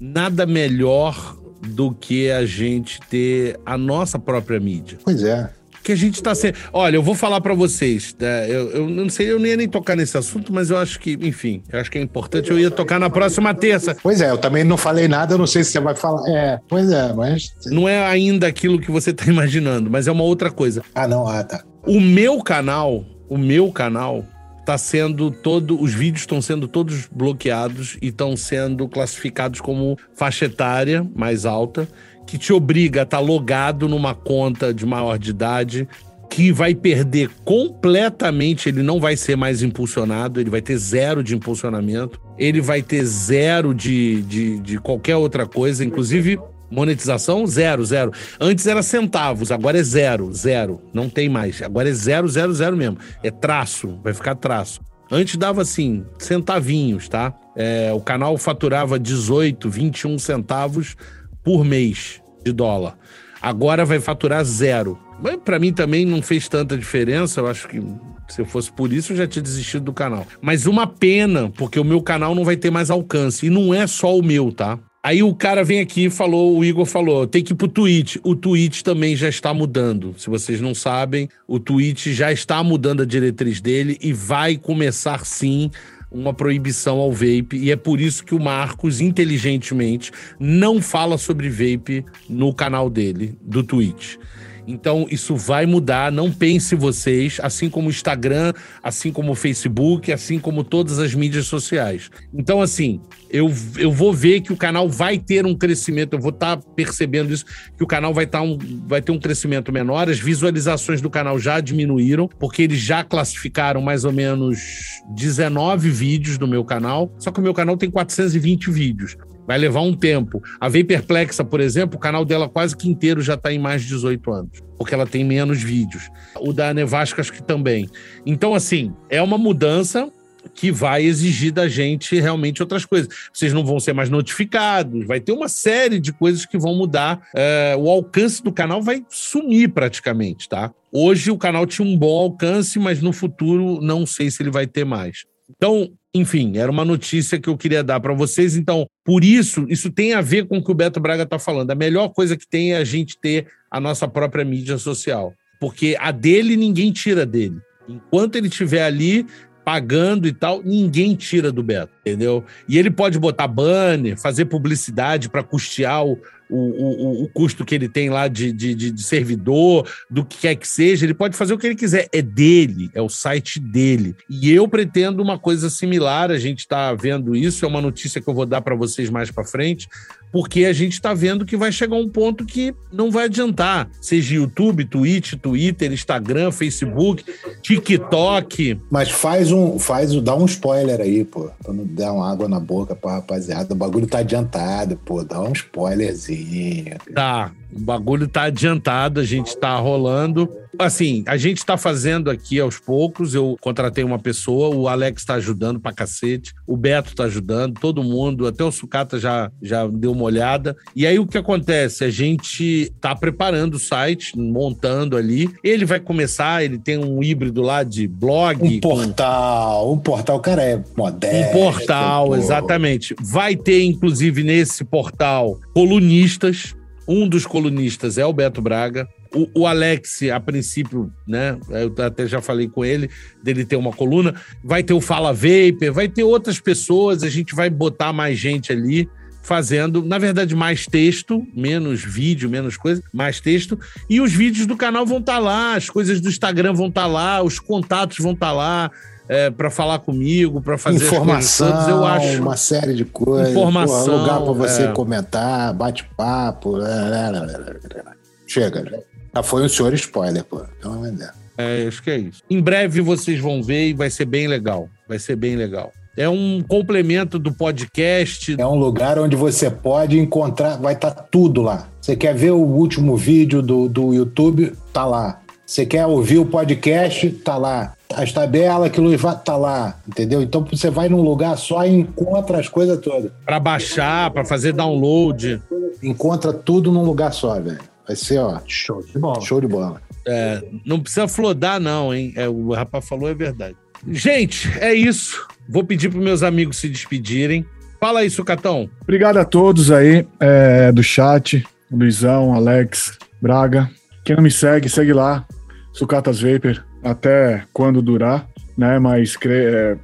nada melhor do que a gente ter a nossa própria mídia. Pois é que a gente está sendo. Olha, eu vou falar para vocês. Né? Eu, eu, não sei, eu nem ia nem tocar nesse assunto, mas eu acho que, enfim, eu acho que é importante. Eu ia tocar na próxima terça. Pois é, eu também não falei nada, eu não sei se você vai falar. É, pois é, mas. Não é ainda aquilo que você está imaginando, mas é uma outra coisa. Ah, não, ah, tá. O meu canal, o meu canal, tá sendo todo, os vídeos estão sendo todos bloqueados e estão sendo classificados como faixa etária mais alta que te obriga a estar tá logado numa conta de maior de idade, que vai perder completamente, ele não vai ser mais impulsionado, ele vai ter zero de impulsionamento, ele vai ter zero de, de, de qualquer outra coisa, inclusive monetização, zero, zero. Antes era centavos, agora é zero, zero. Não tem mais. Agora é zero, zero, zero mesmo. É traço, vai ficar traço. Antes dava assim, centavinhos, tá? É, o canal faturava 18, 21 centavos por mês de dólar. Agora vai faturar zero. Mas para mim também não fez tanta diferença. Eu acho que se eu fosse por isso, eu já tinha desistido do canal. Mas uma pena, porque o meu canal não vai ter mais alcance. E não é só o meu, tá? Aí o cara vem aqui e falou, o Igor falou, tem que ir pro Twitch. O Twitch também já está mudando. Se vocês não sabem, o Twitch já está mudando a diretriz dele e vai começar sim uma proibição ao vape e é por isso que o Marcos, inteligentemente, não fala sobre vape no canal dele, do Twitch. Então, isso vai mudar. Não pense vocês, assim como o Instagram, assim como o Facebook, assim como todas as mídias sociais. Então, assim, eu, eu vou ver que o canal vai ter um crescimento, eu vou estar tá percebendo isso, que o canal vai, tá um, vai ter um crescimento menor. As visualizações do canal já diminuíram, porque eles já classificaram mais ou menos 19 vídeos no meu canal. Só que o meu canal tem 420 vídeos. Vai levar um tempo. A Vaperplexa, por exemplo, o canal dela quase que inteiro já está em mais de 18 anos, porque ela tem menos vídeos. O da Nevasca, acho que também. Então, assim, é uma mudança que vai exigir da gente realmente outras coisas. Vocês não vão ser mais notificados, vai ter uma série de coisas que vão mudar. É, o alcance do canal vai sumir praticamente, tá? Hoje o canal tinha um bom alcance, mas no futuro não sei se ele vai ter mais. Então, enfim, era uma notícia que eu queria dar para vocês. Então, por isso, isso tem a ver com o que o Beto Braga está falando. A melhor coisa que tem é a gente ter a nossa própria mídia social. Porque a dele ninguém tira dele. Enquanto ele estiver ali pagando e tal, ninguém tira do Beto, entendeu? E ele pode botar banner, fazer publicidade para custear o, o, o, o, custo que ele tem lá de, de, de, servidor, do que quer que seja, ele pode fazer o que ele quiser. É dele, é o site dele. E eu pretendo uma coisa similar, a gente está vendo isso, é uma notícia que eu vou dar para vocês mais para frente, porque a gente está vendo que vai chegar um ponto que não vai adiantar, seja YouTube, Twitch, Twitter, Instagram, Facebook, TikTok. Mas faz um, faz, dá um spoiler aí, pô, pra não dar uma água na boca pra rapaziada. O bagulho tá adiantado, pô, dá um spoilerzinho. Tá, o bagulho tá adiantado, a gente tá rolando. Assim, a gente tá fazendo aqui aos poucos. Eu contratei uma pessoa, o Alex tá ajudando pra cacete, o Beto tá ajudando, todo mundo, até o Sucata já, já deu uma olhada. E aí o que acontece? A gente tá preparando o site, montando ali. Ele vai começar, ele tem um híbrido lá de blog. Um portal, com... um portal, o cara é moderno. Um portal, exatamente. Vai ter, inclusive, nesse portal, colunistas um dos colunistas é o Beto Braga. O, o, Alex, a princípio, né? Eu até já falei com ele, dele ter uma coluna. Vai ter o Fala Vapor, vai ter outras pessoas, a gente vai botar mais gente ali fazendo, na verdade, mais texto, menos vídeo, menos coisa, mais texto. E os vídeos do canal vão estar tá lá, as coisas do Instagram vão estar tá lá, os contatos vão estar tá lá é, para falar comigo, para fazer informação, todas, eu acho uma série de coisas, informação, Pô, lugar para você é... comentar, bate-papo, chega. Já foi um senhor spoiler, pô. Então, é, acho que é isso. Em breve vocês vão ver e vai ser bem legal. Vai ser bem legal. É um complemento do podcast. É um lugar onde você pode encontrar, vai estar tá tudo lá. Você quer ver o último vídeo do, do YouTube? Tá lá. Você quer ouvir o podcast? Tá lá. As tabelas que o Luiz vai, tá lá, entendeu? Então você vai num lugar só e encontra as coisas todas. Para baixar, para fazer download. Encontra tudo num lugar só, velho. Vai ser, ó. Show de bola. Show de bola. É, não precisa flodar, não, hein? É, o rapaz falou é verdade. Gente, é isso. Vou pedir para meus amigos se despedirem. Fala aí, Sucatão. Obrigado a todos aí é, do chat. Luizão, Alex, Braga. Quem não me segue, segue lá. Sucatas Vapor, até quando durar, né? Mas é,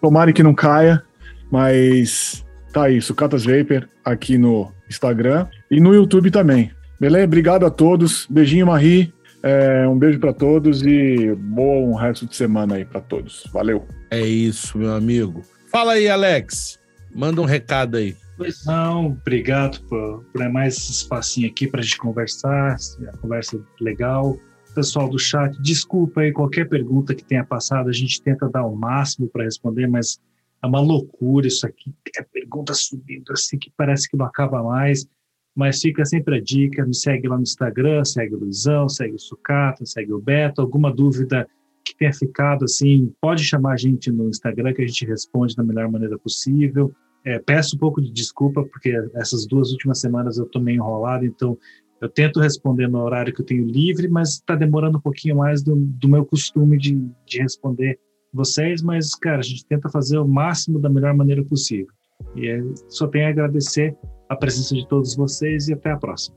tomara que não caia. Mas tá aí, Sucatas Vapor aqui no Instagram e no YouTube também. Beleza? Obrigado a todos. Beijinho, Marie. É, um beijo para todos e bom resto de semana aí para todos. Valeu. É isso, meu amigo. Fala aí, Alex. Manda um recado aí. Pois não, obrigado por, por mais esse espacinho aqui para a gente conversar, a conversa legal. Pessoal do chat, desculpa aí qualquer pergunta que tenha passado, a gente tenta dar o máximo para responder, mas é uma loucura isso aqui, é pergunta subindo assim que parece que não acaba mais. Mas fica sempre a dica, me segue lá no Instagram, segue o Luizão, segue o Sucata, segue o Beto. Alguma dúvida que tenha ficado assim, pode chamar a gente no Instagram que a gente responde da melhor maneira possível. É, peço um pouco de desculpa, porque essas duas últimas semanas eu estou meio enrolado, então eu tento responder no horário que eu tenho livre, mas está demorando um pouquinho mais do, do meu costume de, de responder vocês, mas, cara, a gente tenta fazer o máximo da melhor maneira possível. E é, só tenho a agradecer a presença de todos vocês e até a próxima.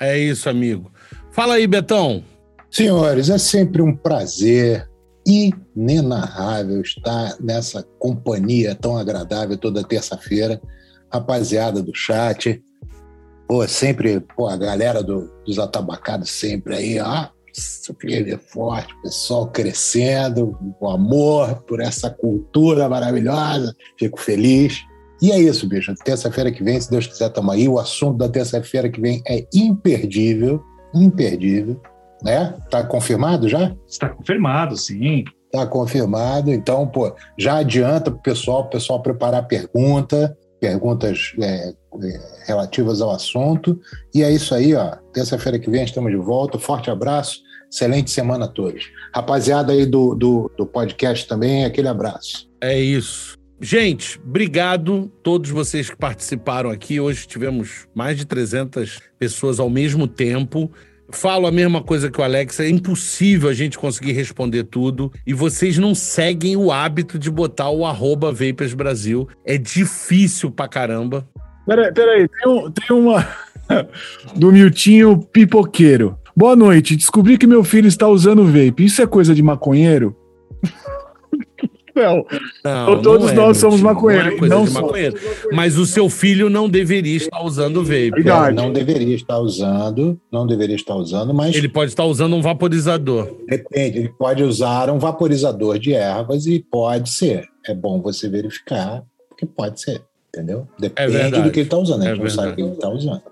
É isso, amigo. Fala aí, Betão. Senhores, é sempre um prazer inenarrável estar nessa companhia tão agradável toda terça-feira. Rapaziada do chat, pô, sempre, pô, a galera do, dos atabacados sempre aí, ó, firme forte, pessoal crescendo, o amor por essa cultura maravilhosa. Fico feliz. E é isso, bicho. Terça-feira que vem, se Deus quiser, estamos aí. O assunto da terça-feira que vem é imperdível, imperdível, né? Tá confirmado já? Está confirmado, sim. Tá confirmado. Então, pô, já adianta pro pessoal, o pessoal preparar pergunta, perguntas é, é, relativas ao assunto. E é isso aí, ó. Terça-feira que vem estamos de volta. Forte abraço. Excelente semana a todos. Rapaziada aí do, do, do podcast também, aquele abraço. É isso. Gente, obrigado todos vocês que participaram aqui. Hoje tivemos mais de 300 pessoas ao mesmo tempo. Falo a mesma coisa que o Alex, é impossível a gente conseguir responder tudo e vocês não seguem o hábito de botar o arroba Vapers Brasil. É difícil pra caramba. Peraí, peraí, tem, um, tem uma do Miltinho Pipoqueiro. Boa noite, descobri que meu filho está usando vape. Isso é coisa de maconheiro? Não. não todos não é, nós somos maconheiros. Não, é não maconheiro. Mas o seu filho não deveria estar usando vape. Verdade. Não deveria estar usando, não deveria estar usando, mas. Ele pode estar usando um vaporizador. Depende, ele pode usar um vaporizador de ervas e pode ser. É bom você verificar, porque pode ser, entendeu? Depende é do que ele está usando. A gente é não sabe o que ele está usando.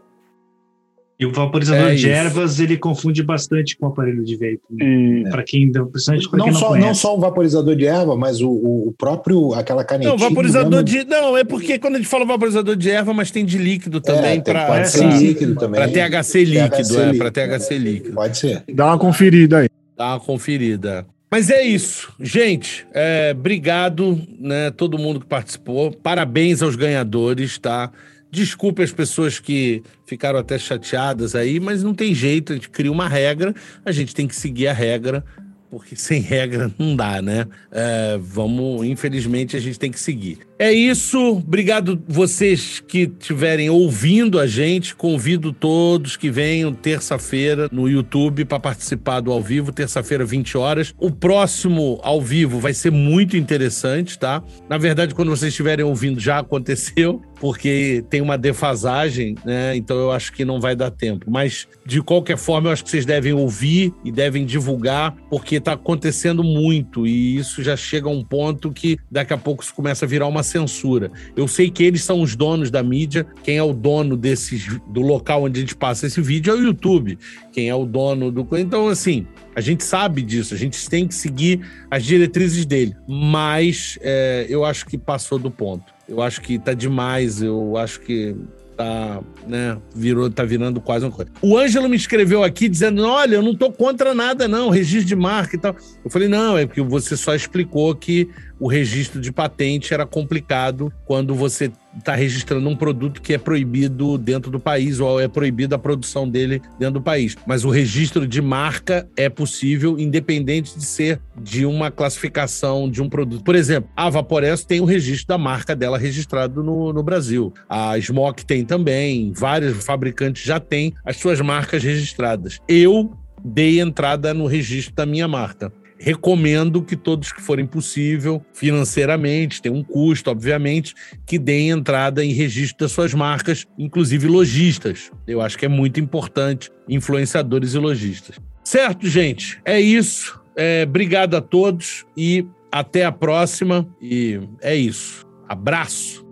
E o vaporizador é de ervas, ele confunde bastante com o aparelho de vape. Né? Para quem, principalmente não, quem não, só, conhece. não só o vaporizador de erva, mas o, o próprio, aquela canetinha. Não, vaporizador de. Não, é porque quando a gente fala vaporizador de erva, mas tem de líquido também. É, para pode ser líquido também. Para THC líquido, THC é, para THC líquido. Pode ser. Dá uma conferida aí. Dá uma conferida. Mas é isso, gente. É, obrigado, né, todo mundo que participou. Parabéns aos ganhadores, tá? Desculpe as pessoas que ficaram até chateadas aí, mas não tem jeito, a gente cria uma regra, a gente tem que seguir a regra, porque sem regra não dá, né? É, vamos, infelizmente, a gente tem que seguir. É isso. Obrigado vocês que estiverem ouvindo a gente. Convido todos que venham terça-feira no YouTube para participar do ao vivo, terça-feira, 20 horas. O próximo ao vivo vai ser muito interessante, tá? Na verdade, quando vocês estiverem ouvindo, já aconteceu, porque tem uma defasagem, né? Então eu acho que não vai dar tempo. Mas, de qualquer forma, eu acho que vocês devem ouvir e devem divulgar, porque está acontecendo muito. E isso já chega a um ponto que daqui a pouco isso começa a virar uma censura. Eu sei que eles são os donos da mídia. Quem é o dono desses, do local onde a gente passa esse vídeo é o YouTube. Quem é o dono do. Então, assim, a gente sabe disso, a gente tem que seguir as diretrizes dele. Mas é, eu acho que passou do ponto. Eu acho que tá demais, eu acho que tá, né, virou, tá virando quase uma coisa. O Ângelo me escreveu aqui dizendo: olha, eu não tô contra nada, não, registro de marca e tal. Eu falei, não, é porque você só explicou que o registro de patente era complicado quando você está registrando um produto que é proibido dentro do país ou é proibida a produção dele dentro do país. Mas o registro de marca é possível, independente de ser de uma classificação de um produto. Por exemplo, a Vaporess tem o registro da marca dela registrado no, no Brasil. A Smoke tem também, vários fabricantes já têm as suas marcas registradas. Eu dei entrada no registro da minha marca recomendo que todos que forem possível, financeiramente, tem um custo, obviamente, que deem entrada em registro das suas marcas, inclusive lojistas. Eu acho que é muito importante, influenciadores e lojistas. Certo, gente? É isso. É, obrigado a todos e até a próxima. E é isso. Abraço.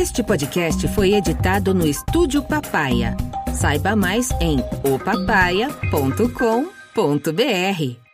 Este podcast foi editado no Estúdio Papaya. Saiba mais em opapaya.com.br.